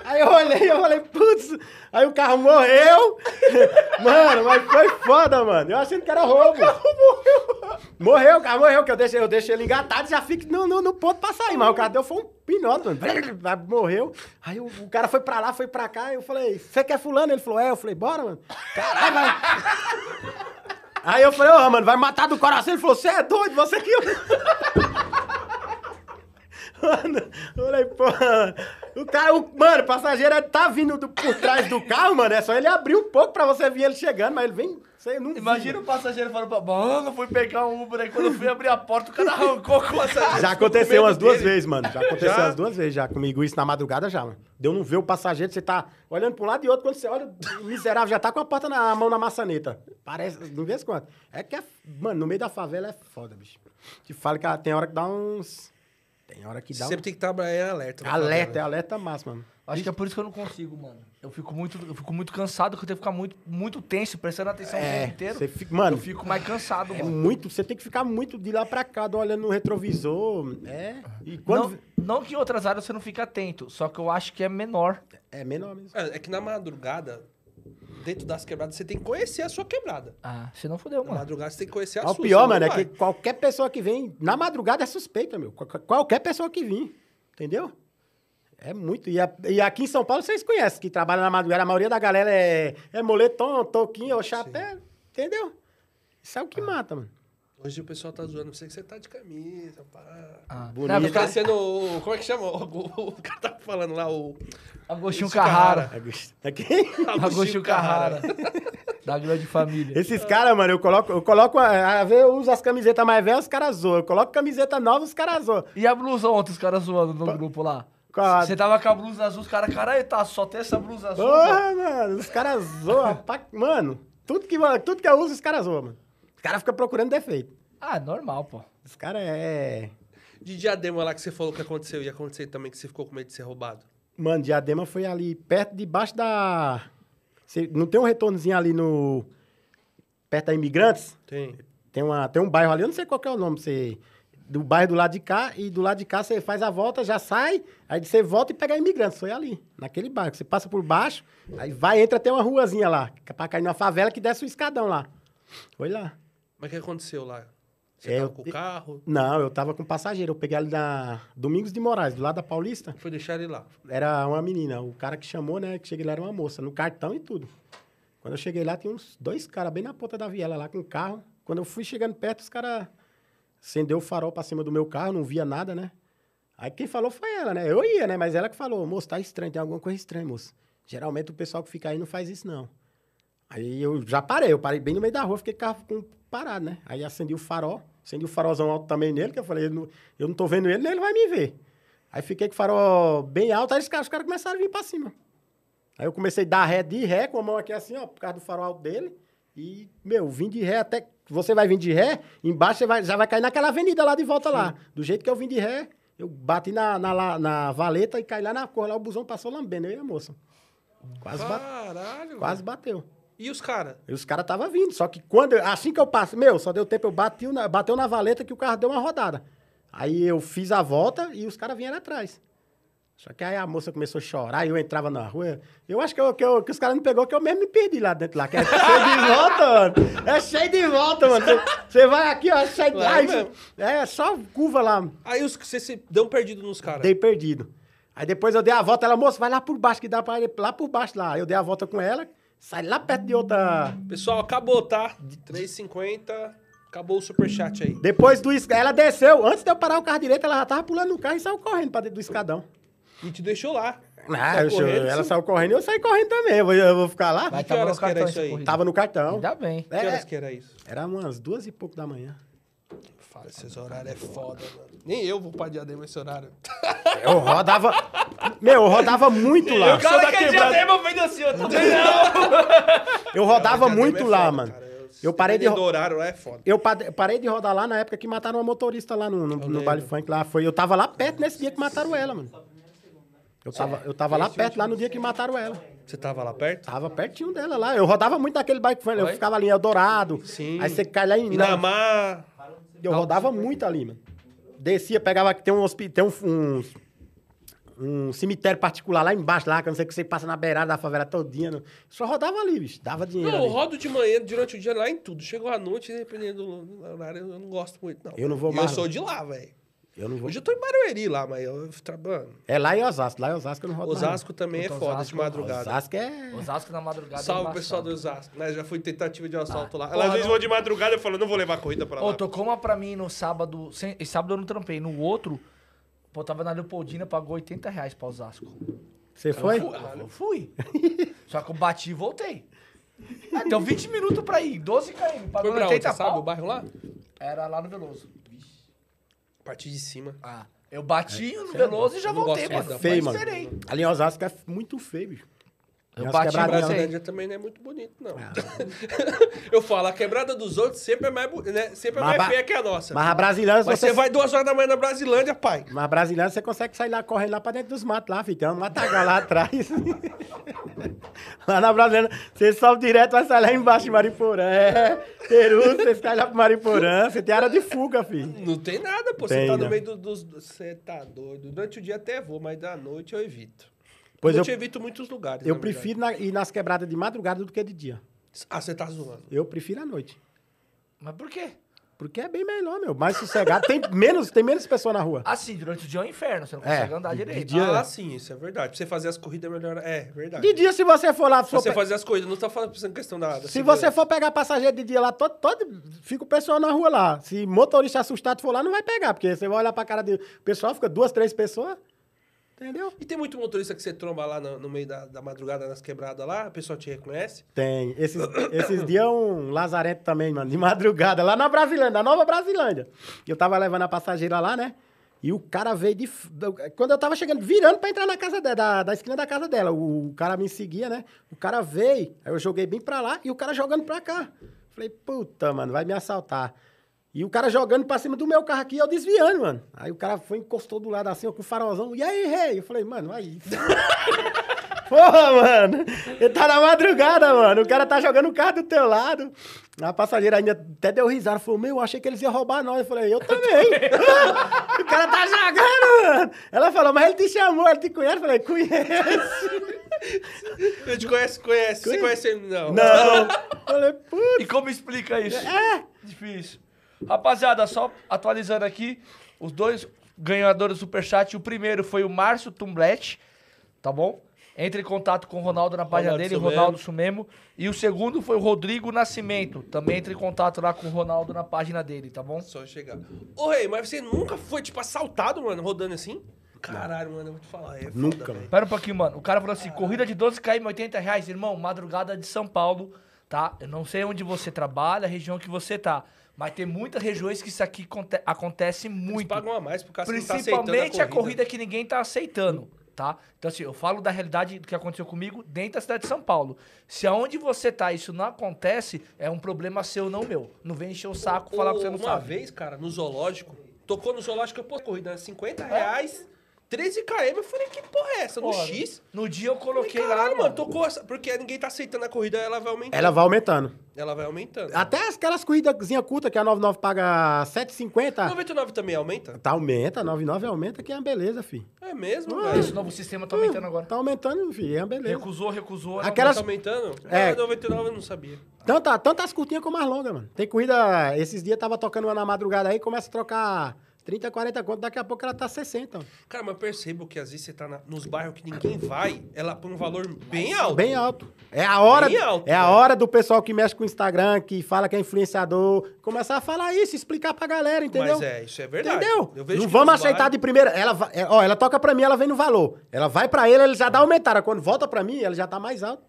Aí eu olhei, eu falei, putz, aí o carro morreu. Mano, mas foi foda, mano. Eu achando que era roubo. O carro morreu. Morreu, o carro morreu, que eu deixei, eu deixei ele engatado e já fico no, no, no ponto pra sair. Mas o carro deu foi um pinote, mano. Morreu. Aí o, o cara foi pra lá, foi pra cá, eu falei, você quer fulano? Ele falou, é. Eu falei, bora, mano. Caralho, vai. Aí eu falei, ô, mano, vai matar do coração. Ele falou, você é doido, você que... Mano, falei, porra. O cara, o, mano, o passageiro tá vindo do- por trás do carro, mano. É só ele abrir um pouco pra você ver ele chegando, mas ele vem. Não Imagina viu, o passageiro falando pra mano, fui pegar um Uber aí. Quando eu fui abrir a porta, o cara arrancou com essa. Já aconteceu umas duas dele. vezes, mano. Já aconteceu Já? umas duas vezes já comigo isso na madrugada já, mano. Deu não ver o passageiro, você tá olhando pra um lado e outro, quando você olha, o miserável já tá com a porta na a mão na maçaneta. Parece, não vê quanto. É que é, mano, no meio da favela é foda, bicho. Te falo que tem hora que dá uns tem hora que dá um Sempre tem que trabalhar alerta. na alerta, é alerta máximo, mano. Acho que é por isso que eu não consigo, mano. Eu fico muito, eu fico muito cansado, que eu tenho que ficar muito, muito tenso, prestando atenção o É, tempo inteiro. você fica- mano, eu fico mais cansado, É mano. muito, você tem que ficar muito de lá pra cá, olhando no retrovisor. É. E quando. Não, não que em outras áreas você não fica atento, só que eu acho que é menor. É menor mesmo. É é que na madrugada, dentro das quebradas, você tem que conhecer a sua quebrada. Ah, você não fudeu, Na mano. madrugada, você tem que conhecer a O sua. pior, senão mano, é vai. que qualquer pessoa que vem. Na madrugada é suspeita, meu. Qual- Qualquer pessoa que vir. Entendeu? É muito. E, a- e aqui em São Paulo vocês conhecem, que trabalha na madrugada. A maioria da galera é, é moletom, toquinho ou chapéu. Entendeu? Isso é o que mata, mano. Hoje o pessoal tá zoando você que você tá de camisa, pá. Ah, Bonito. não, Tá parecendo o... Como é que chama? O, o cara tá falando lá, o... Agostinho Esse Carrara. Aqui. Agostinho Carrara. da grande família. Esses caras, mano, eu coloco, eu coloco, às vezes eu uso as camisetas mais velhas, os caras zoam. Eu coloco camiseta nova, os caras zoam. E a blusa ontem, os caras zoando no grupo lá? Você tava com a blusa azul, os caras, caralho, tá, só tem essa blusa azul. pô." Porra, mano, os caras zoam. pra- Mano, tudo que, tudo que eu uso, os caras zoam, mano. Os caras ficam procurando defeito. Ah, normal, pô. Os caras é... De diadema lá que você falou que aconteceu, e aconteceu também que você ficou com medo de ser roubado. Mano, Diadema foi ali, perto, debaixo da... Cê- não tem um retornozinho ali no... perto da Imigrantes, Tem. tem, uma, tem um bairro ali, eu não sei qual que é o nome, você... Do bairro do lado de cá, e do lado de cá você faz a volta, já sai, aí você volta e pega Imigrantes. Foi ali, naquele bairro. Você passa por baixo, aí vai, entra, tem uma ruazinha lá, é pra cair numa favela que desce o escadão lá. Foi lá. Mas o que aconteceu lá? Você É, tava eu- com o carro? Não, eu tava com passageiro. Eu peguei ali na Domingos de Moraes, do lado da Paulista. Foi deixar ele lá. Era uma menina. O cara que chamou, né? Que cheguei lá era uma moça, no cartão e tudo. Quando eu cheguei lá, tinha uns dois caras bem na ponta da viela lá com o carro. Quando eu fui chegando perto, os caras acendeu o farol pra cima do meu carro, não via nada, né? Aí quem falou foi ela, né? Eu ia, né? Mas ela que falou, moço, tá estranho, tem alguma coisa estranha, moço. Geralmente o pessoal que fica aí não faz isso, não. Aí eu já parei, eu parei bem no meio da rua, fiquei carro parado, né? Aí acendi o farol, acendi o farolzão alto também nele, que eu falei, eu não, eu não tô vendo ele, nem ele vai me ver. Aí fiquei com o farol bem alto, aí os caras, os caras começaram a vir pra cima. Aí eu comecei a dar ré de ré, com a mão aqui assim, ó, por causa do farol alto dele. E, meu, vim de ré até. Você vai vir de ré, embaixo você vai, já vai cair naquela avenida lá de volta lá. Do jeito que eu vim de ré, eu bati na, na, la- na valeta e caí lá na cor, lá o busão passou lambendo, eu e a moça. Quase, ba- Caralho. quase bateu. E os caras? E os caras estavam vindo. Só que quando. assim que eu passo, meu, só deu tempo, eu bati na, bateu na valeta que o carro deu uma rodada. Aí eu fiz a volta e os caras vieram atrás. Só que aí a moça começou a chorar e eu entrava na rua. Eu acho que, eu- que, eu- que os caras não pegou, que eu mesmo me perdi lá dentro lá. Que é cheio de volta, mano. É cheio de volta, mano. Você- vai aqui, ó, cheio de. Lá. É só curva lá. Aí os, você se deu um perdido nos caras. Dei perdido. Aí depois eu dei a volta, ela, moça, vai lá por baixo, que dá pra ir lá por baixo lá. Eu dei a volta com ela, saí lá perto de outra. Pessoal, acabou, tá? 3,50. Acabou o superchat aí. Depois do escadão, ela desceu. Antes de eu parar o carro direito, ela já tava pulando no carro e saiu correndo pra dentro do escadão. E te deixou lá. Ah, Saiu eu- correndo, ela saiu correndo e eu saí correndo também. Eu vou, eu vou ficar lá? Vai que tava horas no que era cartão isso aí? Tava no cartão. Ainda bem. Que É, horas que era isso? Era umas duas e pouco da manhã. Fala, esses horários é foda, mano. Nem eu vou pra diadema esse horário. Eu rodava. Meu, eu rodava muito lá. O cara que é diadema fez assim, ó. Também não. Eu rodava Diadema muito é lá, foda, mano. cara. Eu parei de. Do horário lá é foda. Eu pa- parei de rodar lá na época que mataram uma motorista lá no, no, no baile funk lá. Foi, eu tava lá perto nesse dia que mataram ela, mano. Eu tava, eu tava lá perto, lá no dia que mataram ela. Você tava lá perto? Tava pertinho dela lá. Eu rodava muito naquele bike funk. Eu ficava ali em Eldorado. Sim. Aí você cai lá em. Inamar. Eu rodava muito ali, mano. Descia, pegava. Tem um hospital. Tem um, um, um cemitério particular lá embaixo, lá, que eu não sei que você passa na beirada da favela todinha. não. Só rodava ali, bicho. Dava dinheiro. Não, eu ali. rodo de manhã, durante o dia lá em tudo. Chegou à noite, dependendo do horário, eu não gosto muito, não. Eu não vou mais, Eu sou de lá, velho. Eu não vou. Hoje eu tô em Barueri lá, mas eu trabalho. É lá em Osasco. Lá em Osasco eu não rodo. Osasco também é Puta, foda Osasco- de madrugada. Osasco é. Osasco na madrugada. é Salve o embaçado. pessoal do Osasco. Né? Já fui tentativa de assalto lá. porra, Às vezes não- vou de madrugada eu falo, não vou levar a corrida pra lá. Ô, tocou uma pra mim no sábado. Sem, esse sábado eu não trampei. No outro, pô, tava na Leopoldina, pagou 80 reais pra Osasco. Você foi? Fui, eu fui. Só que eu bati e voltei. Ah, deu 20 minutos pra ir, 12 km, Foi pagou pra onde, 80 você sabe o bairro lá? Era lá no Veloso. A partir de cima. Ah, eu bati no Veloso e já voltei, mano. não. Feio, Mas mano. Ali em Osasco é muito feio, bicho. Eu umas bati lá. Brasilândia também não é muito bonito, não. eu falo, a quebrada dos outros sempre é mais, né? sempre é Mas mais feia que a nossa. Mas a Brasilândia, Mas você... você vai duas horas da manhã na Brasilândia, pai. Mas a Brasilândia, você consegue sair lá, correndo lá pra dentro dos matos lá, filho. Tem um matagal lá atrás. lá na Brasilândia, você sobe direto, vai sair lá embaixo de Mariporã. É, Peru, você sai lá pro Mariporã. Você tem área de fuga, filho. Não tem nada, pô. Você Tem, tá no né? meio do- dos. Você tá doido. Durante o dia até vou, mas da noite eu evito. Pois eu eu, te evito muitos lugares. eu na prefiro na- ir nas quebradas de madrugada do que de dia. Ah, você tá zoando. Eu prefiro à noite. Mas por quê? Porque é bem melhor, meu. Mais sossegado. Tem menos, tem menos pessoas na rua. Assim, durante o dia é um inferno, você não É, consegue andar de- de direito. dia- Ah, sim, isso é verdade. Pra você fazer as corridas é melhor. É, verdade. De dia, se você for lá... For você pe- fazer as coisas, não tá falando pensando questão da. da Se segurança. você for pegar passageiro de dia lá, todo, todo, fica o pessoal na rua lá. Se motorista assustado for lá, não vai pegar, porque você vai olhar pra cara do o pessoal, fica duas, três pessoas. Entendeu? E tem muito motorista que você tromba lá no, no meio da, da madrugada nas quebradas lá, o pessoal te reconhece. Tem. Esses, esses dias um lazarento também, mano, de madrugada, lá na Brasilândia, na Nova Brasilândia. Eu tava levando a passageira lá, né? E o cara veio de. Quando eu tava chegando, virando pra entrar na casa dela, da, da esquina da casa dela. O, cara me seguia, né? O cara veio, aí eu joguei bem pra lá e o cara jogando pra cá. Falei, puta, mano, vai me assaltar. E o cara jogando pra cima do meu carro aqui, eu desviando, mano. Aí o cara foi, encostou do lado assim, ó, com o farolzão. E aí, rei? Eu falei, mano, aí. Porra, mano. Ele tá na madrugada, mano. O cara tá jogando o carro do teu lado. A passageira ainda até deu risada. Falou, meu, eu achei que eles iam roubar nós. Eu falei, eu também. o cara tá jogando, mano. Ela falou, mas ele te chamou, ele te conhece? Eu falei, conheço. Eu te conheço, conhece. Você conhece ele? Não. Não. Eu falei, putz. E como explica isso? É. Difícil. Rapaziada, só atualizando aqui, os dois ganhadores do Superchat. O primeiro foi o Márcio Tumblet, tá bom? Entre em contato com o Ronaldo na página Ronaldo dele, Sumemo. Ronaldo Sumemo. E o segundo foi o Rodrigo Nascimento. Também entre em contato lá com o Ronaldo na página dele, tá bom? Só chegar. Ô, Rei, mas você nunca foi, tipo, assaltado, mano, rodando assim? Caralho, mano, eu vou te falar. É foda, Nunca, velho. mano. Pera um pouquinho, mano. O cara falou assim: corrida de 12 km, 80 reais, irmão, madrugada de São Paulo, tá? Eu não sei onde você trabalha, a região que você tá. Mas tem muitas regiões que isso aqui conte- acontece Eles muito. pagam a mais por causa que não tá aceitando Principalmente a corrida que ninguém tá aceitando, tá? Então, assim, eu falo da realidade do que aconteceu comigo dentro da cidade de São Paulo. Se aonde você tá isso não acontece, é um problema seu, não meu. Não vem encher o saco falar que você não Uma sabe. vez, cara, no zoológico, tocou no zoológico, eu, pô, corrida, 50 reais, 13 km. Eu falei, que porra é essa? No Porra, X? No dia eu coloquei lá, caralho, mano. mano, tocou essa. Porque ninguém tá aceitando a corrida, ela vai aumentando. Ela vai aumentando. Ela vai aumentando. Até aquelas corridazinhas curtas que a 99 paga 7,50. 99 também aumenta? Tá, aumenta, 99 aumenta, que é uma beleza, filho. É mesmo, Ah, velho. Esse novo sistema tá aumentando agora. Tá aumentando, filho, é uma beleza. Recusou, recusou. Aquelas- Tá aumentando? É. É. 99 eu não sabia. Tanto, tanto as curtinhas como as longas, mano. Tem corrida, esses dias tava tocando uma na madrugada aí, começa a trocar 30, 40 conto, daqui a pouco ela tá 60. Cara, mas eu percebo que às vezes você tá na- nos bairros que ninguém vai, ela põe um valor bem alto. Bem alto. É a hora, Bem alto, é a hora do pessoal que mexe com o Instagram, que fala que é influenciador, começar a falar isso, explicar pra galera, entendeu? Mas é, isso é verdade. Entendeu? Não vamos aceitar bairros- de primeira. Ela, é, ó, ela toca pra mim, ela vem no valor. Ela vai pra ele, ele já dá aumentada. Quando volta pra mim, ela já tá mais alto.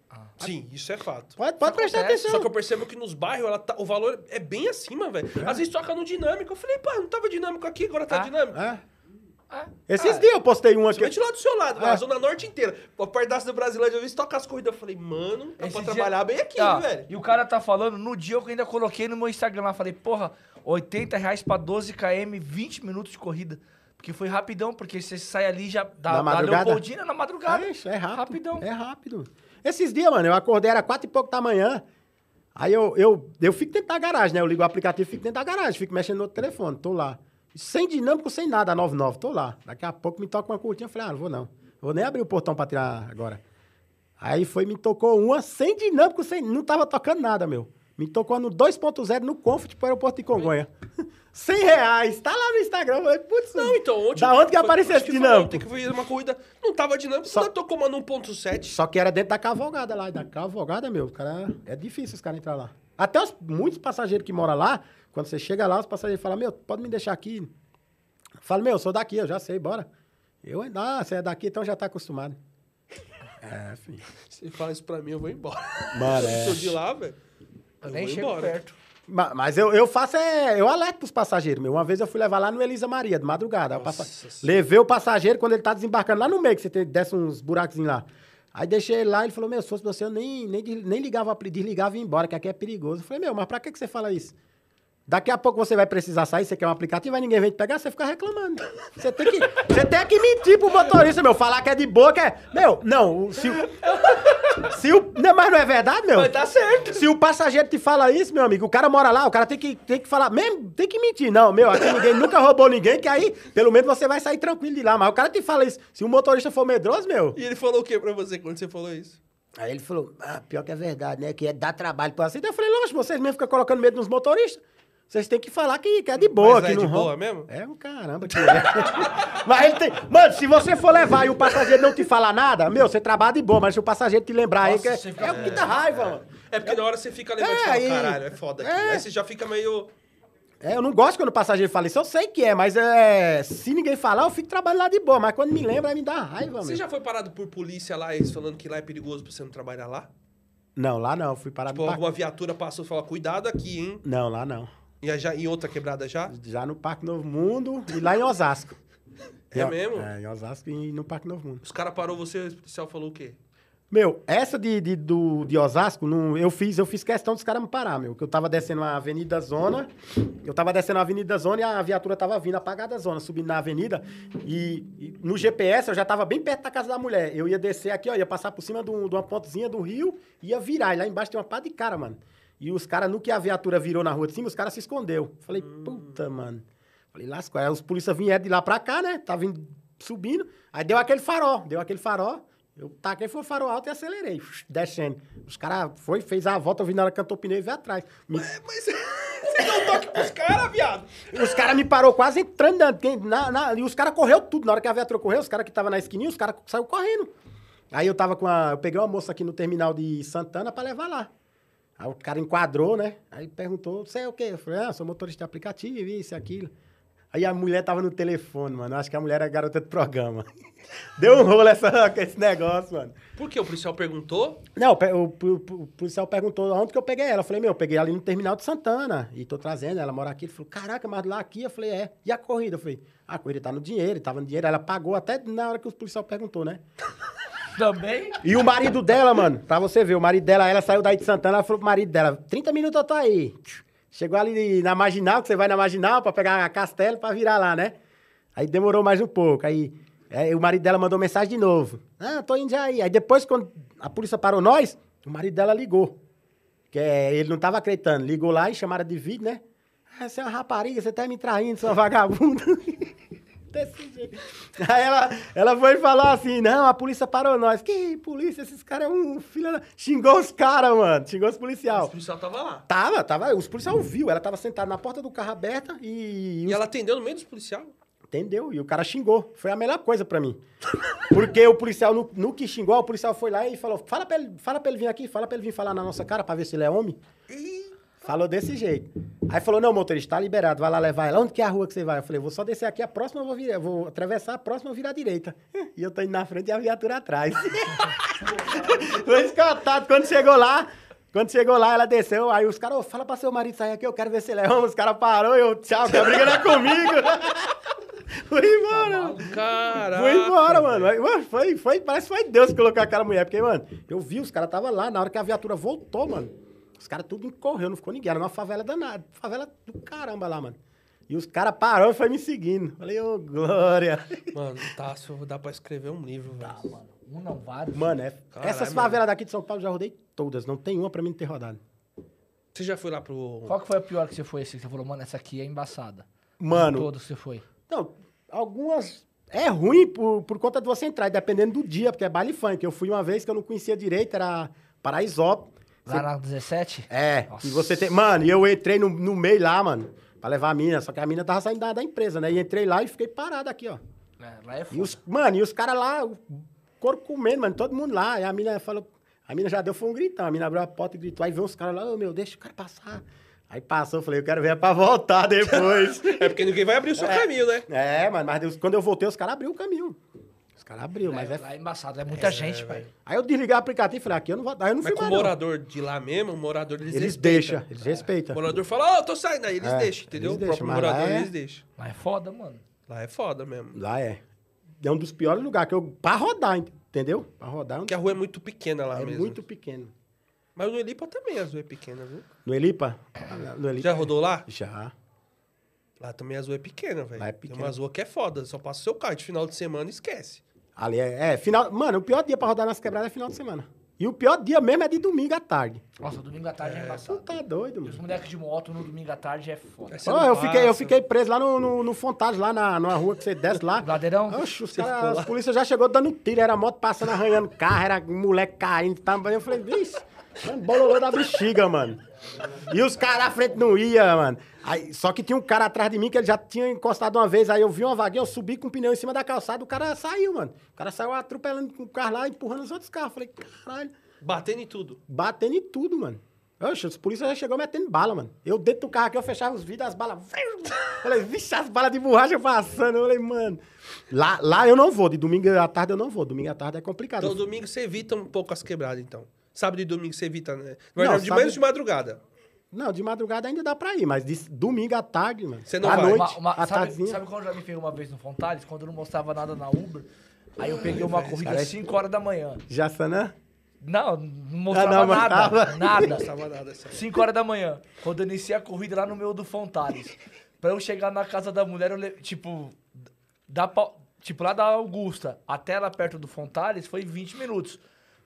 Sim, isso é fato. Pode, pode prestar acontece, atenção. Só que eu percebo que nos bairros ela tá- o valor é bem acima, velho. Às vezes toca no dinâmico. Eu falei, pô, não tava dinâmico aqui, agora tá Ah, dinâmico. É. Ah, Esses dias eu postei um aqui. Lá do seu lado, É. a zona norte inteira. O pedaço do Brasileiro, eu vi tocar as corridas. Eu falei, mano, dá Esse pra dia- trabalhar bem aqui, Ah, velho. E o cara tá falando, no dia eu ainda coloquei no meu Instagram lá, falei, porra, 80 reais pra 12 km, 20 minutos de corrida. Porque foi rapidão, porque você sai ali já da, Na da madrugada? Leopoldina na madrugada. É, isso, é rápido. Rapidão. É rápido. Esses dias, mano, eu acordei, era quatro e pouco da manhã. Aí eu, eu, eu fico dentro da garagem, né? Eu ligo o aplicativo fico dentro da garagem, fico mexendo no telefone, tô lá. Sem dinâmico, sem nada, a 99, tô lá. Daqui a pouco me toca uma curtinha, eu falei, ah, não vou não. Vou nem abrir o portão pra tirar agora. Aí foi, me tocou uma sem dinâmico, sem, não tava tocando nada, meu. Me tocou no 2.0 no Comfort pro aeroporto de Congonha. 100 reais, tá lá no Instagram. Eu falei, putz, Não, então ontem. Da onde que apareceu esse dinâmico? Ontem que foi uma corrida, não tava dinâmico, Só- uma no 1.7. Só que era dentro da cavalgada lá. E da cavalgada, meu, o cara. É difícil os caras entrar lá. Até os, muitos passageiros que moram lá, quando você chega lá, os passageiros falam, meu, pode me deixar aqui. Eu falo, meu, eu sou daqui, eu já sei, bora. Eu, ah, você é daqui, então já tá acostumado. É, filho. Se fala isso pra mim, eu vou embora. Mano, Eu é. sou de lá, velho. Eu Eu nem chego embora. perto. Ma- Mas eu, eu faço é. Eu alerto pros passageiros, meu. Uma vez eu fui levar lá no Elisa Maria, de madrugada. Aí o passa- Senhora. Levei o passageiro quando ele tá desembarcando lá no meio, que você tem, desce uns buracozinhos lá. Aí deixei ele lá, ele falou, meu, se fosse você, eu nem, nem, nem ligava, desligava e ia embora, que aqui é perigoso. Eu falei, meu, mas pra que, que você fala isso? Daqui a pouco você vai precisar sair, você quer um aplicativo, aí ninguém vem te pegar, você fica reclamando. Você tem que, você tem que mentir pro motorista, meu. Falar que é de boa, que é. Meu, não, se o. Se o. Não, mas não é verdade, meu? Mas tá certo. Se o passageiro te fala isso, meu amigo, o cara mora lá, o cara tem que, tem que falar, mesmo, tem que mentir. Não, meu, aqui ninguém nunca roubou ninguém, que aí, pelo menos você vai sair tranquilo de lá. Mas o cara te fala isso. Se o motorista for medroso, meu. E ele falou o que pra você quando você falou isso? Aí ele falou, ah, pior que é verdade, né? Que é dar trabalho pra você. Então eu falei, lógico, vocês mesmo ficam colocando medo nos motoristas. Vocês têm que falar que, que é de boa, Mas que é não de boa mesmo? É um caramba que é. mas ele tem. Mano, se você for levar e o passageiro não te falar nada, meu, você trabalha de boa, mas se o passageiro te lembrar aí, Nossa, que é, fica- é o que dá raiva, mano. É porque na hora você fica lembrando É, e fala, caralho, é foda aqui. é. Aí você já fica meio. É, eu não gosto quando o passageiro fala isso. Eu sei que é, mas é, se ninguém falar, eu fico trabalhando lá de boa. Mas quando me lembra, aí me dá raiva, Você já foi parado por polícia lá, eles falando que lá é perigoso pra você não trabalhar lá? Não, lá não. Fui parar Tipo, parque. alguma viatura passou e falou, cuidado aqui, hein? Não, lá não. E já, em outra quebrada já? Já no Parque Novo Mundo e lá em Osasco. É mesmo? É, em Osasco e no Parque Novo Mundo. Os caras parou você, o policial falou o quê? Meu, essa de, de, do, de Osasco, não, eu, fiz, eu fiz questão dos caras me parar, meu. Que eu tava descendo a Avenida Zona, eu tava descendo a Avenida Zona e a viatura tava vindo apagada da zona, subindo na avenida. E, e no GPS eu já tava bem perto da casa da mulher. Eu ia descer aqui, ó, ia passar por cima de, um- de uma pontezinha do rio, ia virar. E lá embaixo tem uma pá de cara, mano. E os caras, no que a viatura virou na rua de cima, os caras se escondeu. Falei, puta, mano. Falei, lascou. Aí os polícia vieram de lá pra cá, né? Tava vindo, subindo. Aí deu aquele farol, deu aquele farol. Eu taquei, foi o farol alto e acelerei, descendo. Os caras foi, fez a volta, eu vi na hora que cantou o pneu e veio atrás. Me- Mas você deu um toque pros caras, viado. os caras me parou quase entrando Na, na- e os caras correu tudo. Na hora que a viatura correu, os caras que estavam na esquininha, os caras saíram correndo. Aí eu tava com a. Eu peguei uma moça aqui no terminal de Santana pra levar lá. Aí o cara enquadrou, né? Aí perguntou, você é o quê? Eu falei, ah, sou motorista de aplicativo, isso e aquilo. Aí a mulher tava no telefone, mano. Acho que a mulher era garota de programa. Deu um rolo essa, esse negócio, mano. Por que o policial perguntou? Não, o- o- o policial perguntou onde que eu peguei ela. Eu falei, meu, eu peguei ali no terminal de Santana e tô trazendo, ela mora aqui. Ele falou, caraca, mas lá aqui? Eu falei, é. E a corrida? Eu falei, "Ah, a corrida tá no dinheiro, tava no dinheiro. Ela pagou até na hora que o policial perguntou, né? Também? E o marido dela, mano, pra você ver, o marido dela, ela saiu daí de Santana, ela falou pro marido dela, 30 minutos eu tô aí. Chegou ali na Marginal, que você vai na Marginal pra pegar a Castelo pra virar lá, né? Aí demorou mais um pouco. Aí é, o marido dela mandou mensagem de novo. Ah, tô indo já aí. Aí depois, quando a polícia parou nós, o marido dela ligou. Que é, ele não tava acreditando. Ligou lá e chamaram de vídeo, né? Ah, você é uma rapariga, você tá me traindo, sua vagabunda. Desse jeito. Aí ela, ela foi falar assim: não, a polícia parou nós. Que polícia? Esses caras é um filho da. Xingou os caras, mano. Xingou os policial. policial tava lá. Tava, tava. Os policial viu. Ela tava sentada na porta do carro aberta e. E os- ela atendeu no meio dos policial. Entendeu? E o cara xingou. Foi a melhor coisa pra mim. Porque o policial, no, no que xingou, o policial foi lá e falou: fala pra, ele, fala pra ele vir aqui, fala pra ele vir falar na nossa cara pra ver se ele é homem. Falou desse jeito. Aí falou: não, motorista, tá liberado, vai lá levar ela. Onde que é a rua que você vai? Eu falei: vou só descer aqui, a próxima eu vou, virar, vou atravessar, a próxima eu vou virar à direita. E eu tô indo na frente e a viatura atrás. Foi escotado. Quando chegou lá, quando chegou lá, ela desceu. Aí os caras, "Ô, fala pra seu marido sair aqui, eu quero ver se ele é homem. Os caras parou e eu, tchau, que a briga não é comigo. Fui embora. Caraca. Fui embora, mano. Mano, Foi, foi, parece que foi Deus que colocou aquela mulher. Porque, mano, eu vi, os caras estavam lá. Na hora que a viatura voltou, mano, os caras tudo correu, não ficou ninguém. Era uma favela danada. Favela do caramba lá, mano. E os caras pararam e foi me seguindo. Falei, ô, Glória. Mano, Tássio, dá pra escrever um livro, velho. Ah, mano. Um não, vários. Mano, é, Caralho, essas mano. favelas daqui de São Paulo eu já rodei todas. Não tem uma pra mim não ter rodado. Você já foi lá pro. Qual que foi a pior que você foi assim? que Você falou, mano, essa aqui é embaçada. Mano, Todos que você foi. Não, algumas. É ruim por, por conta de você entrar, dependendo do dia, porque é baile funk. Eu fui uma vez que eu não conhecia direito, era Paraisópolis. Lá na 17? É, Nossa. e você tem. Mano, e eu entrei no, no meio lá, mano, pra levar a mina, só que a mina tava saindo da, da empresa, né? E entrei lá e fiquei parado aqui, ó. É, lá é E foda. os, mano, e os caras lá, o comendo, mano, todo mundo lá. E a mina falou. A mina já deu, foi um gritão. A mina abriu a porta e gritou. Aí veio uns caras lá, ô meu, deixa o cara passar. Aí passou, eu falei, eu quero ver pra voltar depois. É porque ninguém vai abrir o seu caminho, né? É, mano, mas Deus- quando eu voltei, os caras abriu o caminho. Os caras abriu, mas é, é. Lá é embaçado, é muita gente, velho. Aí eu desliguei o aplicativo e falei, aqui eu não vou. Aí eu não Mas fui com o mais. não. morador de lá mesmo, o morador eles, Eles respeitam. deixam, eles respeitam. O morador fala, ó, tô saindo aí, eles É, deixam, entendeu? eles o próprio lá morador, é- eles deixam. Lá é foda, mano. Lá é foda mesmo. Lá é. É um dos piores lugares que eu. Pra rodar, entendeu? Pra rodar é, Porque a rua é muito pequena lá é mesmo. muito pequeno. Mas no Elipa também a rua é pequena, viu? No Elipa? No Elipa. Já rodou lá? Já. Lá também a rua é pequena, velho. Lá é Tem pequena. umas ruas que é foda. Só passa o seu carro de final de semana e esquece. Ali é, é, final. Mano, o pior dia pra rodar nas quebradas é final de semana. E o pior dia mesmo é de domingo à tarde. Nossa, domingo à tarde é, Tu embaçado. tá doido, E os mano. moleques de moto no domingo à tarde é foda. Não eu, fiquei, eu fiquei preso lá no, no, no Fontage, lá na, numa rua que você desce lá. Ladeirão? Oxe, os caras, as lá? polícia já chegou dando tiro, era moto passando, arranhando carro, era moleque caindo também. Eu falei, vixe, mano, bololô da bexiga, mano. E os caras à frente não ia, mano. Aí, só que tinha um cara atrás de mim que ele já tinha encostado uma vez, aí eu vi uma vaguinha, eu subi com o pneu em cima da calçada, o cara saiu, mano. O cara saiu atropelando com o carro lá, empurrando os outros carros. Falei, caralho, Batendo em tudo. batendo em tudo, mano. Oxe, os polícias já chegou metendo bala, mano. Eu dentro do carro aqui, eu fechava os vidros, as balas. Falei, vixe, as balas de borracha passando. Eu falei, mano. Lá, lá eu não vou, de domingo à tarde eu não vou. Domingo à tarde é complicado. Então domingo você evita um pouco as quebradas, então. Sábado e domingo você evita, né? Verdade, de sábado- manhã ou de madrugada. Não, de madrugada ainda dá pra ir, mas de domingo à tarde, mano. Você não à vai? noite, Uma- uma- à sabe, tardezinha. sabe quando eu já me peguei uma vez no Fontales? Quando eu não mostrava nada na Uber. Aí eu peguei uma corrida cara, às 5 horas da manhã. Jaçanã? Não, não mostrava não, mas nada. tava. Não Nada. gostava nada dessa. 5 horas da manhã, quando eu iniciei a corrida lá no meio do Fontales. pra eu chegar na casa da mulher, eu le... tipo, da, tipo, lá da Augusta até lá perto do Fontales foi 20 minutos.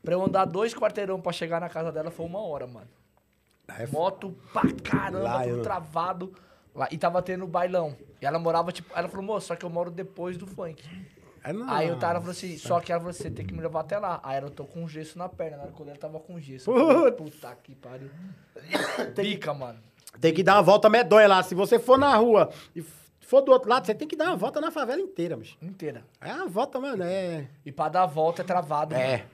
Pra eu andar dois quarteirão pra chegar na casa dela foi uma hora, mano. É Moto pra caramba, Lá, tudo eu- travado. Lá, e tava tendo bailão. E ela morava, tipo, ela falou, moço, só que eu moro depois do funk. É. Aí o cara falou assim, só que ela falou assim, você tem que me levar até lá. Aí ela tô com gesso na perna, na hora que ela tava com gesso. Eu falei, Puta que pariu. Pica, mano. Tem que dar uma volta medonha lá. Se você for na rua e for do outro lado, você tem que dar uma volta na favela inteira, bicho. Inteira. É uma volta, mano, é... E pra dar a volta é travado. É. mano.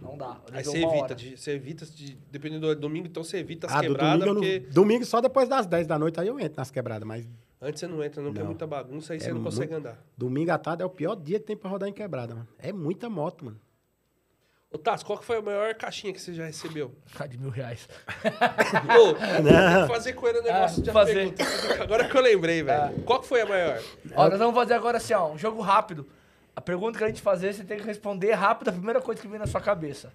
Não dá. Eu Aí você evita, de, você evita de. Dependendo do domingo, então você evita as Ah, do quebradas, domingo, porque não... domingo só depois das 10 da noite, aí eu entro nas quebradas, mas antes você não entra, não, tem Não. muita bagunça, aí É você não consegue muito- andar. domingo à tarde é o pior dia que tem pra rodar em quebrada, mano. É muita moto, mano. Ô, Tassi, qual que foi a maior caixinha que você já recebeu? Ah, de mil reais. Ô, que fazer com ele o negócio Ah, de fazer. pergunta. Agora que eu lembrei, velho. Qual que foi a maior? Ó, nós vamos fazer agora assim, ó, um jogo rápido. A pergunta que a gente fazer, você tem que responder rápido a primeira coisa que vem na sua cabeça.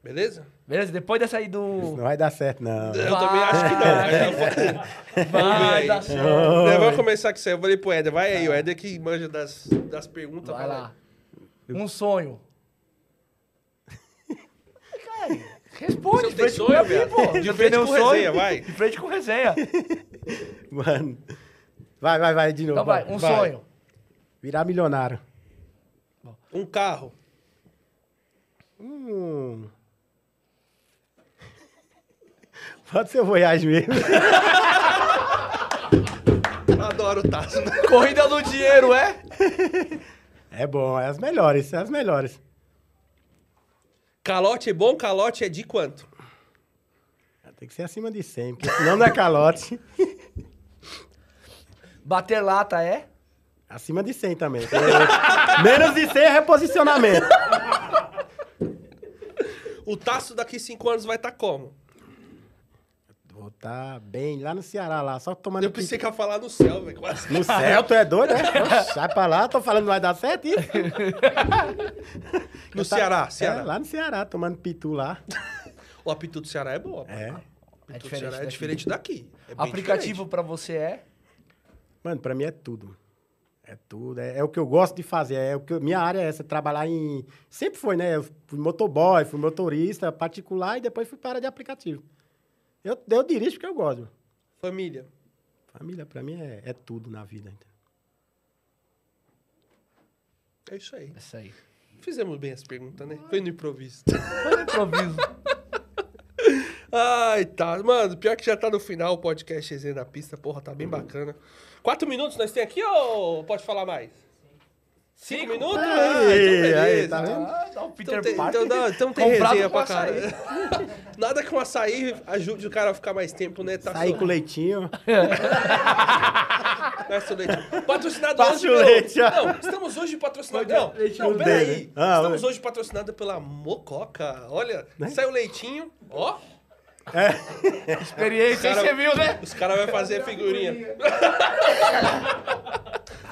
Beleza? Beleza? Depois dessa aí do... Não vai dar certo, não. Eu também acho que não. vou- Vai dar certo. Vou começar com isso aí. Eu falei pro Éder, vai aí, o Éder que manja das, das perguntas. Vai vai lá. Um sonho. Cara, responde. Você De frente com sonho, pô. De frente com sonho? resenha, vai. De frente com resenha. Mano. Vai, vai, vai, de novo. Então vai, um Vai. sonho. Virar milionário. Um carro. Hum. Pode ser o Voyage mesmo. Adoro o Tasso. Corrida do dinheiro, é? É bom, é as melhores, é as melhores. Calote é bom, calote é de quanto? Tem que ser acima de 100, porque senão não é calote. Bater lata é? Acima de 100 também. Menos de 100 é reposicionamento. O Tasso daqui cinco anos vai estar como? Vou estar bem lá no Ceará, lá, só tomando Eu pensei que ia falar no céu, velho. Quase. No céu, tu é doido, é? Oxe, Sai pra lá, tô falando que vai dar certo isso. No Ceará, Ceará. É, lá no Ceará, tomando pitu lá. O apito do Ceará é bom. pô. É. O É do diferente Ceará é daqui. diferente daqui. É Aplicativo pra você é? Mano, pra mim é tudo. É tudo. É, é o que eu gosto de fazer. É o que eu- minha área é essa, trabalhar em. Sempre foi, né? Eu fui motoboy, fui motorista particular e depois fui para de aplicativo. Eu, eu dirijo porque eu gosto. Família. Família, pra mim, é, é tudo na vida. É isso aí. Isso aí. Fizemos bem essa pergunta, né? Foi no improviso. Foi um improviso. Ai, tá. Mano, pior que já tá no final o podcast Resenha da Pista. Porra, tá bem bacana. Quatro minutos nós tem aqui ou pode falar mais? Cinco, Cinco? minutos? Aí, Ah, então beleza. aí, tá vendo? Ah, dá um Peter Então tem, Parker. então, então tem resenha pra caralho. Nada que um açaí ajude o cara a ficar mais tempo, né? Tá Sair só- com leitinho. Nossa, leite. Patrocinado Passa hoje pelo... leite. Não, estamos hoje patrocinados... Não, Leitinho não, peraí. Ah, estamos hoje patrocinados pela Mococa. Olha, Né? saiu leitinho, ó. Experiência, Cara- aí você viu, né? Os caras vão fazer figurinha.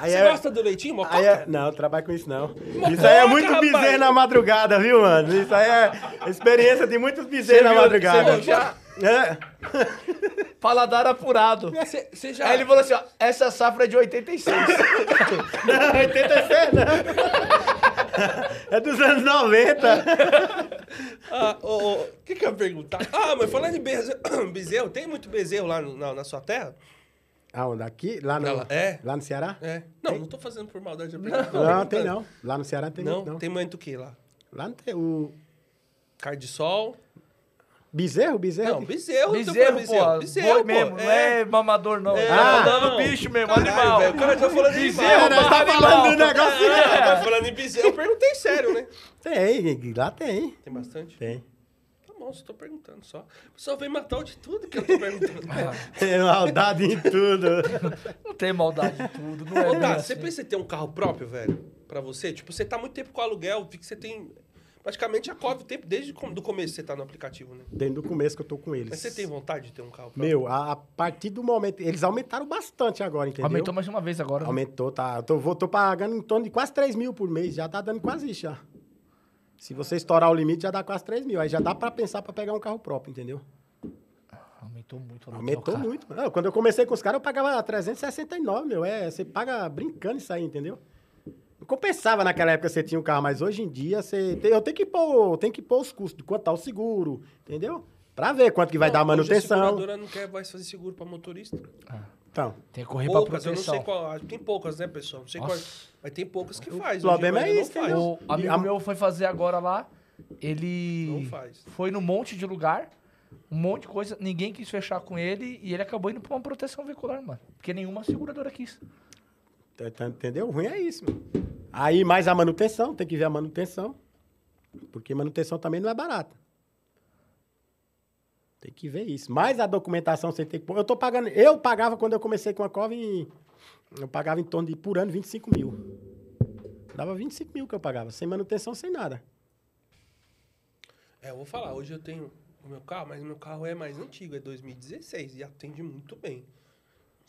Aí Você é- gosta do leitinho, Mococa? Aí é, não, trabalho com isso não. Isso aí é muito bezerro na madrugada, viu, mano? Isso aí é experiência de muitos bezerros na viu- madrugada. você já? É. Paladar apurado. Você você já... Aí ele falou assim, ó, essa safra é de 86. Não, 86 não. É dos anos 90. Ah, o que que eu ia perguntar? Ah, mas falando em bezerro, bezerro tem muito bezerro lá no- na, na sua terra? Aonde? Aqui? Lá no, Não, é. lá no Ceará? É. Não, não tô fazendo por maldade. Não, Não, tem não. Lá no Ceará tem Não, muito, não. tem muito o que lá? Lá não tem. O Carne de sol? Bezerro? Bezerro? Não, bezerro. tô Bezerro, pô. Bezerro, boi pô. mesmo, não é mamador, não. É. Tá Ah, falando bicho mesmo, Caralho, animal. velho, o cara tá falando de Bezerro, animal. Tá animal. falando do negócio. É, tá falando em bezerro. Eu perguntei sério, né? Tem, lá tem. Tem bastante? Tem. Tá bom, só tô perguntando só. O pessoal vem matar o de tudo que eu tô perguntando. Tem maldade em tudo. Não tem maldade em tudo, não é Ô, tá, assim. você pensa em ter um carro próprio, velho? Pra você? Tipo, você tá muito tempo com aluguel, vi que você tem... Praticamente a cobre o tempo desde o do começo que você tá no aplicativo, né? Desde o começo que eu tô com eles. Mas você tem vontade de ter um carro próprio? Meu, a, a partir do momento. Eles aumentaram bastante agora, entendeu? Aumentou mais uma vez agora. né? Aumentou, tá. Eu tô, vou- tô pagando em torno de quase 3 mil por mês. Já tá dando quase isso já. Se você estourar o limite, já dá quase 3 mil. Aí já dá pra pensar pra pegar um carro próprio, entendeu? Aumentou muito Aumentou muito. Não, quando eu comecei com os caras, eu pagava 369, meu. É, você paga brincando isso aí, entendeu? Não compensava naquela época você tinha um carro, mas hoje em dia você. tem- eu tenho que pôr, tenho que pôr os custos, de quanto tá o seguro, entendeu? Pra ver quanto que vai dar a Não, hoje manutenção. A seguradora não quer mais fazer seguro pra motorista. Então, Tem que correr pra Poucas, eu não proteção. sei qual. Tem poucas, né, pessoal? Não sei qual. Nossa. Mas tem poucas que faz. problema hoje é isso, não faz. entendeu? O amigo A- meu foi fazer agora lá, ele Não faz. foi num monte de lugar, um monte de coisa, ninguém quis fechar com ele e ele acabou indo pra uma proteção veicular, mano. Porque nenhuma seguradora quis. Tá- tá- entendeu? O ruim é isso, mano. Aí mais a manutenção, tem que ver a manutenção. Porque manutenção também não é barata. Tem que ver isso. Mais a documentação você tem que. Eu tô pagando. Eu pagava quando eu comecei com a Cova em. Eu pagava em torno de por ano 25 mil. Dava 25 mil que eu pagava, sem manutenção, sem nada. É, eu vou falar, hoje eu tenho o meu carro, mas meu carro é mais antigo, é 2016 e atende muito bem.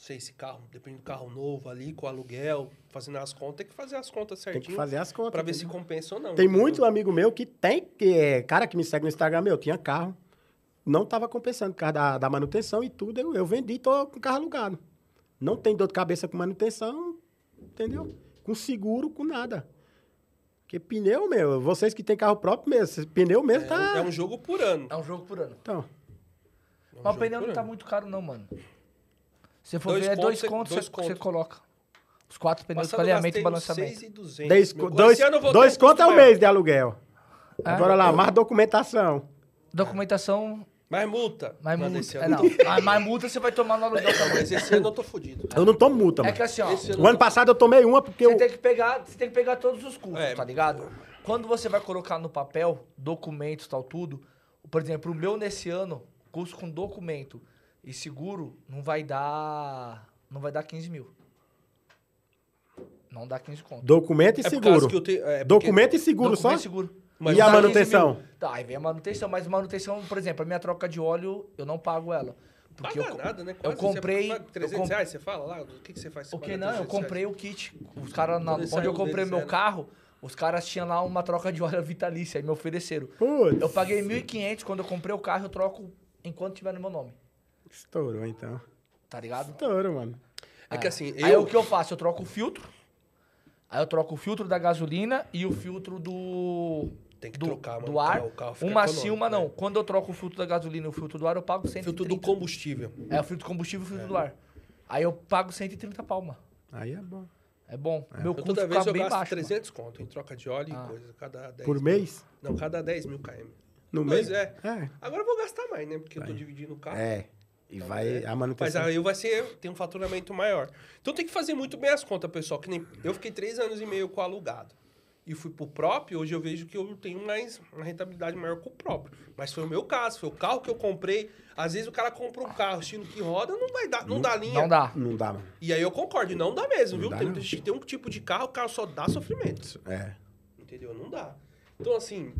Não sei se carro, depende do carro novo ali, com aluguel, fazendo as contas, tem que fazer as contas Tem certinho. que fazer as contas. Pra ver se compensa ou não. Tem entendeu? muito amigo meu que tem, que é, cara que me segue no Instagram, meu, tinha carro, não tava compensando por causa da, da manutenção e tudo, eu, eu vendi e tô com carro alugado. Não tem dor de cabeça com manutenção, entendeu? Com seguro, com nada. Porque pneu, meu, vocês que tem carro próprio mesmo, pneu mesmo É, tá... é um jogo por ano. É um jogo por ano. Então, É um Mas o pneu não tá ano. muito caro não, mano. Se for Dois ver, é contos, dois contos dois você, contos. você coloca. Os quatro pneus Passado alinhamento e gastei uns balanceamento. 6,200. dez, Meu, dois, esse ano eu vou dois ter um conto é o mês de aluguel. É? Agora lá, mais documentação. Documentação, Mais multa. mais multa. É, não. Mais- multa você vai tomar no aluguel também. Mas esse ano eu tô fudido. Eu não tomo multa, É mano. que assim, ó. O ano passado eu tomei uma porque Você eu... tem que pegar, você tem que pegar todos os custos, É. tá ligado? Quando você vai colocar no papel, documentos, tal, tudo, por exemplo, o meu nesse ano, custo com documento e seguro, não vai dar. Não vai dar 15 mil. Não dá 15 conto. Documento e É seguro. que eu tenho. é porque- Documento e seguro Documento só? e seguro. Mas e a dá 15 manutenção? Tá, aí vem a manutenção, mas manutenção, por exemplo, a minha troca de óleo, eu não pago ela. Porque Paga eu, nada, né? eu Quase, comprei. Você paga eu 300 comp- reais, você fala lá? O que, que você faz? Você O que não? Eu 300 reais? comprei o kit. Os caras, onde eu comprei meu carro, os caras tinham lá uma troca de óleo vitalícia e me ofereceram. Putz, Eu paguei 1.500 quando eu comprei o carro, eu troco enquanto tiver no meu nome. Estourou então. Tá ligado? Estourou, mano. É que assim, Aí eu. o que eu faço? Eu troco o filtro. Aí eu troco o filtro da gasolina e o filtro do. Tem que do, trocar, mano, do ar. o carro Uma sim, uma não. né? Quando eu troco o filtro da gasolina e o filtro do ar, eu pago 130. Filtro do combustível. É, o filtro do combustível e o filtro do ar. Aí eu pago 130 palma. Aí é bom. É bom. Meu Eu, custo toda fica vez eu bem gasto baixo. mano. 300 conto em troca de óleo Ah. e coisa. Cada 10 Por mil. mês? Não, cada 10 mil km. No mês? é. É. Agora eu vou gastar mais, né? Porque eu tô dividindo o carro. É. E vai a Mas manutenção. aí vai ser, tem um faturamento maior. Então tem que fazer muito bem as contas, pessoal. Que nem eu fiquei três anos e meio com o alugado. E fui pro próprio, hoje eu vejo que eu tenho mais uma rentabilidade maior com o próprio. Mas foi o meu caso, foi o carro que eu comprei. Às vezes o cara compra um carro, estilo que roda, não vai dar, não, dá linha. Não dá. Não dá, mano. E aí eu concordo, não dá mesmo, Não viu? dá, tem, não. tem um tipo de carro, o carro só dá sofrimento. É. Entendeu? Não dá. Então, assim,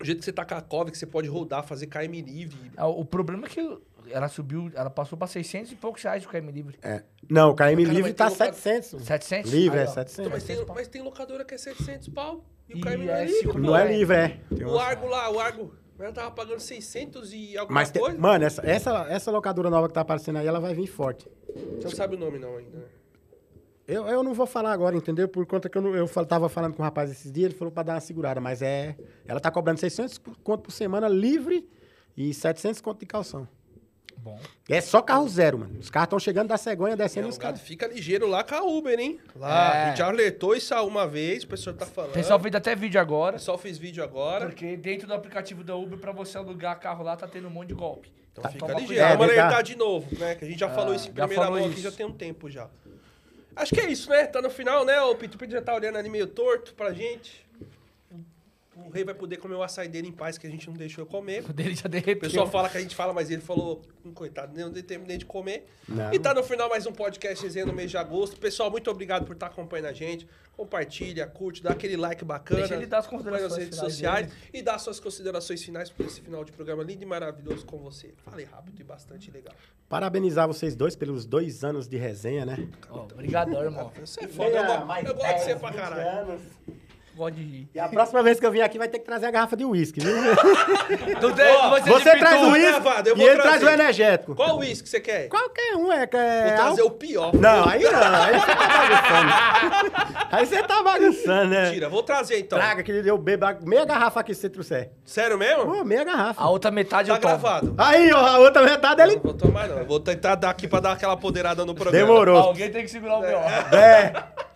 o jeito que você tá com a Cove, que você pode rodar, fazer KM livre. É, O problema é que ela subiu, ela passou pra 600 e poucos reais o KM Livre. É. Não, o KM Cara, livre tá tem lugar- 700. mano. 700? Livre Aí, é ó. 700. Então, mas, tem, 700 pau. mas tem locadora que é 700 pau. E o E KM não é é livre. Não é livre, é. Tem O Argo lá, o Argo, eu tava pagando 600 e alguma Mas, tem- coisa. mano, essa, essa, essa locadora nova que tá aparecendo aí, ela vai vir forte. Você não sabe o nome não ainda, né? Eu, eu não vou falar agora, entendeu? Por conta que eu, não, eu tava falando com o rapaz esses dias, ele falou pra dar uma segurada, mas é... Ela tá cobrando 600 conto por semana livre e 700 conto de calção. Bom. É só carro zero, mano. Os carros estão chegando da cegonha, descendo É, os o carros. fica ligeiro lá com a Uber, hein? Lá, É. a gente já alertou isso uma vez, o pessoal tá falando. O pessoal fez até vídeo O agora. pessoal fez vídeo agora. Porque dentro do aplicativo da Uber, pra você alugar carro lá, tá tendo um monte de golpe. Então fica toma ligeiro. É, Vamos verdade. alertar de novo, né? Que a gente já falou isso em Ah, primeira mão aqui já tem um tempo já. Acho que é isso, né? Tá no final, né? O Peter Peter já tá olhando ali meio torto pra gente. O rei vai poder comer o açaí dele em paz, que a gente não deixou comer. O dele já O derreteu. pessoal fala que a gente fala, mas ele falou, hum, coitado, nem eu terminei de comer. Não. E tá no final mais um podcast resenha no mês de agosto. Pessoal, muito obrigado por estar acompanhando a gente. Compartilha, curte, dá aquele like bacana. Deixa ele dar as nas considerações redes finais sociais dele. e dá suas considerações finais por esse final de programa lindo e maravilhoso com você. Falei rápido e bastante legal. Parabenizar vocês dois pelos dois anos de resenha, né? Obrigadão, irmão. Você é foda, eu, eu gosto de você pra caralho. anos. Gosto de rir. E a próxima vez que eu vim aqui vai ter que trazer a garrafa de uísque, viu? Não tem, Ó, Você de traz o uísque e ele traz o energético. Qual uísque você quer? Qualquer um é. que é Vou trazer o pior. Não, aí não. Aí você tá bagunçando. aí você tá bagunçando, né? Mentira, vou trazer então. Traga, que eu bebo meia garrafa aqui se você trouxer. Sério mesmo? Pô, meia garrafa. A outra metade Tá eu tomo. gravado. Aí, ó, a outra metade ele Não vou tomar não. Eu Vou tentar dar aqui pra dar aquela poderada no programa. demorou. Alguém tem que segurar o meu. É.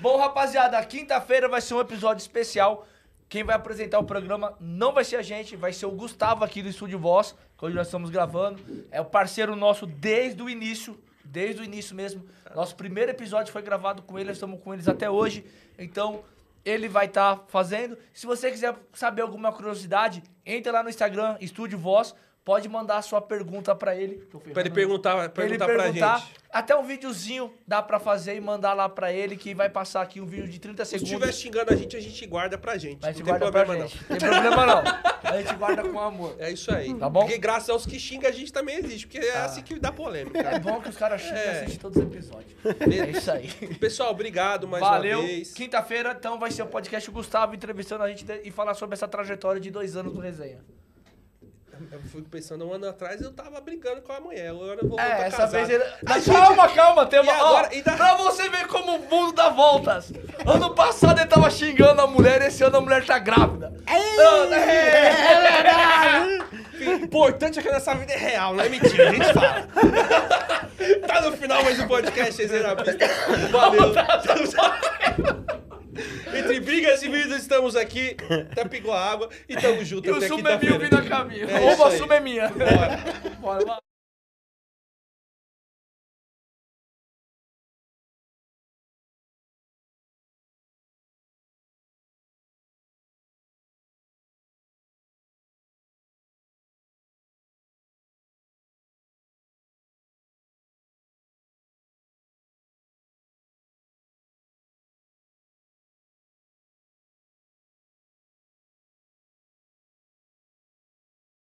Bom, rapaziada, quinta-feira vai ser um episódio especial. Quem vai apresentar o programa não vai ser a gente, vai ser o Gustavo aqui do Estúdio Voz, que hoje nós estamos gravando. É o parceiro nosso desde o início, desde o início mesmo. Nosso primeiro episódio foi gravado com ele, nós estamos com eles até hoje. Então, ele vai estar fazendo. Se você quiser saber alguma curiosidade, entra lá no Instagram, Estúdio Voz, pode mandar a sua pergunta pra ele. Pra ele perguntar, perguntar pra perguntar. gente. Até um videozinho dá pra fazer e mandar lá pra ele, que vai passar aqui um vídeo de 30 Se segundos. estiver xingando a gente, a gente guarda pra gente. Mas a não gente tem problema gente. Não tem problema não. A gente guarda com amor. É isso aí. Tá bom? Porque graças aos que xingam, a gente também existe. Porque é assim que dá polêmica. É bom que os caras xingam e É. assistem todos os episódios. É isso aí. Pessoal, obrigado mais Valeu. uma vez. Quinta-feira, então, vai ser o podcast o Gustavo entrevistando a gente e falar sobre essa trajetória de dois anos do resenha. Eu fico pensando, um ano atrás eu tava brigando com a mulher. Agora eu vou voltar É, essa casado. vez ele. A gente- Calma, calma, tem uma. E agora- ó, ainda- Pra você ver como o mundo dá voltas. Ano passado ele tava xingando a mulher, esse ano a mulher tá grávida. Não, é, O importante é que nessa vida é real, não é mentira, a gente fala. tá no final mais um podcast, na Pista. Valeu. Entre brigas e vidas, estamos aqui. Até pingou a água e tamo junto E o até sumo é meu vindo a caminho. É aí. sumo é minha. Bora. Bora, vai.